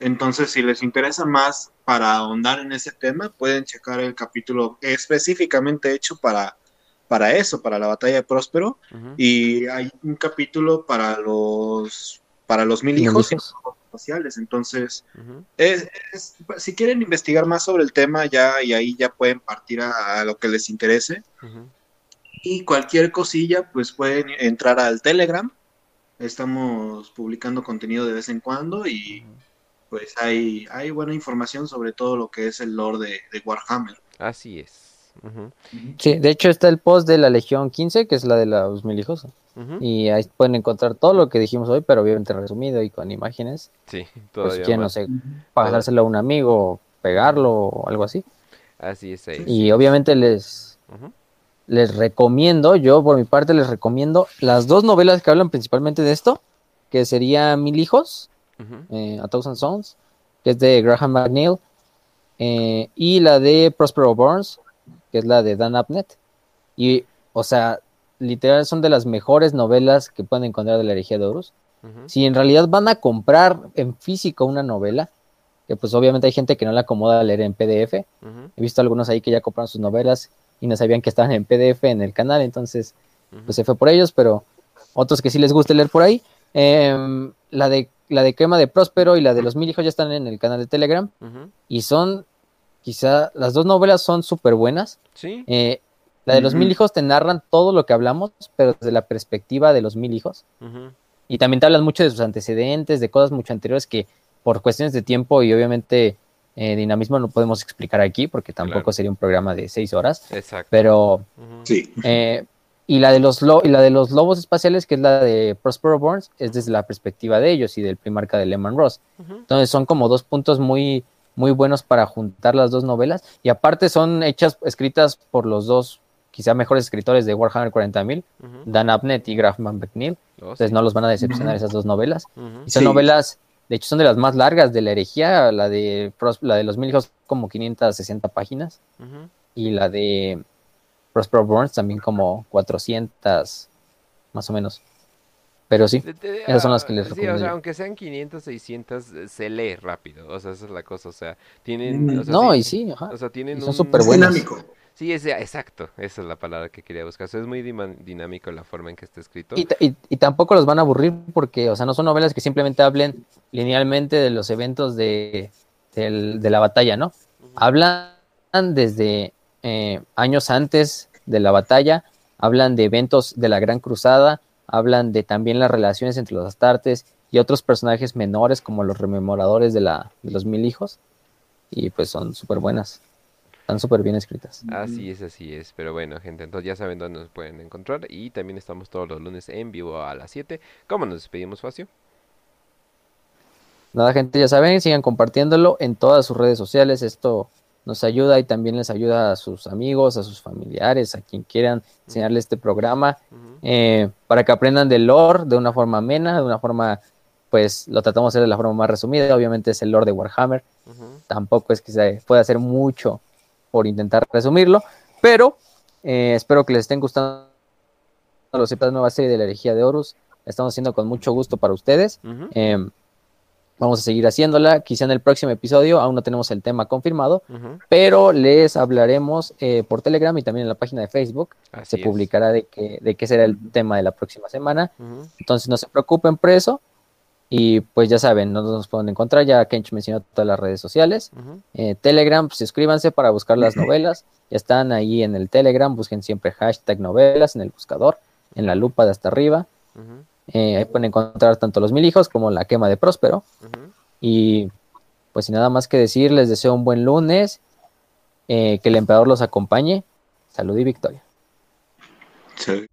Entonces, si les interesa más para ahondar en ese tema, pueden checar el capítulo específicamente hecho para, para eso, para la batalla de Próspero. Y hay un capítulo para los, para los mil hijos. Los espaciales. Entonces, es- es- si quieren investigar más sobre el tema, ya y ahí ya pueden partir a, a lo que les interese. Y cualquier cosilla, pues pueden entrar al Telegram Estamos publicando contenido de vez en cuando y pues hay, hay buena información sobre todo lo que es el lore de, de Warhammer. Así es. Sí, de hecho está el post de la Legión 15, que es la de los mil Y ahí pueden encontrar todo lo que dijimos hoy, pero obviamente resumido y con imágenes. Sí, Pues todavía quieren, no más. sé, pasárselo a un amigo, pegarlo o algo así. Así es ahí. Y obviamente les, les recomiendo, yo por mi parte les recomiendo las dos novelas que hablan principalmente de esto, que sería Mil Hijos, eh, A Thousand Sons, que es de Graham McNeil, eh, y la de Prospero Burns, que es la de Dan Abnett. Y, o sea, literal son de las mejores novelas que pueden encontrar de la herejía de Horus. Si en realidad van a comprar en físico una novela, que pues obviamente hay gente que no la acomoda a leer en PDF, he visto algunos ahí que ya compraron sus novelas y no sabían que estaban en PDF en el canal, entonces pues se fue por ellos, pero otros que sí les guste leer por ahí. Em, la de la de Crema de Próspero y la de Los Mil Hijos ya están en el canal de Telegram y son, quizá, las dos novelas son súper buenas. Sí, Eh, la de Los. Mil Hijos te narran todo lo que hablamos, pero desde la perspectiva de los Mil Hijos. Y también te hablan mucho de sus antecedentes, de cosas mucho anteriores que por cuestiones de tiempo y obviamente eh, dinamismo no podemos explicar aquí porque tampoco Claro. sería un programa de seis horas. exacto. Pero Sí. eh, y la de los lo- y la de los lobos espaciales, que es la de Prospero Burns, es desde la perspectiva de ellos y del primarca de Lehman Ross. Entonces son como dos puntos muy, muy buenos para juntar las dos novelas. Y aparte son hechas, escritas por los dos, quizá mejores escritores de Warhammer 40.000, Ujú. Dan Abnett y Graham McNeil. Oh, Entonces sí. no los van a decepcionar esas dos novelas. Y son Sí. novelas, de hecho son de las más largas de la herejía, la de, la de los mil hijos como 560 páginas y la de Prospero Burns también como 400 más o menos. Pero sí, Esas son las que ah, les Sí, o recomiendo sea, aunque sean 500, 600, eh, se lee rápido. O sea, esa es la cosa. O sea, tienen. O sea, no, sí- y sí, ajá. O sea, tienen y son un- súper buenas. dinámico. Sí, es, exacto. Esa es la palabra que quería buscar. O sea, es muy dinámico la forma en que está escrito. Y, ta- y- y tampoco los van a aburrir porque, o sea, no son novelas que simplemente hablen linealmente de los eventos de la batalla, ¿no? Hablan desde eh, años antes de la batalla, hablan de eventos de la Gran Cruzada, hablan de también las relaciones entre los astartes y otros personajes menores como los rememoradores de, la, de los mil hijos. Y pues son súper buenas, están súper bien escritas. Así es, así es. Pero bueno, gente, entonces ya saben dónde nos pueden encontrar. Y también estamos todos los lunes en vivo a las 7. ¿Cómo nos despedimos, Facio? Nada, gente, ya saben, sigan compartiéndolo en todas sus redes sociales. Esto nos ayuda y también les ayuda a sus amigos, a sus familiares, a quien quieran enseñarle este programa, eh, para que aprendan del lore de una forma amena, de una forma, pues lo tratamos de hacer de la forma más resumida. Obviamente es el lore de Warhammer. Tampoco es que se pueda hacer mucho por intentar resumirlo, pero eh, espero que les estén gustando los de nueva serie de la herejía de Horus. La estamos haciendo con mucho gusto para ustedes. Em, vamos a seguir haciéndola. Quizá en el próximo episodio, aún no tenemos el tema confirmado, pero les hablaremos eh, por Telegram y también en la página de Facebook. Así se es. publicará de qué, de será el tema de la próxima semana. Entonces no se preocupen por eso. Y pues ya saben, no nos pueden encontrar. Ya Kench mencionó todas las redes sociales. Eh, Telegram, pues suscríbanse para buscar las [CLEARS THROAT] novelas. Ya están ahí en el Telegram. Busquen siempre hashtag novelas en el buscador, en la lupa de hasta arriba. Eh, ahí pueden encontrar tanto los mil hijos como la quema de Próspero. Y pues sin nada más que decir, les deseo un buen lunes, eh, que el emperador los acompañe. Salud y victoria. Sí.